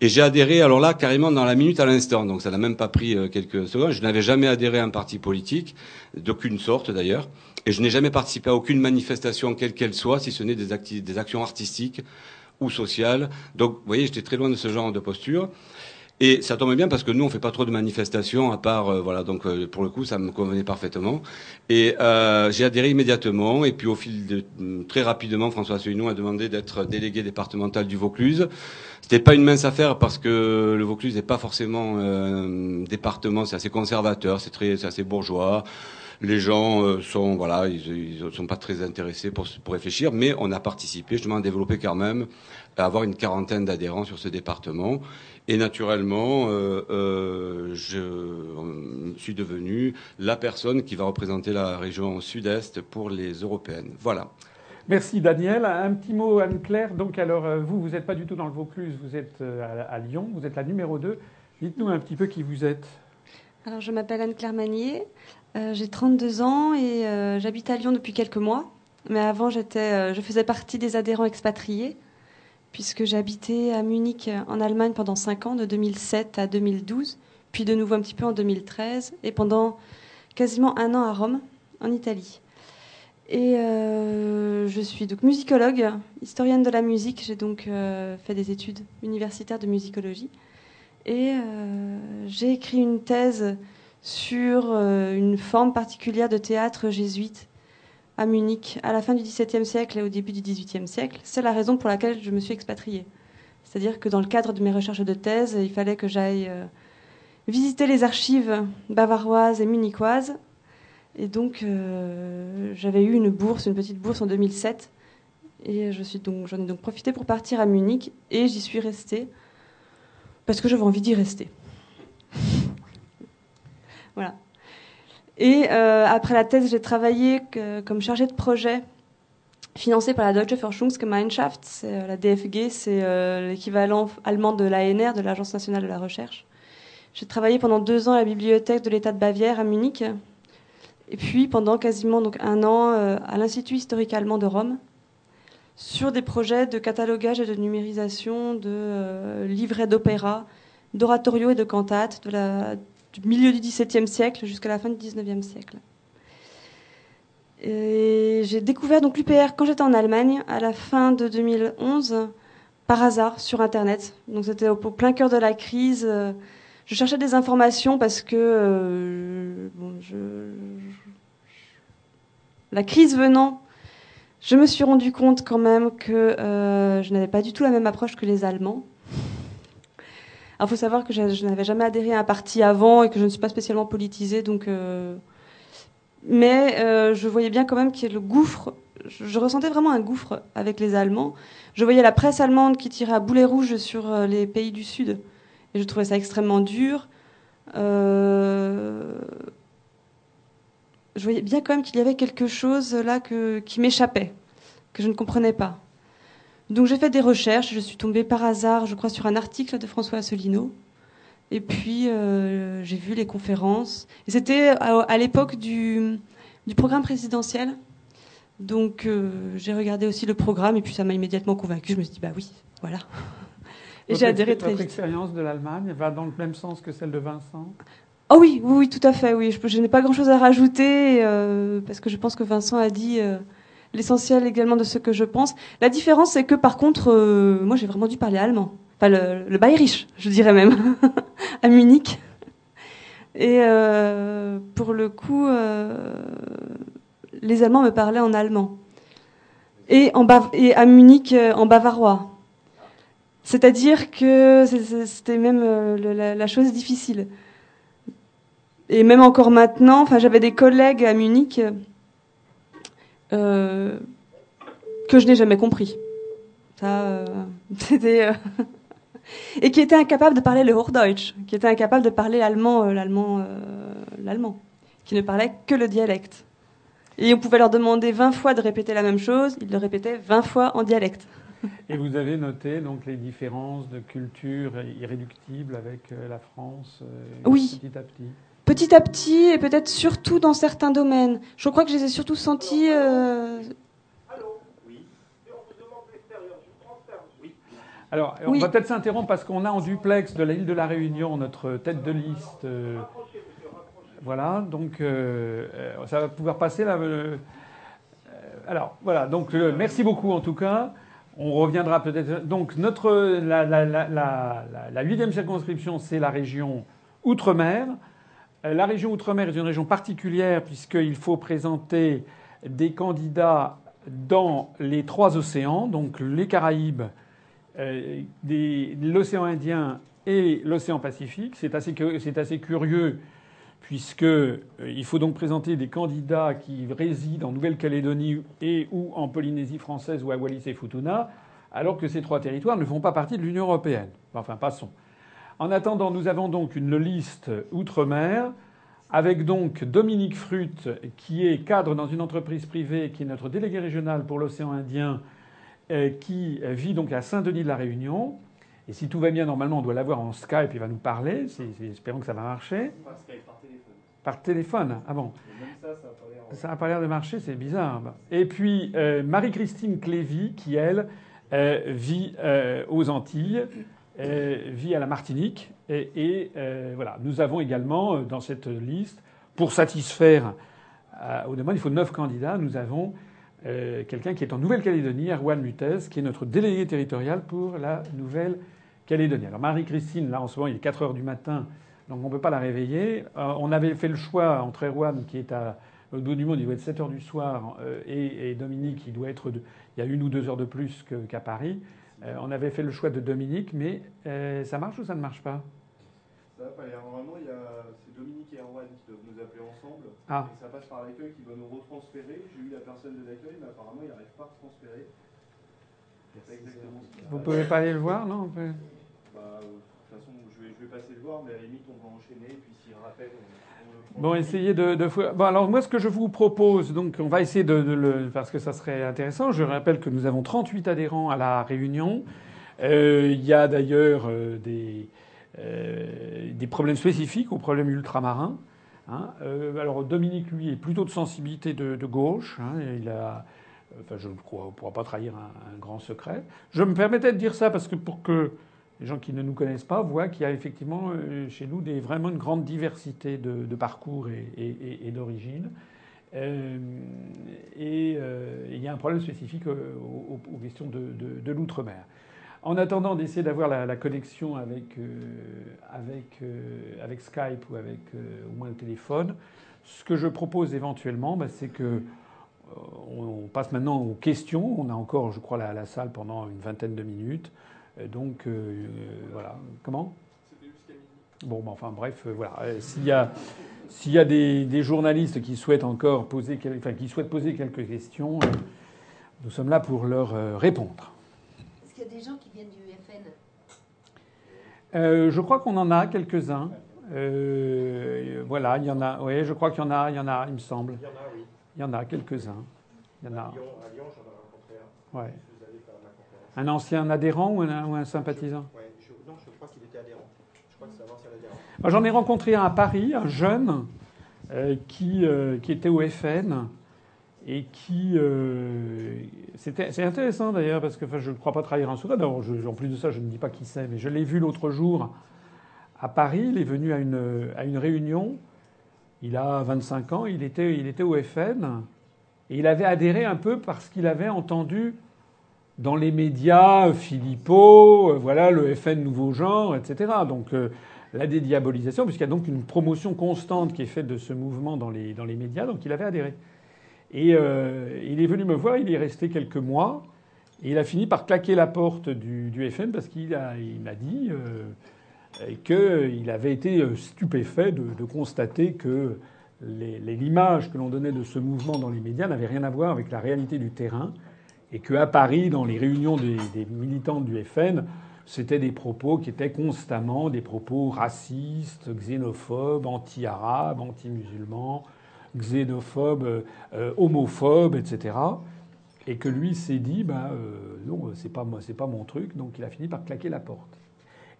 Et j'ai adhéré, alors là, carrément dans la minute à l'instant. Donc ça n'a même pas pris quelques secondes. Je n'avais jamais adhéré à un parti politique, d'aucune sorte d'ailleurs. Et je n'ai jamais participé à aucune manifestation, quelle qu'elle soit, si ce n'est des, des actions artistiques ou sociale. Donc, vous voyez, j'étais très loin de ce genre de posture. Et ça tombe bien parce que nous, on fait pas trop de manifestations, à part, euh, voilà, donc euh, pour le coup, ça me convenait parfaitement. Et euh, j'ai adhéré immédiatement, et puis au fil de très rapidement, François Asselineau a demandé d'être délégué départemental du Vaucluse. C'était pas une mince affaire parce que le Vaucluse n'est pas forcément un département, c'est assez conservateur, c'est très, c'est assez bourgeois les gens euh, sont voilà, ils, ils sont pas très intéressés pour, pour réfléchir, mais on a participé justement à développer quand même, à avoir une quarantaine d'adhérents sur ce département. Et naturellement, euh, euh, je suis devenu la personne qui va représenter la région sud-est pour les européennes. Voilà. Merci Daniel. Un petit mot Anne-Claire. Donc alors vous, vous n'êtes pas du tout dans le Vaucluse, vous êtes à, Lyon, vous êtes la numéro 2. Dites-nous un petit peu qui vous êtes. Alors, je m'appelle Anne-Claire Manier, j'ai 32 ans et j'habite à Lyon depuis quelques mois. Mais avant, je faisais partie des adhérents expatriés, puisque j'habitais à Munich, en Allemagne, pendant 5 ans, de 2007 à 2012, puis de nouveau un petit peu en 2013, et pendant quasiment un an à Rome, en Italie. Et euh, je suis donc musicologue, historienne de la musique. J'ai donc euh, fait des études universitaires de musicologie. Et euh, j'ai écrit une thèse sur une forme particulière de théâtre jésuite à Munich à la fin du XVIIe siècle et au début du XVIIIe siècle. C'est la raison pour laquelle je me suis expatriée. C'est-à-dire que dans le cadre de mes recherches de thèse, il fallait que j'aille visiter les archives bavaroises et munichoises et donc, euh, j'avais eu une bourse, une petite bourse en 2007. Et j'en ai donc profité pour partir à Munich. Et j'y suis restée parce que j'avais envie d'y rester. Voilà. Et euh, après la thèse, j'ai travaillé comme chargée de projet financé par la Deutsche Forschungsgemeinschaft, c'est euh, la DFG, c'est l'équivalent allemand de l'ANR, de l'Agence nationale de la recherche. J'ai travaillé pendant deux ans à la bibliothèque de l'État de Bavière à Munich, et puis pendant quasiment donc un an euh, à l'Institut historique allemand de Rome sur des projets de catalogage et de numérisation de euh, livrets d'opéra, d'oratorio et de cantates de la, du milieu du XVIIe siècle jusqu'à la fin du XIXe siècle. J'ai découvert donc l'UPR quand j'étais en Allemagne à la fin de 2011 par hasard sur Internet. Donc c'était au, plein cœur de la crise. Je cherchais des informations parce que euh, la crise venant, je me suis rendu compte quand même que euh, je n'avais pas du tout la même approche que les Allemands. Il faut savoir que je, n'avais jamais adhéré à un parti avant et que je ne suis pas spécialement politisée, donc. Euh, mais je voyais bien quand même qu'il y a le gouffre. Je, ressentais vraiment un gouffre avec les Allemands. Je voyais la presse allemande qui tirait à boulet rouge sur les pays du Sud et je trouvais ça extrêmement dur. Euh, je voyais bien quand même qu'il y avait quelque chose là qui m'échappait, que je ne comprenais pas. Donc j'ai fait des recherches, je suis tombée par hasard, je crois, sur un article de François Asselineau. Et puis euh, j'ai vu les conférences. Et c'était à, l'époque du, programme présidentiel. Donc euh, j'ai regardé aussi le programme et puis ça m'a immédiatement convaincue. Je me suis dit, bah oui, voilà. Et j'ai adhéré très Votre expérience de l'Allemagne va dans le même sens que celle de Vincent? Oh oui, oui, oui, tout à fait. Oui, je, n'ai pas grand-chose à rajouter euh, parce que je pense que Vincent a dit euh, l'essentiel également de ce que je pense. La différence, c'est que par contre, euh, moi, j'ai vraiment dû parler allemand. Enfin, le, le bayerisch, je dirais même, [laughs] à Munich. Et pour le coup, les Allemands me parlaient en allemand. Et, en et à Munich, en bavarois. C'est-à-dire que c'était même euh, la, chose difficile. Et même encore maintenant, enfin, j'avais des collègues à Munich euh, que je n'ai jamais compris. Ça, euh, [laughs] c'était [laughs] et qui étaient incapables de parler le Hochdeutsch, qui étaient incapables de parler l'allemand, l'allemand, l'allemand, qui ne parlaient que le dialecte. Et on pouvait leur demander 20 fois de répéter la même chose, ils le répétaient 20 fois en dialecte. [laughs] Et vous avez noté donc les différences de culture irréductibles avec euh, la France euh, oui. petit à petit Petit à petit et peut-être surtout dans certains domaines. Je crois que je les ai surtout sentis. Euh... Alors, on va peut-être s'interrompre parce qu'on a en duplex de l'île de la Réunion notre tête de liste. Euh, voilà, donc ça va pouvoir passer là. alors, voilà, donc merci beaucoup en tout cas. On reviendra peut-être. Donc, notre, la, huitième circonscription, c'est la région Outre-mer. Euh, la région Outre-mer est une région particulière puisqu'il faut présenter des candidats dans les trois océans, donc les Caraïbes, euh, l'océan Indien et l'océan Pacifique. C'est assez, assez, curieux puisqu'il euh, faut donc présenter des candidats qui résident en Nouvelle-Calédonie et ou en Polynésie française ou à Wallis et Futuna, alors que ces trois territoires ne font pas partie de l'Union européenne. Enfin, passons. En attendant, nous avons donc une liste outre-mer avec donc Dominique Frut, qui est cadre dans une entreprise privée, qui est notre délégué régional pour l'océan Indien, euh, qui vit donc à Saint-Denis de la Réunion, Et si tout va bien, normalement, on doit l'avoir en Skype, il va nous parler. espérons que ça va marcher. Par Skype, par téléphone. Par téléphone Ah bon même ça, n'a pas l'air. Ça n'a pas l'air de marcher, c'est bizarre. Et puis, euh, Marie-Christine Clévy, qui, elle, euh, vit euh, aux Antilles, vit à la Martinique. Et, voilà, nous avons également dans cette liste, pour satisfaire aux demandes, il faut neuf candidats. Nous avons quelqu'un qui est en Nouvelle-Calédonie, Erwan Mutez, qui est notre délégué territorial pour la Nouvelle-Calédonie. Alors Marie-Christine, là en ce moment, il est 4 heures du matin, donc on ne peut pas la réveiller. on avait fait le choix entre Erwan, qui est à au bout du monde, il doit être 7 heures du soir, euh, et, Dominique, il doit être. il y a une ou deux heures de plus qu'à Paris. Euh, on avait fait le choix de Dominique, mais euh, ça marche ou ça ne marche pas? Ça va pas. Normalement, c'est Dominique et Erwan qui doivent nous appeler ensemble. Ah. Et ça passe par l'accueil qui va nous retransférer. J'ai eu la personne de l'accueil, mais apparemment, il n'arrive pas à transférer. Vous pouvez pas aller le voir, non bah, De toute façon, je vais, passer le voir, mais à la limite, on va enchaîner. Puis s'il rappelle, Bon, essayez de, Bon, alors moi, ce que je vous propose, donc, on va essayer de, le, parce que ça serait intéressant. Je rappelle que nous avons 38 adhérents à la réunion. Euh, il y a d'ailleurs euh, des, euh, des problèmes spécifiques aux problèmes ultramarins. Hein. alors Dominique, lui, est plutôt de sensibilité de, gauche. Hein, il a, enfin, je ne crois, on ne pourra pas trahir un, grand secret. Je me permettais de dire ça parce que pour que les gens qui ne nous connaissent pas voient qu'il y a effectivement euh, chez nous vraiment une grande diversité de, parcours et, d'origine. Euh, et euh, il y a un problème spécifique aux, questions de, l'outre-mer. En attendant d'essayer d'avoir la, connexion avec, avec, Skype ou avec au moins le téléphone, ce que je propose éventuellement, bah, c'est que on passe maintenant aux questions. On a encore, je crois, la salle pendant une vingtaine de minutes. Euh, donc euh, euh, voilà. Comment Bon, enfin bref, voilà. S'il y a, s'il y a des, journalistes qui souhaitent encore poser, enfin, qui souhaitent poser quelques questions, nous sommes là pour leur répondre. Est-ce qu'il y a des gens qui viennent du FN Je crois qu'on en a quelques-uns. voilà, il y en a. Oui, je crois qu'il y en a. Il y en a, il me semble. Il y en a, oui. Il y en a quelques-uns. Il y en a. À Lyon, à Lyon j'en ai rencontré un. Ouais. Un ancien adhérent ou un, sympathisant Non, je crois qu'il était adhérent. Je crois que c'est un ancien adhérent. J'en ai rencontré un à Paris, un jeune, euh, qui, euh, qui était au FN et qui. Euh, c'est intéressant d'ailleurs, parce que je ne crois pas trahir un secret. en plus de ça, je ne dis pas qui c'est, mais je l'ai vu l'autre jour à Paris. Il est venu à une, à une réunion. Il a 25 ans, il était, il était au FN. Et il avait adhéré un peu parce qu'il avait entendu dans les médias, Philippot, euh, voilà, le FN nouveau genre, etc. Donc euh, la dédiabolisation, puisqu'il y a donc une promotion constante qui est faite de ce mouvement dans les, dans les médias, donc il avait adhéré. Et euh, il est venu me voir, il est resté quelques mois, et il a fini par claquer la porte du, du FN parce qu'il m'a dit qu'il avait été stupéfait de constater que l'image que l'on donnait de ce mouvement dans les médias n'avait rien à voir avec la réalité du terrain et qu'à Paris, dans les réunions des, militants du FN, c'était des propos qui étaient constamment des propos racistes, xénophobes, anti-arabes, anti-musulmans, xénophobes, euh, homophobes, etc. Et que lui s'est dit, bah, euh, non, c'est pas c'est pas mon truc, donc il a fini par claquer la porte.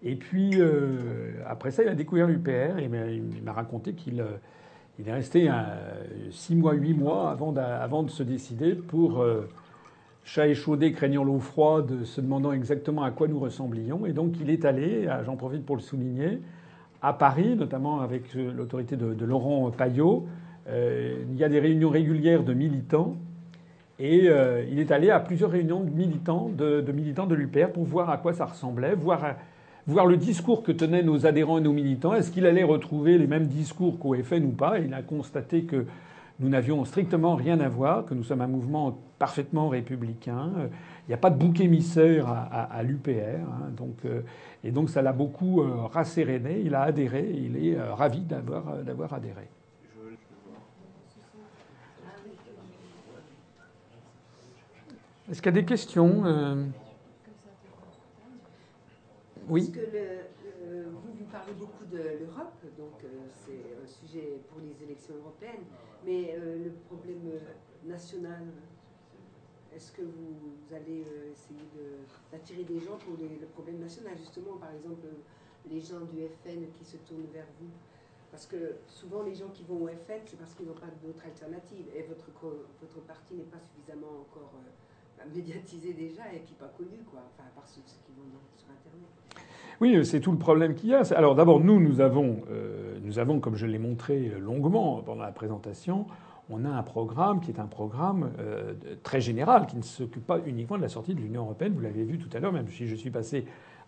Et puis euh, après ça, il a découvert l'UPR et il m'a raconté qu'il il est resté six mois, huit mois avant, avant de se décider pour chat échaudé craignant l'eau froide, se demandant exactement à quoi nous ressemblions. Et donc il est allé, j'en profite pour le souligner, à Paris, notamment avec euh, l'autorité de, Laurent Payot. Euh, il y a des réunions régulières de militants. Et euh, il est allé à plusieurs réunions de militants de, militants de l'UPR pour voir à quoi ça ressemblait, voir, voir le discours que tenaient nos adhérents et nos militants. Est-ce qu'il allait retrouver les mêmes discours qu'au FN ou pas? Il a constaté que nous n'avions strictement rien à voir, que nous sommes un mouvement parfaitement républicain. Il n'y a pas de bouc émissaire à, l'UPR. Hein, euh, et donc ça l'a beaucoup euh, rasséréné. Il a adhéré. Il est euh, ravi d'avoir, adhéré. Est-ce qu'il y a des questions Oui. Vous, vous parlez beaucoup de l'Europe, donc c'est un sujet pour les élections européennes. Mais le problème national, est-ce que vous, allez euh, essayer d'attirer des gens pour les- le problème national Justement, par exemple, les gens du FN qui se tournent vers vous? Parce que souvent, les gens qui vont au FN, c'est parce qu'ils n'ont pas d'autre alternative. Et votre, votre parti n'est pas suffisamment encore euh, bah, médiatisé déjà et puis pas connu, quoi. Enfin, à part ceux, qui vont sur Internet. Oui, c'est tout le problème qu'il y a. Alors d'abord, nous, nous avons, euh, nous avons, comme je l'ai montré longuement pendant la présentation, on a un programme qui est un programme euh, très général, qui ne s'occupe pas uniquement de la sortie de l'Union européenne. Vous l'avez vu tout à l'heure, même si je suis passé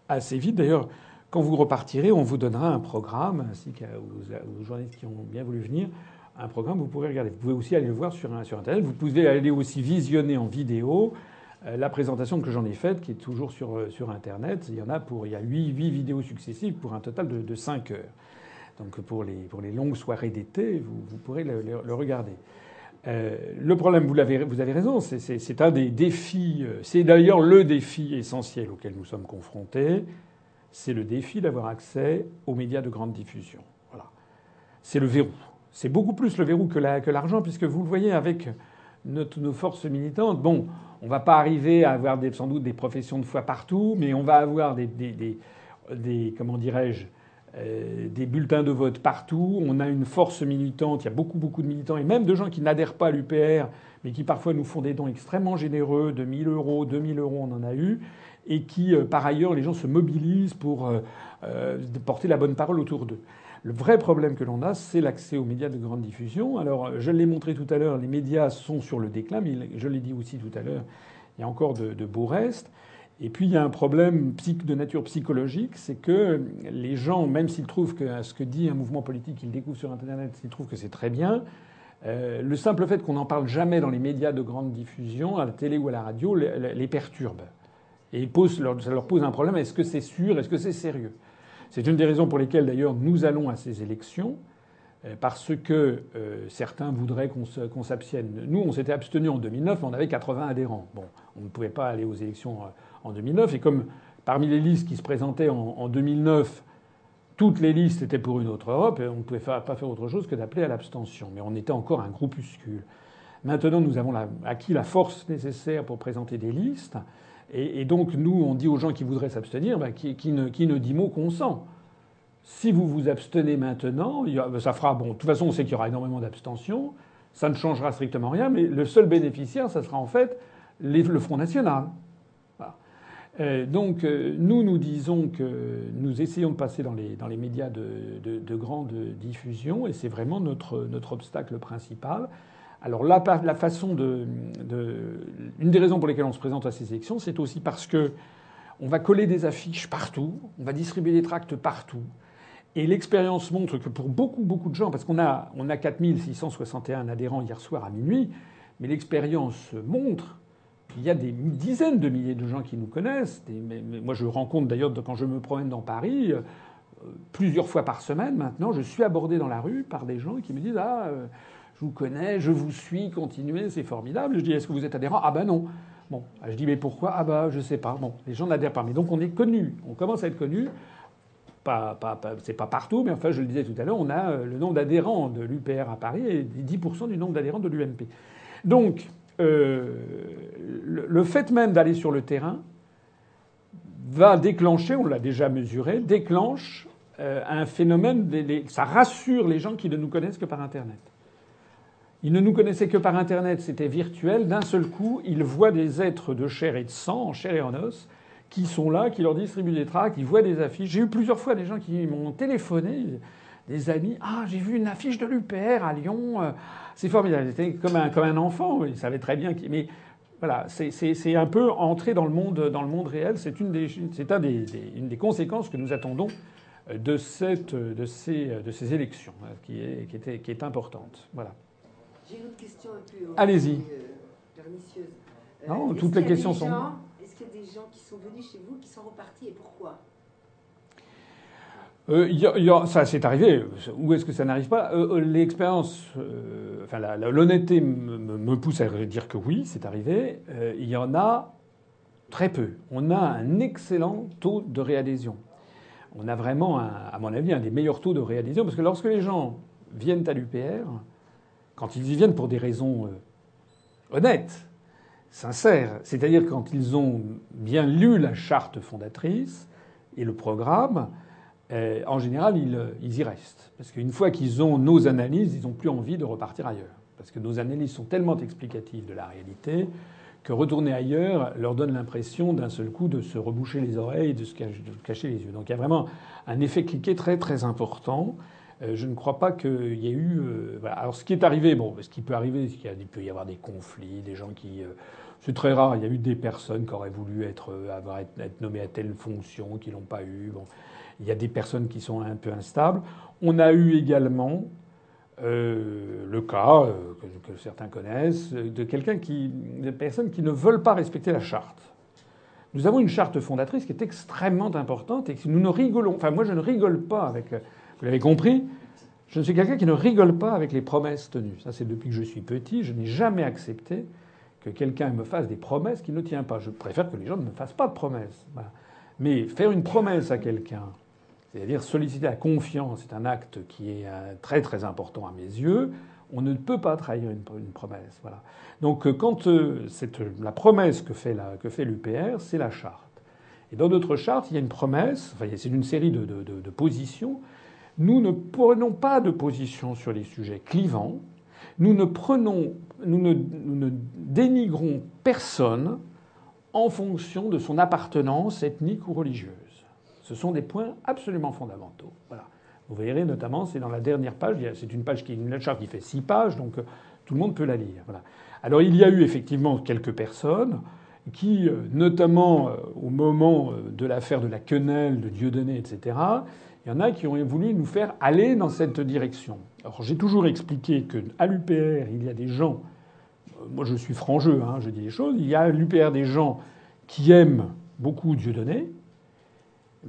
assez vite. D'ailleurs, quand vous repartirez, on vous donnera un programme, ainsi qu'aux aux journalistes qui ont bien voulu venir, un programme que vous pourrez regarder. Vous pouvez aussi aller le voir sur, Internet. Vous pouvez aller aussi visionner en vidéo euh, la présentation que j'en ai faite, qui est toujours sur, euh, sur Internet. Il y en a pour, il y a huit, huit vidéos successives pour un total de, de 5 heures. Donc pour les, pour les longues soirées d'été, vous, vous pourrez le, regarder. Euh, le problème, vous, l'avez, vous avez raison, c'est, un des défis, euh, c'est d'ailleurs le défi essentiel auquel nous sommes confrontés, c'est le défi d'avoir accès aux médias de grande diffusion. Voilà. C'est le verrou. C'est beaucoup plus le verrou que, la- que l'argent, puisque vous le voyez avec notre- nos forces militantes. Bon, on va pas arriver à avoir sans doute des professions de foi partout, mais on va avoir des, des, des- comment dirais-je, des bulletins de vote partout. On a une force militante. Il y a beaucoup, beaucoup de militants et même de gens qui n'adhèrent pas à l'UPR, mais qui parfois nous font des dons extrêmement généreux, de 1000 euros, 2000 euros, on en a eu, et qui, euh, par ailleurs, les gens se mobilisent pour euh, euh, porter la bonne parole autour d'eux. Le vrai problème que l'on a, c'est l'accès aux médias de grande diffusion. Alors, je l'ai montré tout à l'heure, les médias sont sur le déclin, mais je l'ai dit aussi tout à l'heure, il y a encore de, de beaux restes. Et puis, il y a un problème de nature psychologique, c'est que les gens, même s'ils trouvent que ce que dit un mouvement politique, ils découvrent sur Internet, s'ils trouvent que c'est très bien, euh, le simple fait qu'on n'en parle jamais dans les médias de grande diffusion, à la télé ou à la radio, les, perturbe. Et leur- ça leur pose un problème. Est-ce que c'est sûr Est-ce que c'est sérieux? C'est une des raisons pour lesquelles, d'ailleurs, nous allons à ces élections, euh, parce que euh, certains voudraient qu'on s'abstienne. Nous, on s'était abstenus en 2009, mais on avait 80 adhérents. Bon, on ne pouvait pas aller aux élections en 2009. Et comme parmi les listes qui se présentaient en, en 2009, toutes les listes étaient pour une autre Europe, on ne pouvait pas faire autre chose que d'appeler à l'abstention. Mais on était encore un groupuscule. Maintenant, nous avons acquis la force nécessaire pour présenter des listes. Et, donc, nous, on dit aux gens qui voudraient s'abstenir, ben, qui, ne, qui ne dit mot consent. Si vous vous abstenez maintenant, ça fera. Bon, de toute façon, on sait qu'il y aura énormément d'abstentions. Ça ne changera strictement rien, mais le seul bénéficiaire, ça sera en fait le Front National. Euh, donc, euh, nous, nous disons que nous essayons de passer dans les, dans les médias de, de- de grande diffusion, et c'est vraiment notre, notre obstacle principal. Alors, la, la façon de, de- Une des raisons pour lesquelles on se présente à ces élections, c'est aussi parce que on va coller des affiches partout, on va distribuer des tracts partout. Et l'expérience montre que pour beaucoup, beaucoup de gens, parce qu'on a, on a 4661 adhérents hier soir à minuit, mais l'expérience montre qu'il y a des dizaines de milliers de gens qui nous connaissent. Mais moi, je rencontre d'ailleurs quand je me promène dans Paris, euh, plusieurs fois par semaine maintenant, je suis abordé dans la rue par des gens qui me disent Ah, euh, je vous connais, je vous suis, continuez, c'est formidable. Je dis Est-ce que vous êtes adhérent? Ah ben non. Bon, je dis Mais pourquoi? Ah ben je sais pas. Bon, les gens n'adhèrent pas. Mais donc on est connu, on commence à être connu. Pas, pas, pas- c'est pas partout, mais enfin, je le disais tout à l'heure, on a euh, le nombre d'adhérents de l'UPR à Paris et 10% du nombre d'adhérents de l'UMP. Donc, euh, le, fait même d'aller sur le terrain va déclencher, on l'a déjà mesuré, déclenche euh, un phénomène, ça rassure les gens qui ne nous connaissent que par Internet. Ils ne nous connaissaient que par Internet, c'était virtuel. D'un seul coup, ils voient des êtres de chair et de sang, en chair et en os, qui sont là, qui leur distribuent des tracts, ils voient des affiches. J'ai eu plusieurs fois des gens qui m'ont téléphoné, des amis. Ah, j'ai vu une affiche de l'UPR à Lyon. Euh, C'est formidable. C'était comme un, comme un enfant. Ils savaient très bien. Mais voilà, c'est- un peu entrer dans le monde, dans le monde réel. C'est une des, c'est un des, des- une des conséquences que nous attendons de, cette, de, ces, de ces élections, hein, qui est, qui était- qui est importante. Voilà. J'ai une autre question un peu. euh, Allez-y. euh. Euh, Non, toutes les questions sont- Est-ce qu'il y a des gens qui sont venus chez vous, qui sont repartis et pourquoi? Euh, ça, c'est arrivé. Où est-ce que ça n'arrive pas? Euh, euh, L'expérience, enfin, l'honnêteté me, pousse à dire que oui, c'est arrivé. Il y en a très peu. On a un excellent taux de réadhésion. On a vraiment, à mon avis, un des meilleurs taux de réadhésion parce que lorsque les gens viennent à l'UPR, quand ils y viennent pour des raisons honnêtes, sincères. C'est-à-dire quand ils ont bien lu la charte fondatrice et le programme, euh, en général, ils, ils, y restent. Parce qu'une fois qu'ils ont nos analyses, ils n'ont plus envie de repartir ailleurs. Parce que nos analyses sont tellement explicatives de la réalité que retourner ailleurs leur donne l'impression d'un seul coup de se reboucher les oreilles, de se cacher les yeux. Donc il y a vraiment un effet cliqué très très important. Euh, je ne crois pas qu'il y ait eu. Euh. Alors ce qui est arrivé, bon, ce qui peut arriver, c'est qu'il peut y avoir des conflits, des gens qui. Euh, c'est très rare. Il y a eu des personnes qui auraient voulu être, nommées à telle fonction, qui l'ont pas eu. Il y a des personnes qui sont un peu instables. On a eu également euh, le cas euh, que, certains connaissent de quelqu'un qui, personnes qui ne veulent pas respecter la charte. Nous avons une charte fondatrice qui est extrêmement importante et que nous ne rigolons. Enfin, moi, je ne rigole pas avec. Vous l'avez compris. Je ne suis quelqu'un qui ne rigole pas avec les promesses tenues. Ça, c'est depuis que je suis petit. Je n'ai jamais accepté que quelqu'un me fasse des promesses qu'il ne tient pas. Je préfère que les gens ne me fassent pas de promesses. Mais faire une promesse à quelqu'un c'est-à-dire solliciter la confiance c'est un acte qui est euh, très très important à mes yeux. On ne peut pas trahir une, promesse. Voilà. Donc euh, quand euh, la promesse que fait, l'UPR, c'est la charte. Et dans notre charte, il y a une promesse, enfin, c'est une série de, positions. Nous ne prenons pas de position sur les sujets clivants. Nous ne dénigrons personne en fonction de son appartenance ethnique ou religieuse. Ce sont des points absolument fondamentaux. Voilà. Vous verrez notamment, c'est dans la dernière page, c'est une page qui est une charte qui fait six pages, donc euh, tout le monde peut la lire. Voilà. Alors il y a eu effectivement quelques personnes qui, euh, notamment euh, au moment de l'affaire de la quenelle de Dieudonné, etc., il y en a qui ont voulu nous faire aller dans cette direction. Alors j'ai toujours expliqué qu'à l'UPR, il y a des gens, moi je suis franc hein, je dis les choses, il y a à l'UPR des gens qui aiment beaucoup Dieudonné,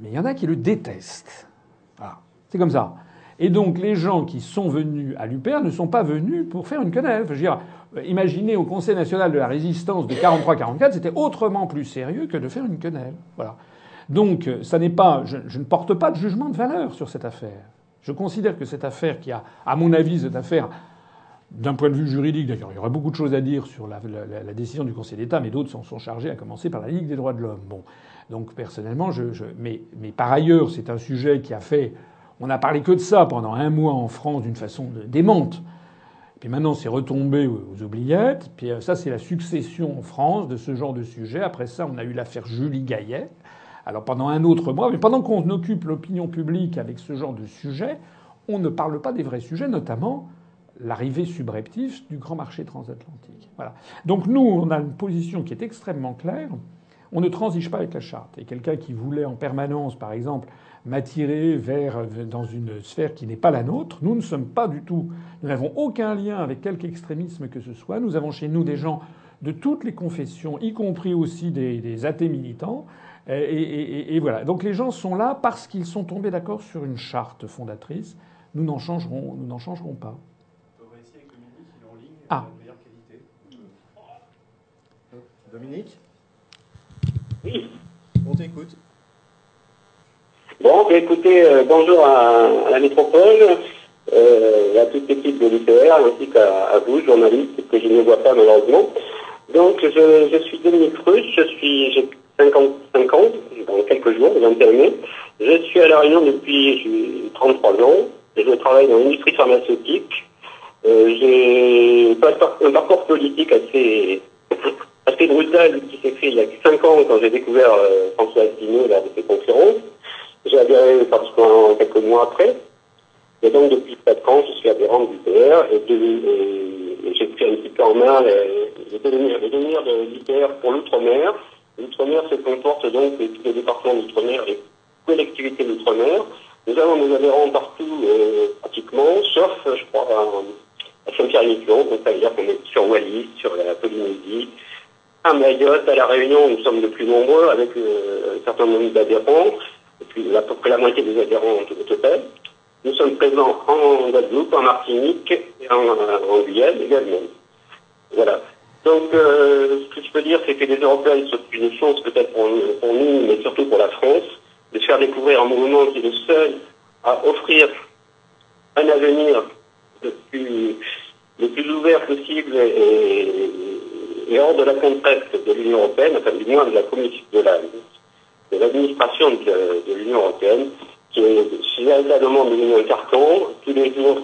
mais il y en a qui le détestent. Voilà. C'est comme ça. Et donc les gens qui sont venus à l'UPR ne sont pas venus pour faire une quenelle. Je veux dire, imaginez au Conseil national de la résistance de 43-44, c'était autrement plus sérieux que de faire une quenelle. Voilà. Donc ça n'est pas, je, ne porte pas de jugement de valeur sur cette affaire. Je considère que cette affaire, qui a, à mon avis, cette affaire, d'un point de vue juridique, d'ailleurs, il y aurait beaucoup de choses à dire sur la décision du Conseil d'État, mais d'autres s'en sont chargés, à commencer par la Ligue des droits de l'homme. Bon, donc personnellement, je, mais, par ailleurs, c'est un sujet qui a fait. On n'a parlé que de ça pendant un mois en France d'une façon démente. Puis maintenant, c'est retombé aux oubliettes. Puis euh, ça, c'est la succession en France de ce genre de sujet. Après ça, on a eu l'affaire Julie Gaillet. Alors pendant un autre mois, mais pendant qu'on occupe l'opinion publique avec ce genre de sujet, on ne parle pas des vrais sujets, notamment l'arrivée subreptice du grand marché transatlantique. Voilà. Donc nous, on a une position qui est extrêmement claire. On ne transige pas avec la charte. Et quelqu'un qui voulait en permanence, par exemple, m'attirer vers dans une sphère qui n'est pas la nôtre, nous ne sommes pas du tout, nous n'avons aucun lien avec quelque extrémisme que ce soit. Nous avons chez nous des gens de toutes les confessions, y compris aussi des, des athées militants. Et, et, et, voilà. Donc les gens sont là parce qu'ils sont tombés d'accord sur une charte fondatrice. Nous n'en changerons, nous n'en changerons pas. Ah. Dominique? Oui. On t'écoute. Bon, ben, écoutez, euh, bonjour à, la métropole, euh, à toute l'équipe de l'UPR, ainsi qu'à vous, journalistes, que je ne vois pas malheureusement. Donc, je, suis Dominique Russe, je suis, j'ai 55 ans, dans quelques jours, le 21 mai. Je suis à La Réunion depuis 33 ans. Je travaille dans l'industrie pharmaceutique. Euh, j'ai un parcours politique assez assez brutal qui s'est fait il y a 5 ans quand j'ai découvert euh, François Asselineau lors de ses conférences. J'ai adhéré pratiquement quelques mois après. Et donc depuis 4 ans, je suis adhérent de l'UPR et, et j'ai pris un petit peu en main les, devenir, de l'UPR pour l'outre-mer. L'outre-mer se comporte donc tous les départements d'outre-mer et collectivités d'outre-mer. Nous avons des adhérents partout euh, pratiquement, sauf je crois à, à Saint-Pierre-et-Miquelon, donc ça veut dire qu'on est sur Wallis, sur la Polynésie, à Mayotte, à La Réunion, nous sommes de plus nombreux avec euh, un certain nombre d'adhérents, et puis à peu près la moitié des adhérents au total. Nous sommes présents en Guadeloupe, en Martinique et en, en Guyane également. Voilà. Donc, euh, ce que je peux dire, c'est que les Européens sont une chance peut-être pour, nous, mais surtout pour la France, de faire découvrir un mouvement qui est le seul à offrir un avenir le plus, le plus ouvert possible et hors de la contrainte de l'Union européenne, enfin du moins de la commission de la de l'administration de, l'Union européenne, qui est si à la demande de l'Union carton, tous les jours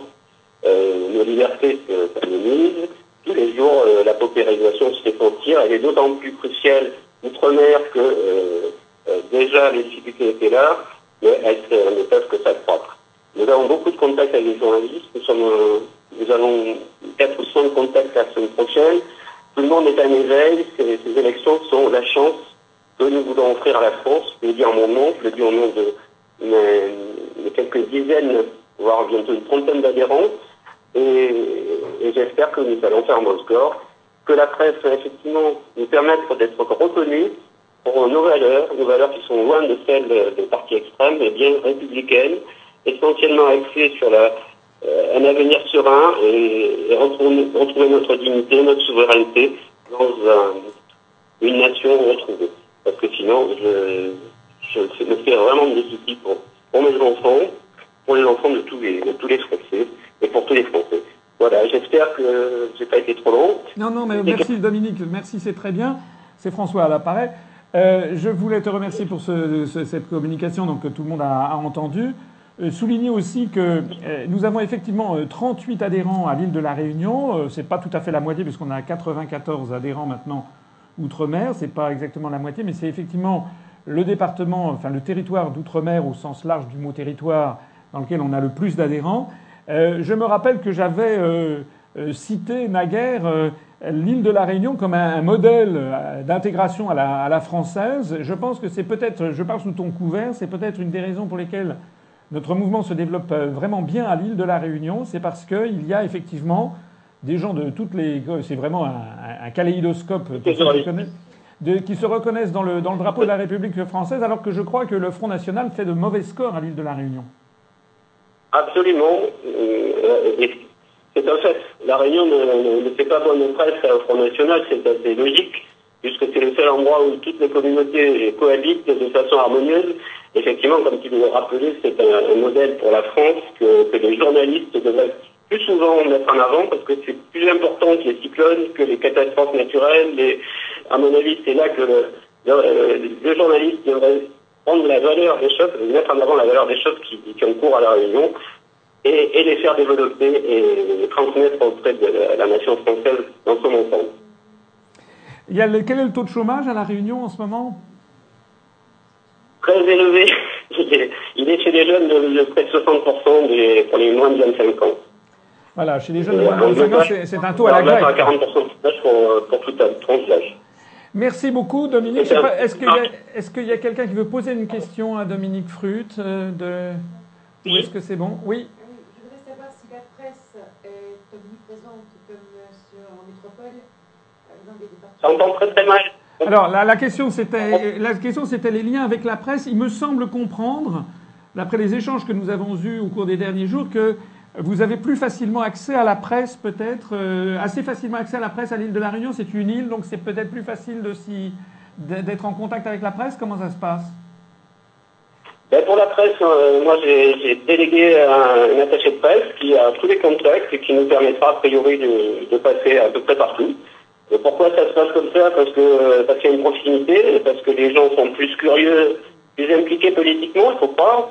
euh, nos libertés s'amenuisent, tous les jours euh, la paupérisation se fait sentir, elle est d'autant plus cruciale outre-mer que euh, déjà les difficultés étaient là, mais elles ne peuvent que s'accroître. Nous avons beaucoup de contacts avec les journalistes, nous, sommes, nous avons 4 ou 5 contacts la semaine prochaine, tout le monde est en éveil, ces, élections sont la chance que nous voulons offrir à la France, je le dis en mon nom, je le dis au nom de, quelques dizaines, voire bientôt une trentaine d'adhérents, et, et j'espère que nous allons faire un bon score, que la presse va effectivement nous permettre d'être reconnus pour nos valeurs, nos valeurs qui sont loin de celles des partis extrêmes, mais bien républicaines, essentiellement axées sur la, un avenir serein et, et retrouver, retrouver notre dignité, notre souveraineté dans un, une nation retrouvée. Parce que sinon, je, je me fais vraiment des soucis pour, pour mes enfants, pour les enfants de tous les, de tous les Français et pour tous les Français. Voilà, j'espère que j'ai pas été trop long. Non, non, mais merci Dominique, merci, c'est très bien. C'est François à l'appareil. Euh, je voulais te remercier pour ce, ce, cette communication donc, que tout le monde a, a entendu. Euh, souligner aussi que euh, nous avons effectivement 38 adhérents à l'île de la Réunion. Euh, c'est pas tout à fait la moitié puisqu'on a 94 adhérents maintenant outre-mer. C'est pas exactement la moitié, mais c'est effectivement le département, enfin le territoire d'outre-mer au sens large du mot territoire dans lequel on a le plus d'adhérents. Euh, je me rappelle que j'avais euh, euh, cité naguère l'île de la Réunion comme un, modèle d'intégration à la, française. Je pense que c'est peut-être, je parle sous ton couvert, c'est peut-être une des raisons pour lesquelles notre mouvement se développe vraiment bien à l'île de la Réunion. C'est parce qu'il y a effectivement des gens de toutes les. C'est vraiment un, un kaléidoscope qui se, de, qui se reconnaissent dans le, dans le drapeau de la République française, alors que je crois que le Front National fait de mauvais scores à l'île de la Réunion. Absolument. Euh, c'est un fait. La Réunion ne, ne, fait pas bonne presse au Front National, c'est assez logique, puisque c'est le seul endroit où toutes les communautés cohabitent de façon harmonieuse. Effectivement, comme tu l'as rappelé, c'est un, modèle pour la France que, les journalistes devraient plus souvent mettre en avant, parce que c'est plus important que les cyclones, que les catastrophes naturelles. Et, à mon avis, c'est là que le, le, le journaliste devrait prendre la valeur des choses, mettre en avant la valeur des choses qui, qui ont cours à la Réunion et, et, les faire développer et les transmettre auprès de la, nation française dans son ensemble. Le, quel est le taux de chômage à la Réunion en ce moment? Très élevé. [laughs] Il est chez les jeunes de, de près de 60% des, pour les moins de 25 ans. Voilà, chez les jeunes de moins de 25 ans, c'est un taux à la grecque. à 40% de pour, pour toute la tranche d'âge. Merci beaucoup, Dominique. Est-ce qu'il y a, est qu y a quelqu'un qui veut poser une question à Dominique Frut euh, de... Ou est-ce que c'est bon? Oui. Je voudrais savoir si la presse est omniprésente comme sur, en métropole, dans des départements. Ça entend très très mal. Alors, la, la question, c'était les liens avec la presse. Il me semble comprendre, d'après les échanges que nous avons eus au cours des derniers jours, que vous avez plus facilement accès à la presse, peut-être, euh, assez facilement accès à la presse à l'île de la Réunion. C'est une île, donc c'est peut-être plus facile d'être en contact avec la presse. Comment ça se passe? Ben Pour la presse, euh, moi j'ai délégué un, attaché de presse qui a tous les contacts et qui nous permettra a priori de passer à peu près partout. Et pourquoi ça se passe comme ça Parce que parce qu'il y a une proximité, parce que les gens sont plus curieux, plus impliqués politiquement, il faut croire.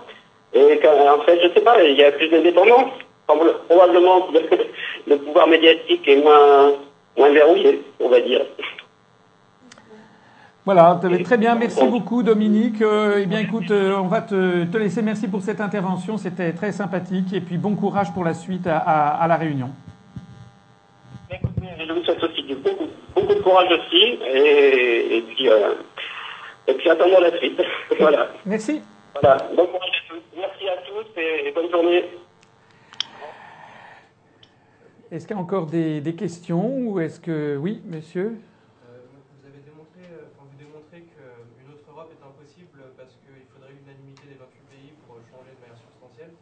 Et en fait, je sais pas, il y a plus d'indépendance probablement [laughs] le, pouvoir médiatique est moins, moins verrouillé, on va dire. Voilà, très bien. Merci beaucoup, Dominique. Euh, eh bien, écoute, euh, on va te, te, laisser. Merci pour cette intervention. C'était très sympathique. Et puis, bon courage pour la suite à, à, à la Réunion. Écoutez, je vous souhaite beaucoup, de courage aussi. Et, et puis, euh, et puis, attendons la suite. [laughs] voilà. Merci. Voilà. Bon courage à tous. Merci à tous et, et bonne journée. Est-ce qu'il y a encore des, des questions ou est-ce que oui, monsieur euh, Vous avez démontré, enfin, vous démontrez qu'une autre Europe est impossible parce qu'il faudrait l'unanimité des 28 pays pour changer de manière substantielle.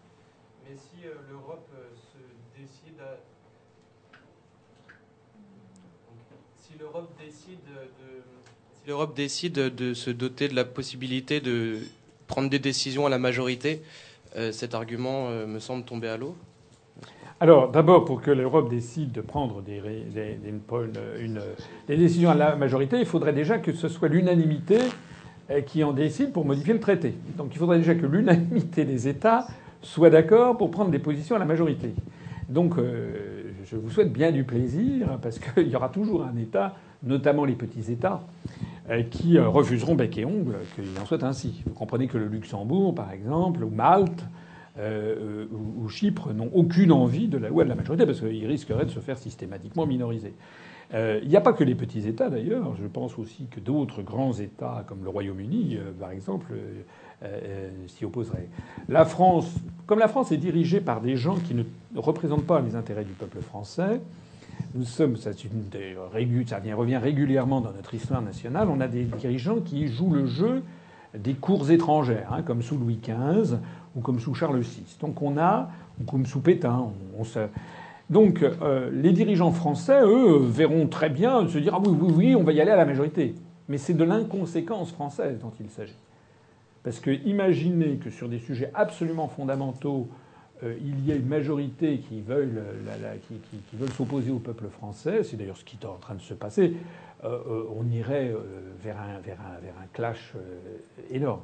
Mais si euh, l'Europe se décide à... si l'Europe décide de si l'Europe décide de se doter de la possibilité de prendre des décisions à la majorité, euh, cet argument me semble tomber à l'eau. Alors, d'abord, pour que l'Europe décide de prendre des, des, décisions à la majorité, il faudrait déjà que ce soit l'unanimité euh, qui en décide pour modifier le traité. Donc, il faudrait déjà que l'unanimité des États soit d'accord pour prendre des positions à la majorité. Donc, euh, je vous souhaite bien du plaisir, parce qu'il y aura toujours un État, notamment les petits États, euh, qui euh, refuseront bec et ongle qu'il en soit ainsi. Vous comprenez que le Luxembourg, par exemple, ou Malte, euh, ou, Chypre n'ont aucune envie de la loi de la majorité parce qu'ils risqueraient de se faire systématiquement minoriser. Euh, il n'y a pas que les petits États d'ailleurs. Je pense aussi que d'autres grands États comme le Royaume-Uni, euh, par exemple, euh, s'y opposeraient. La France, comme la France est dirigée par des gens qui ne représentent pas les intérêts du peuple français, nous sommes, ça, revient régulièrement dans notre histoire nationale, on a des dirigeants qui jouent le jeu des cours étrangères, hein, comme sous Louis XV ou comme sous Charles VI. Donc on a, ou comme sous Pétain. Donc euh, les dirigeants français, eux, verront très bien se dire ah oui, oui, oui, on va y aller à la majorité. Mais c'est de l'inconséquence française dont il s'agit. Parce que imaginez que sur des sujets absolument fondamentaux, euh, il y a une majorité qui veulent, la, la, qui, veulent s'opposer au peuple français. C'est d'ailleurs ce qui est en train de se passer. Euh, euh, on irait vers un, vers, un, vers un clash énorme.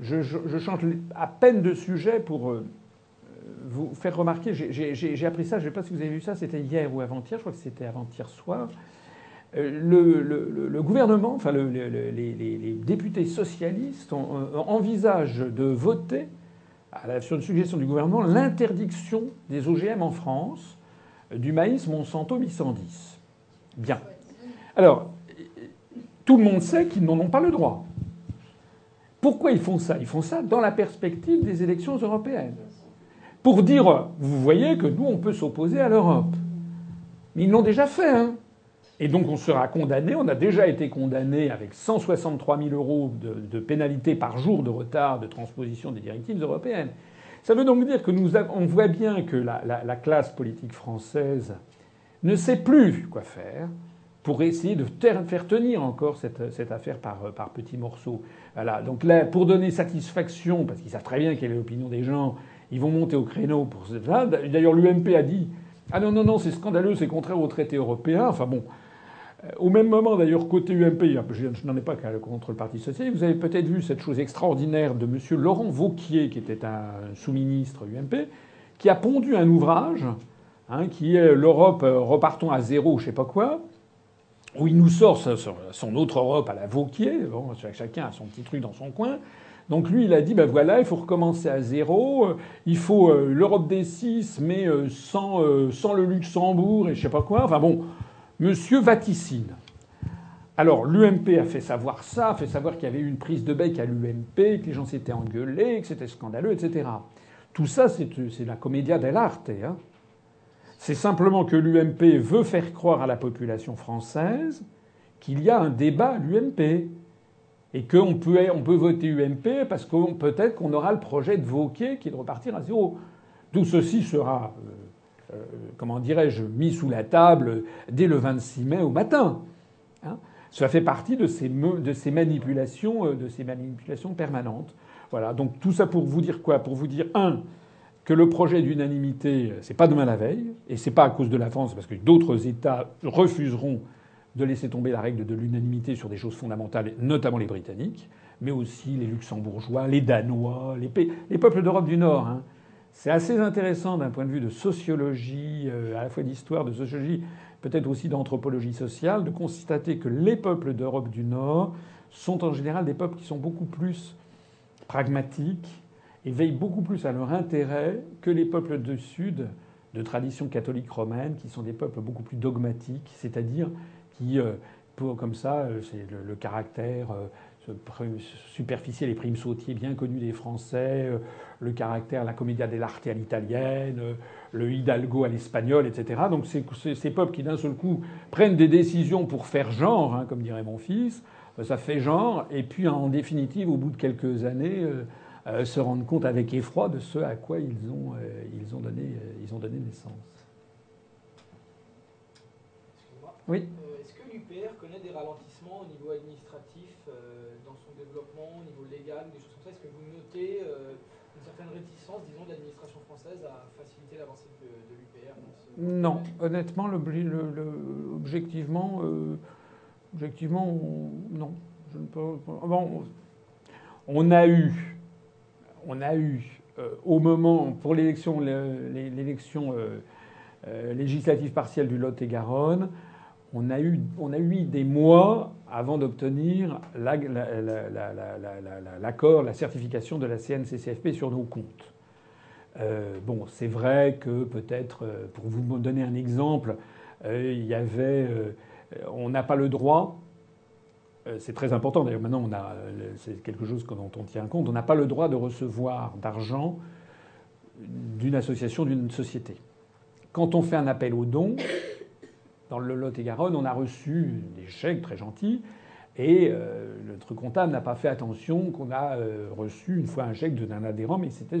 Je, je, change à peine de sujet pour vous faire remarquer. J'ai appris ça, je ne sais pas si vous avez vu ça, c'était hier ou avant-hier, je crois que c'était avant-hier soir. Le, gouvernement, enfin le, les, députés socialistes envisagent de voter, sur une suggestion du gouvernement, l'interdiction des OGM en France du maïs Monsanto 810. Bien. Alors, tout le monde sait qu'ils n'en ont pas le droit. Pourquoi ils font ça? Ils font ça dans la perspective des élections européennes pour dire, vous voyez que nous, on peut s'opposer à l'Europe. Mais ils l'ont déjà fait. Hein. Et donc on sera condamné, on a déjà été condamné avec 163 000 euros de, pénalité par jour de retard de transposition des directives européennes. Ça veut donc dire que nous on voit bien que la, la, la, classe politique française ne sait plus quoi faire pour essayer de faire tenir encore cette, cette affaire par, par, petits morceaux. Voilà. Donc là, pour donner satisfaction, parce qu'ils savent très bien quelle est l'opinion des gens, ils vont monter au créneau pour ça. D'ailleurs, l'UMP a dit Ah non, non, non, c'est scandaleux, c'est contraire au traité européen. Enfin bon. Au même moment, d'ailleurs, côté UMP, je n'en ai pas contre le Parti Socialiste, vous avez peut-être vu cette chose extraordinaire de M. Laurent Vauquier, qui était un sous-ministre UMP, qui a pondu un ouvrage, hein, qui est L'Europe, euh, repartons à zéro, je sais pas quoi, où il nous sort son autre Europe à la Vauquier, bon, chacun a son petit truc dans son coin, donc lui, il a dit, ben voilà, il faut recommencer à zéro, euh, il faut euh, l'Europe des six, mais euh, sans, euh, sans le Luxembourg et je sais pas quoi. Enfin bon, monsieur vaticine. Alors l'UMP a fait savoir ça, a fait savoir qu'il y avait eu une prise de bec à l'UMP, que les gens s'étaient engueulés, que c'était scandaleux, etc. Tout ça, c'est la commedia dell'arte. Hein. C'est simplement que l'UMP veut faire croire à la population française qu'il y a un débat à l'UMP et qu'on peut, on peut voter UMP parce que peut-être qu'on aura le projet de Vauquier qui est de repartir à zéro. Tout ceci sera, euh, comment dirais-je, mis sous la table dès le 26 mai au matin. Hein Ça fait partie de ces, manipulations, euh, de ces manipulations permanentes. Voilà. Donc tout ça pour vous dire quoi? Pour vous dire un que le projet d'unanimité, c'est pas demain la veille, et c'est pas à cause de la France, parce que d'autres États refuseront de laisser tomber la règle de l'unanimité sur des choses fondamentales, notamment les Britanniques, mais aussi les Luxembourgeois, les Danois, les peuples d'Europe du Nord. Hein. C'est assez intéressant d'un point de vue de sociologie, euh, à la fois d'histoire, de sociologie, peut-être aussi d'anthropologie sociale, de constater que les peuples d'Europe du Nord sont en général des peuples qui sont beaucoup plus pragmatiques et veillent beaucoup plus à leur intérêt que les peuples du Sud de tradition catholique romaine, qui sont des peuples beaucoup plus dogmatiques, c'est-à-dire qui, euh, comme ça, euh, c'est le, le, caractère superficiel et prime sautier bien connu des Français, le caractère, la commedia dell'arte à l'italienne, le hidalgo à l'espagnol, etc. Donc c'est ces peuples qui d'un seul coup prennent des décisions pour faire genre, hein, comme dirait mon fils, ça fait genre, et puis en définitive, au bout de quelques années, euh, se rendent compte avec effroi de ce à quoi ils ont, euh, ils ont, donné, ils ont donné naissance. Oui. Euh, est-ce que l'UPR connaît des ralentissements au niveau administratif euh, dans son développement, au niveau légal, des choses comme ça? Est-ce que vous notez euh, disons, de l'administration française à faciliter l'avancée de, l'UPR ce... Non, honnêtement, le, le, objectivement, euh, objectivement, non. Je ne peux, bon, on a eu, on a eu euh, au moment, pour l'élection, l'élection euh, législative partielle du Lot-et-Garonne, on a, eu, on a eu des mois avant d'obtenir l'accord, la, la, la, la, certification de la CNCCFP sur nos comptes. Euh, bon, c'est vrai que peut-être, euh, pour vous donner un exemple, euh, il y avait, on n'a pas le droit. c'est très important. D'ailleurs, maintenant, on a, c'est quelque chose dont on tient compte. On n'a pas le droit de recevoir d'argent d'une association, d'une société. Quand on fait un appel aux dons, dans le Lot-et-Garonne, on a reçu des chèques très gentils. Et euh, notre comptable n'a pas fait attention qu'on a euh, reçu une fois un chèque d'un adhérent, mais c'était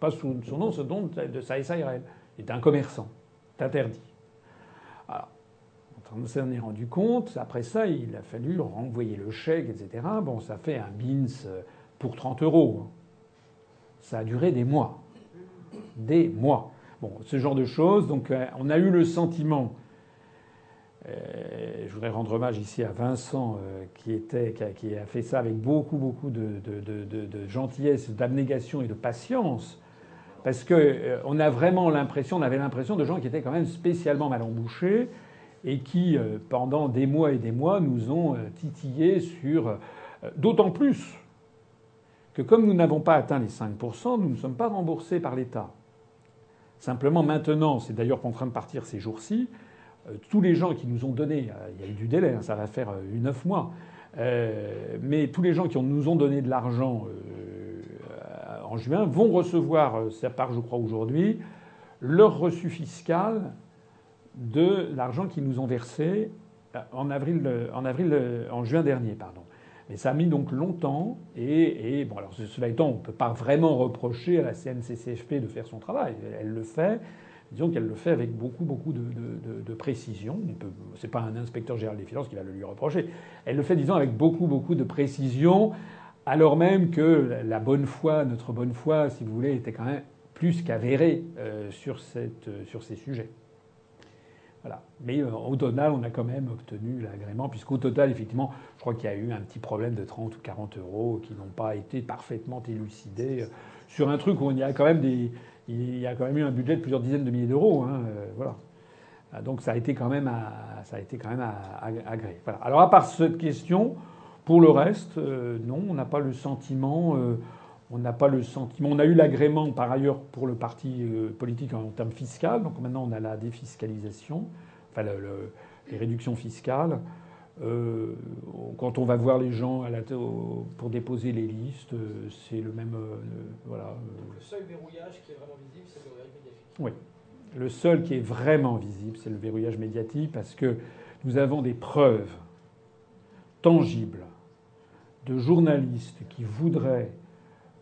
pas sous son nom, ce don de sa SARL. Était un commerçant. C'est interdit. Alors, on s'en est rendu compte. Après ça, il a fallu renvoyer le chèque, etc. Bon, ça fait un BINS pour 30 euros. Ça a duré des mois. Des mois. Bon, ce genre de choses. Donc, euh, on a eu le sentiment euh, je voudrais rendre hommage ici à Vincent euh, qui, était, qui, a, fait ça avec beaucoup, beaucoup de, gentillesse, d'abnégation et de patience. Parce que euh, on a vraiment l'impression, on avait l'impression de gens qui étaient quand même spécialement mal embouchés et qui, euh, pendant des mois et des mois, nous ont euh, titillé sur. euh, D'autant plus que comme nous n'avons pas atteint les 5%, nous ne sommes pas remboursés par l'État. Simplement maintenant, c'est d'ailleurs en train de partir ces jours-ci, euh, tous les gens qui nous ont donné, euh, il y a eu du délai, hein, ça va faire euh, neuf mois, euh, mais tous les gens qui nous ont donné de l'argent euh, en juin vont recevoir, euh, ça part je crois aujourd'hui, leur reçu fiscal de l'argent qu'ils nous ont versé euh, en avril, euh, en euh, juin dernier, pardon. Mais ça a mis donc longtemps. Et, et bon, alors cela étant, on ne peut pas vraiment reprocher à la CNCCFP de faire son travail. Elle le fait. Disons qu'elle le fait avec beaucoup, beaucoup de, de- précision. Ce n'est pas un inspecteur général des finances qui va le lui reprocher. Elle le fait, disons, avec beaucoup, beaucoup de précision, alors même que la- bonne foi, notre bonne foi, si vous voulez, était quand même plus qu'avérée euh, sur, cette, euh, sur ces sujets. Voilà. Mais euh, au total, on a quand même obtenu l'agrément, puisqu'au total, effectivement, je crois qu'il y a eu un petit problème de 30 ou 40 euros qui n'ont pas été parfaitement élucidés sur un truc où il y a quand même des, il y a quand même eu un budget de plusieurs dizaines de milliers d'euros. hein, euh, voilà. Ah, Donc ça a été quand même, à- ça a été quand même agréé. Alors à part cette question, pour le reste, euh, non, on n'a pas le sentiment. euh, on n'a pas le sentiment. On a eu l'agrément par ailleurs pour le parti politique en termes fiscal. Donc maintenant on a la défiscalisation, enfin le- le- les réductions fiscales. Euh, quand on va voir les gens à la, au- pour déposer les listes, euh, c'est le même. euh, le- voilà. Le seul verrouillage qui est vraiment visible, c'est le verrouillage médiatique. oui. Le seul qui est vraiment visible, c'est le verrouillage médiatique, parce que nous avons des preuves tangibles de journalistes qui voudraient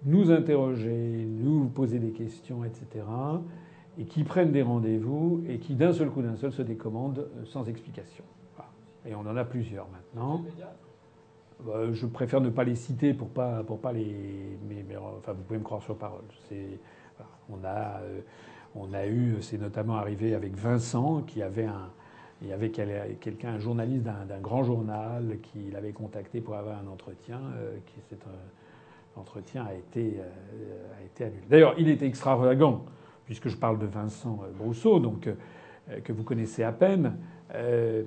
nous interroger, nous poser des questions, etc., et qui prennent des rendez-vous et qui, d'un seul coup, d'un seul, se décommandent sans explication. Et on en a plusieurs maintenant. Bah, je préfère ne pas les citer pour pas pour pas les mais, enfin vous pouvez me croire sur parole. C'est on a euh, on a eu c'est notamment arrivé avec Vincent qui avait un il y avait quel- quelqu'un un journaliste d'un grand journal qui l'avait contacté pour avoir un entretien euh, qui cet euh, entretien a été euh, a été annulé. D'ailleurs, il était extravagant puisque je parle de Vincent euh, Brousseau donc euh, que vous connaissez à peine, euh,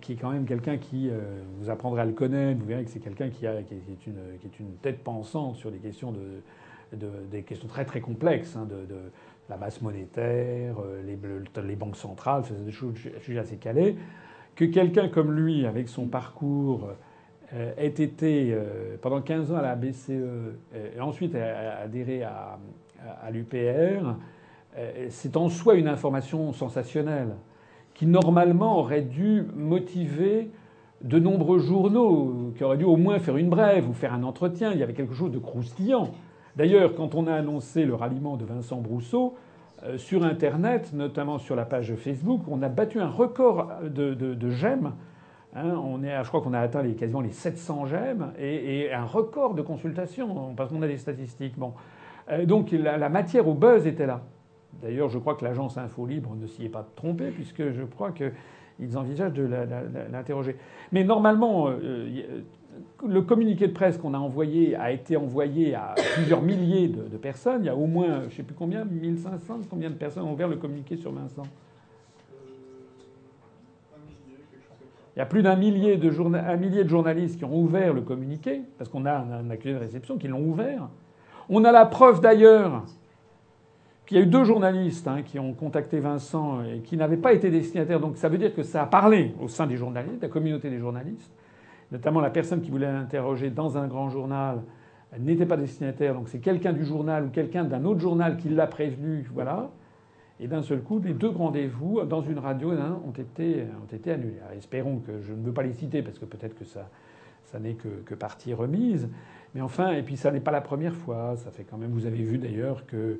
qui est quand même quelqu'un qui, euh, vous apprendrez à le connaître, vous verrez que c'est quelqu'un qui, est- une, tête pensante sur des questions, très très complexes, hein, de, la masse monétaire, euh, les, le- les banques centrales, c'est des choses sujets assez calés. Que quelqu'un comme lui, avec son parcours, ait été pendant 15 ans à la BCE et ensuite adhéré à, l'UPR, c'est en soi une information sensationnelle qui normalement aurait dû motiver de nombreux journaux qui auraient dû au moins faire une brève ou faire un entretien. Il y avait quelque chose de croustillant. D'ailleurs, quand on a annoncé le ralliement de Vincent Brousseau, euh, sur Internet, notamment sur la page Facebook, on a battu un record de, de- j'aime, Hein, on est, je crois qu'on a atteint les, quasiment les 700 j'aime et, un record de consultation parce qu'on a des statistiques. Bon. Euh, donc la, la matière au buzz était là. D'ailleurs, je crois que l'agence Info Libre ne s'y est pas trompée puisque je crois qu'ils envisagent de l'interroger. Mais normalement, euh, euh, le communiqué de presse qu'on a envoyé a été envoyé à plusieurs milliers de, personnes. Il y a au moins, je ne sais plus combien, 1500, combien de personnes ont ouvert le communiqué sur Vincent? Il y a plus d'un millier de, de journalistes qui ont ouvert le communiqué, parce qu'on a un accusé de réception qui l'ont ouvert. On a la preuve d'ailleurs qu'il y a eu deux journalistes hein, qui ont contacté Vincent et qui n'avaient pas été destinataires. Donc ça veut dire que ça a parlé au sein des journalistes, de la communauté des journalistes. Notamment la personne qui voulait l'interroger dans un grand journal n'était pas destinataire. Donc c'est quelqu'un du journal ou quelqu'un d'un autre journal qui l'a prévenu. Voilà. Et d'un seul coup, les deux rendez-vous dans une radio hein, ont, été, ont été annulés. Alors, espérons que je ne veux pas les citer parce que peut-être que ça, ça n'est que, que partie remise. Mais enfin, et puis ça n'est pas la première fois. Ça fait quand même. Vous avez vu d'ailleurs que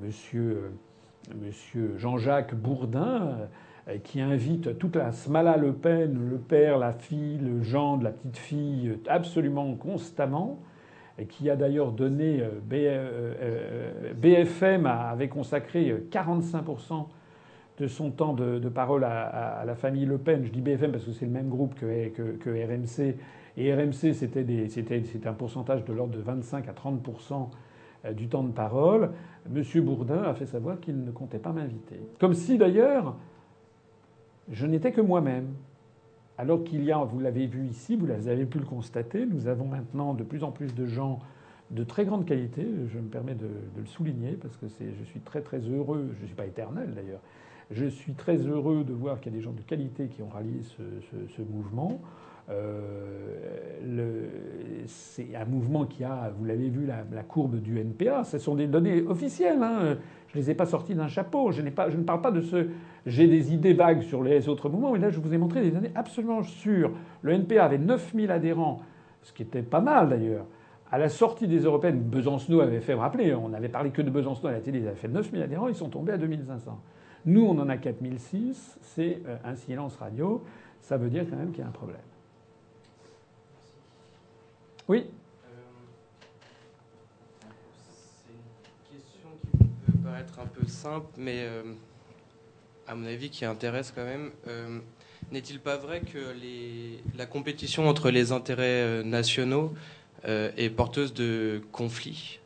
Monsieur, euh, Monsieur Jean-Jacques Bourdin, euh, qui invite toute la Smala Le Pen, le père, la fille, le Jean de la petite fille, absolument constamment, et qui a d'ailleurs donné euh, BFM avait consacré euh, 45% de son temps de, parole à, la famille Le Pen. Je dis BFM parce que c'est le même groupe que, RMC. Et RMC, c'était c'était un pourcentage de l'ordre de 25 à 30% euh, du temps de parole. Monsieur Bourdin a fait savoir qu'il ne comptait pas m'inviter. Comme si d'ailleurs, je n'étais que moi-même. Alors qu'il y a, vous l'avez vu ici, vous avez pu le constater, nous avons maintenant de plus en plus de gens de très grande qualité. Je me permets de, le souligner parce que je suis très très heureux. Je ne suis pas éternel d'ailleurs. Je suis très heureux de voir qu'il y a des gens de qualité qui ont rallié ce mouvement. Euh, c'est un mouvement qui a, vous l'avez vu, la, courbe du NPA. Ce sont des données officielles. hein. Je ne les ai pas sorties d'un chapeau. Je, ne parle pas de ce. J'ai des idées vagues sur les autres mouvements, mais là, je vous ai montré des données absolument sûres. Le NPA avait 9000 adhérents, ce qui était pas mal d'ailleurs. À la sortie des européennes, Besancenot avait fait, rappelez, on n'avait parlé que de Besancenot à la télé, ils avaient fait 9000 adhérents, ils sont tombés à 2500. Nous, on en a 4006, c'est euh, un silence radio. Ça veut dire quand même qu'il y a un problème. Oui C'est une question qui peut paraître un peu simple, mais euh, à mon avis qui intéresse quand même. Euh, N'est-il pas vrai que les- la compétition entre les intérêts euh, nationaux euh, est porteuse de conflits?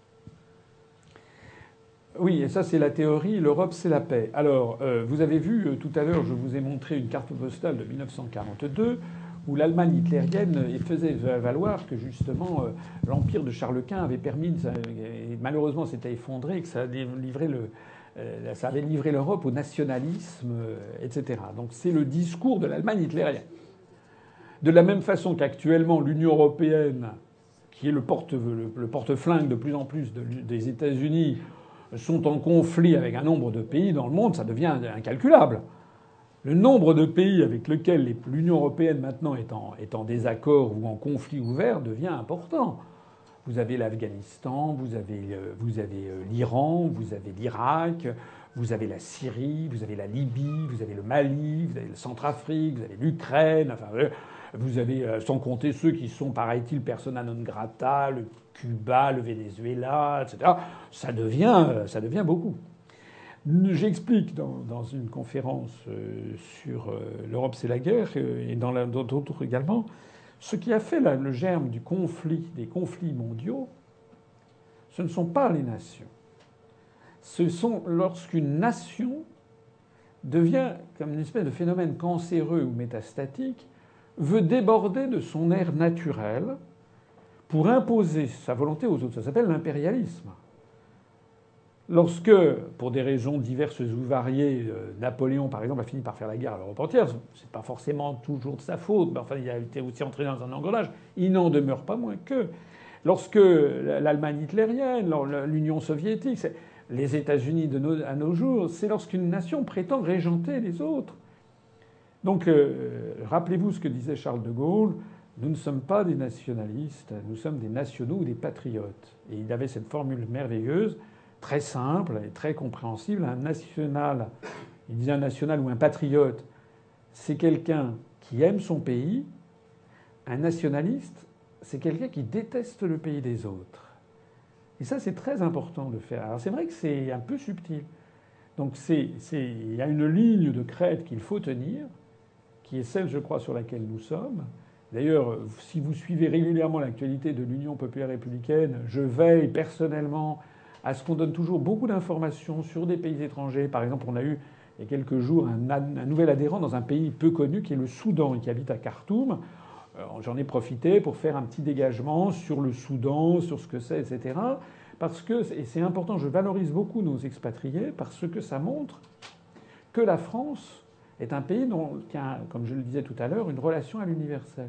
Oui, et ça c'est la théorie, l'Europe c'est la paix. Alors, euh, vous avez vu euh, tout à l'heure, je vous ai montré une carte postale de 1942 où l'Allemagne hitlérienne faisait valoir que justement euh, l'empire de Charles Quint avait permis, et malheureusement s'était effondré, que ça avait livré le, euh, ça avait livré l'Europe au nationalisme, euh, etc. Donc c'est le discours de l'Allemagne hitlérienne. De la même façon qu'actuellement l'Union européenne, qui est le porte- le- porte-flingue de plus en plus de- des États-Unis, sont en conflit avec un nombre de pays dans le monde, ça devient incalculable. Le nombre de pays avec lesquels les- l'Union européenne maintenant est en, désaccord ou en conflit ouvert devient important. Vous avez l'Afghanistan, vous avez, euh, euh, l'Iran, vous avez l'Irak, vous avez la Syrie, vous avez la Libye, vous avez le Mali, vous avez le Centrafrique, vous avez l'Ukraine, enfin, euh, vous avez, sans compter ceux qui sont, paraît-il, persona non grata, le Cuba, le Venezuela, etc. Ça devient, ça devient beaucoup. J'explique dans, une conférence euh, sur euh, l'Europe c'est la guerre euh, et dans d'autres également, ce qui a fait le germe du conflit, des conflits mondiaux, ce ne sont pas les nations. Ce sont lorsqu'une nation devient comme une espèce de phénomène cancéreux ou métastatique, veut déborder de son air naturel pour imposer sa volonté aux autres. Ça s'appelle l'impérialisme. Lorsque, pour des raisons diverses ou variées, euh, Napoléon, par exemple, a fini par faire la guerre à l'Europe entière, c'est pas forcément toujours de sa faute, mais enfin, il a été aussi entré dans un engrenage, il n'en demeure pas moins que. Lorsque l'Allemagne hitlérienne, l'Union soviétique, les États-Unis nos- à nos jours, c'est lorsqu'une nation prétend régenter les autres. Donc, euh, rappelez-vous ce que disait Charles de Gaulle nous ne sommes pas des nationalistes, nous sommes des nationaux ou des patriotes. Et il avait cette formule merveilleuse, très simple et très compréhensible. Un national, il disait un national ou un patriote, c'est quelqu'un qui aime son pays. Un nationaliste, c'est quelqu'un qui déteste le pays des autres. Et ça, c'est très important de faire. Alors c'est vrai que c'est un peu subtil. Donc c'est, il y a une ligne de crête qu'il faut tenir, qui est celle, je crois, sur laquelle nous sommes. D'ailleurs, si vous suivez régulièrement l'actualité de l'Union populaire républicaine, je veille personnellement à ce qu'on donne toujours beaucoup d'informations sur des pays étrangers. Par exemple, on a eu il y a quelques jours un, un nouvel adhérent dans un pays peu connu qui est le Soudan et qui habite à Khartoum. Euh, j'en ai profité pour faire un petit dégagement sur le Soudan, sur ce que c'est, etc. Parce que, et c'est important, je valorise beaucoup nos expatriés parce que ça montre que la France est un pays dont, qui a, comme je le disais tout à l'heure, une relation à l'universel.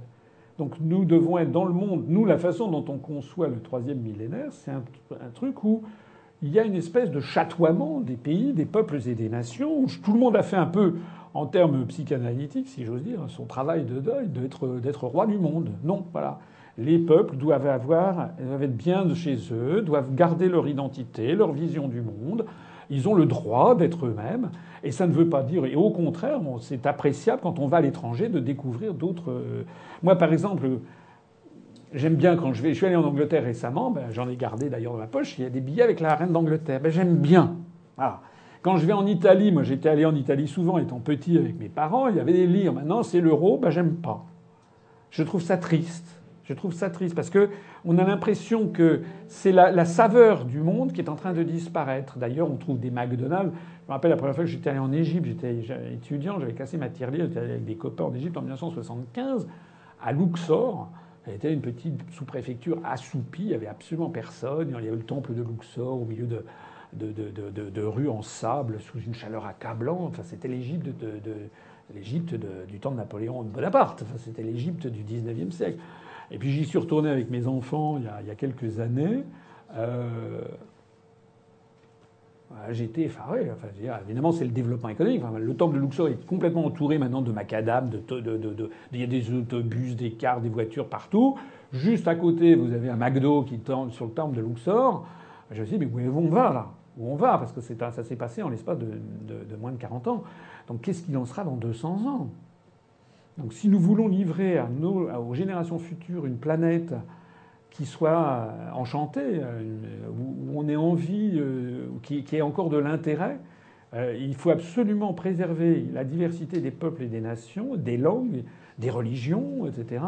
Donc nous devons être dans le monde. Nous, la façon dont on conçoit le troisième millénaire, c'est un, truc où il y a une espèce de chatoiement des pays, des peuples et des nations, où tout le monde a fait un peu, en termes psychanalytiques, si j'ose dire, son travail de deuil d'être, d'être roi du monde. Non, voilà. Les peuples doivent avoir, doivent être bien de chez eux, doivent garder leur identité, leur vision du monde. Ils ont le droit d'être eux-mêmes. Et ça ne veut pas dire, et au contraire, c'est appréciable quand on va à l'étranger de découvrir d'autres. Moi, par exemple, j'aime bien quand je vais. Je suis allé en Angleterre récemment, ben, j'en ai gardé d'ailleurs dans ma poche, il y a des billets avec la reine d'Angleterre. Ben, j'aime bien. Voilà. Quand je vais en Italie, moi j'étais allé en Italie souvent étant petit avec mes parents, il y avait des livres. Maintenant c'est l'euro, ben j'aime pas. Je trouve ça triste. Je trouve ça triste parce que on a l'impression que c'est la, saveur du monde qui est en train de disparaître. D'ailleurs, on trouve des McDonald's. Je me rappelle la première fois que j'étais allé en Égypte, j'étais étudiant, j'avais cassé ma tirelire, j'étais allé avec des copains en Égypte en 1975 à Luxor. C'était une petite sous-préfecture assoupie, il n'y avait absolument personne. Il y avait le temple de Luxor au milieu de, de, de, de, de, rues en sable sous une chaleur accablante. Enfin, c'était l'Égypte de, l'Égypte du temps de Napoléon Bonaparte. Enfin, c'était l'Égypte du 19e siècle. Et puis j'y suis retourné avec mes enfants il y a, il y a quelques années. Euh, J'étais effaré. Enfin, évidemment, c'est le développement économique. Le temple de Luxor est complètement entouré maintenant de macadam, il y a des autobus, des cars, des voitures partout. Juste à côté, vous avez un McDo qui tend sur le temple de Luxor. Je me suis dit, mais où on va là? Où on va? Parce que ça s'est passé en l'espace de, moins de 40 ans. Donc qu'est-ce qu'il en sera dans 200 ans? Donc si nous voulons livrer aux générations futures une planète qui soit enchantée, où on ait envie, qui, ait encore de l'intérêt. Il faut absolument préserver la diversité des peuples et des nations, des langues, des religions, etc.,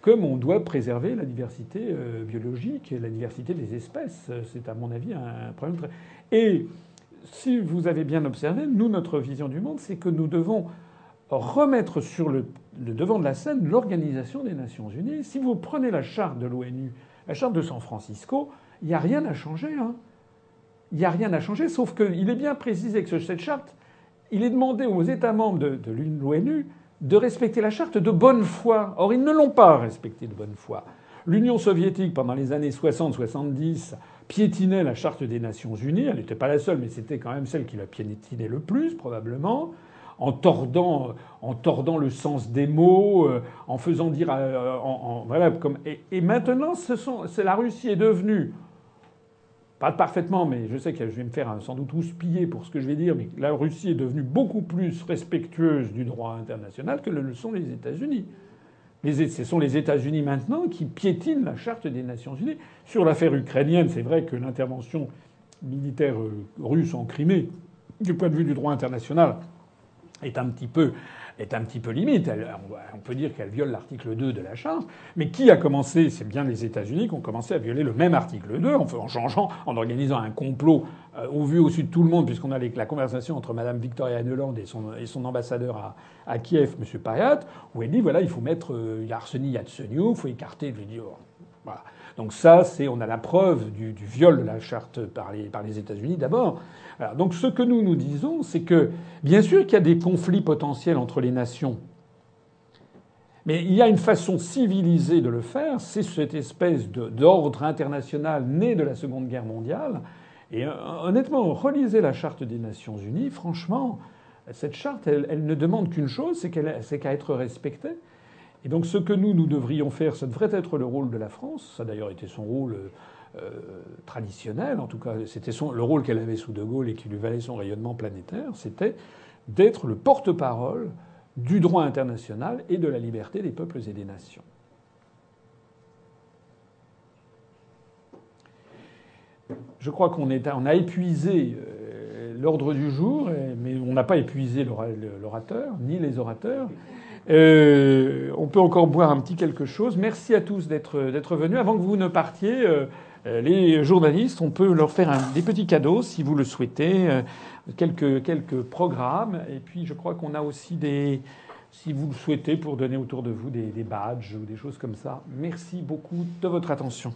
comme on doit préserver la diversité biologique et la diversité des espèces. C'est à mon avis un problème très... Et si vous avez bien observé, nous, notre vision du monde, c'est que nous devons remettre sur le, devant de la scène l'Organisation des Nations Unies. Si vous prenez la charte de l'ONU, la charte de San Francisco, il n'y a rien à changer. Hein. Il n'y a rien à changer, sauf qu'il est bien précisé que cette charte, il est demandé aux États membres de, de l'ONU de respecter la charte de bonne foi. Or, ils ne l'ont pas respectée de bonne foi. L'Union soviétique, pendant les années 60-70, piétinait la charte des Nations Unies. Elle n'était pas la seule, mais c'était quand même celle qui la piétinait le plus, probablement en tordant, en tordant le sens des mots, euh, en faisant dire, euh, en, voilà, comme et, maintenant, c'est la Russie est devenue pas parfaitement, mais je sais que je vais me faire sans doute houspiller pour ce que je vais dire, mais la Russie est devenue beaucoup plus respectueuse du droit international que le sont les États-Unis. Ce sont les États-Unis maintenant qui piétinent la charte des Nations Unies. Sur l'affaire ukrainienne, c'est vrai que l'intervention militaire euh, russe en Crimée, du point de vue du droit international, est un petit peu est un petit peu limite. On peut dire qu'elle viole l'article 2 de la Charte. Mais qui a commencé C'est bien les États-Unis qui ont commencé à violer le même article 2 en, changeant, en organisant un complot euh, au vu au sud de tout le monde, puisqu'on a la conversation entre Mme Victoria Nuland et son, et son ambassadeur à, à, Kiev, M. Payat, où elle dit voilà, il faut mettre euh, Yatseniu, il faut écarter. Je dis, oh. Donc ça, c'est on a la preuve du, du, viol de la charte par les, par les États-Unis d'abord. Donc ce que nous nous disons, c'est que bien sûr qu'il y a des conflits potentiels entre les nations, mais il y a une façon civilisée de le faire, c'est cette espèce d'ordre international né de la Seconde Guerre mondiale. Et euh, honnêtement, relisez la charte des Nations Unies, franchement, cette charte, elle, ne demande qu'une chose, c'est qu'à être respectée. Et donc ce que nous, nous devrions faire, ça devrait être le rôle de la France, ça a d'ailleurs été son rôle euh, traditionnel, en tout cas c'était le rôle qu'elle avait sous De Gaulle et qui lui valait son rayonnement planétaire, c'était d'être le porte-parole du droit international et de la liberté des peuples et des nations. Je crois qu'on on a épuisé euh, l'ordre du jour, mais on n'a pas épuisé l'orateur, ni les orateurs. Euh, on peut encore boire un petit quelque chose. Merci à tous d'être venus. Avant que vous ne partiez, les journalistes, on peut leur faire des petits cadeaux si vous le souhaitez, quelques, quelques programmes. Et puis je crois qu'on a aussi des, si vous le souhaitez, pour donner autour de vous des, des badges ou des choses comme ça. Merci beaucoup de votre attention.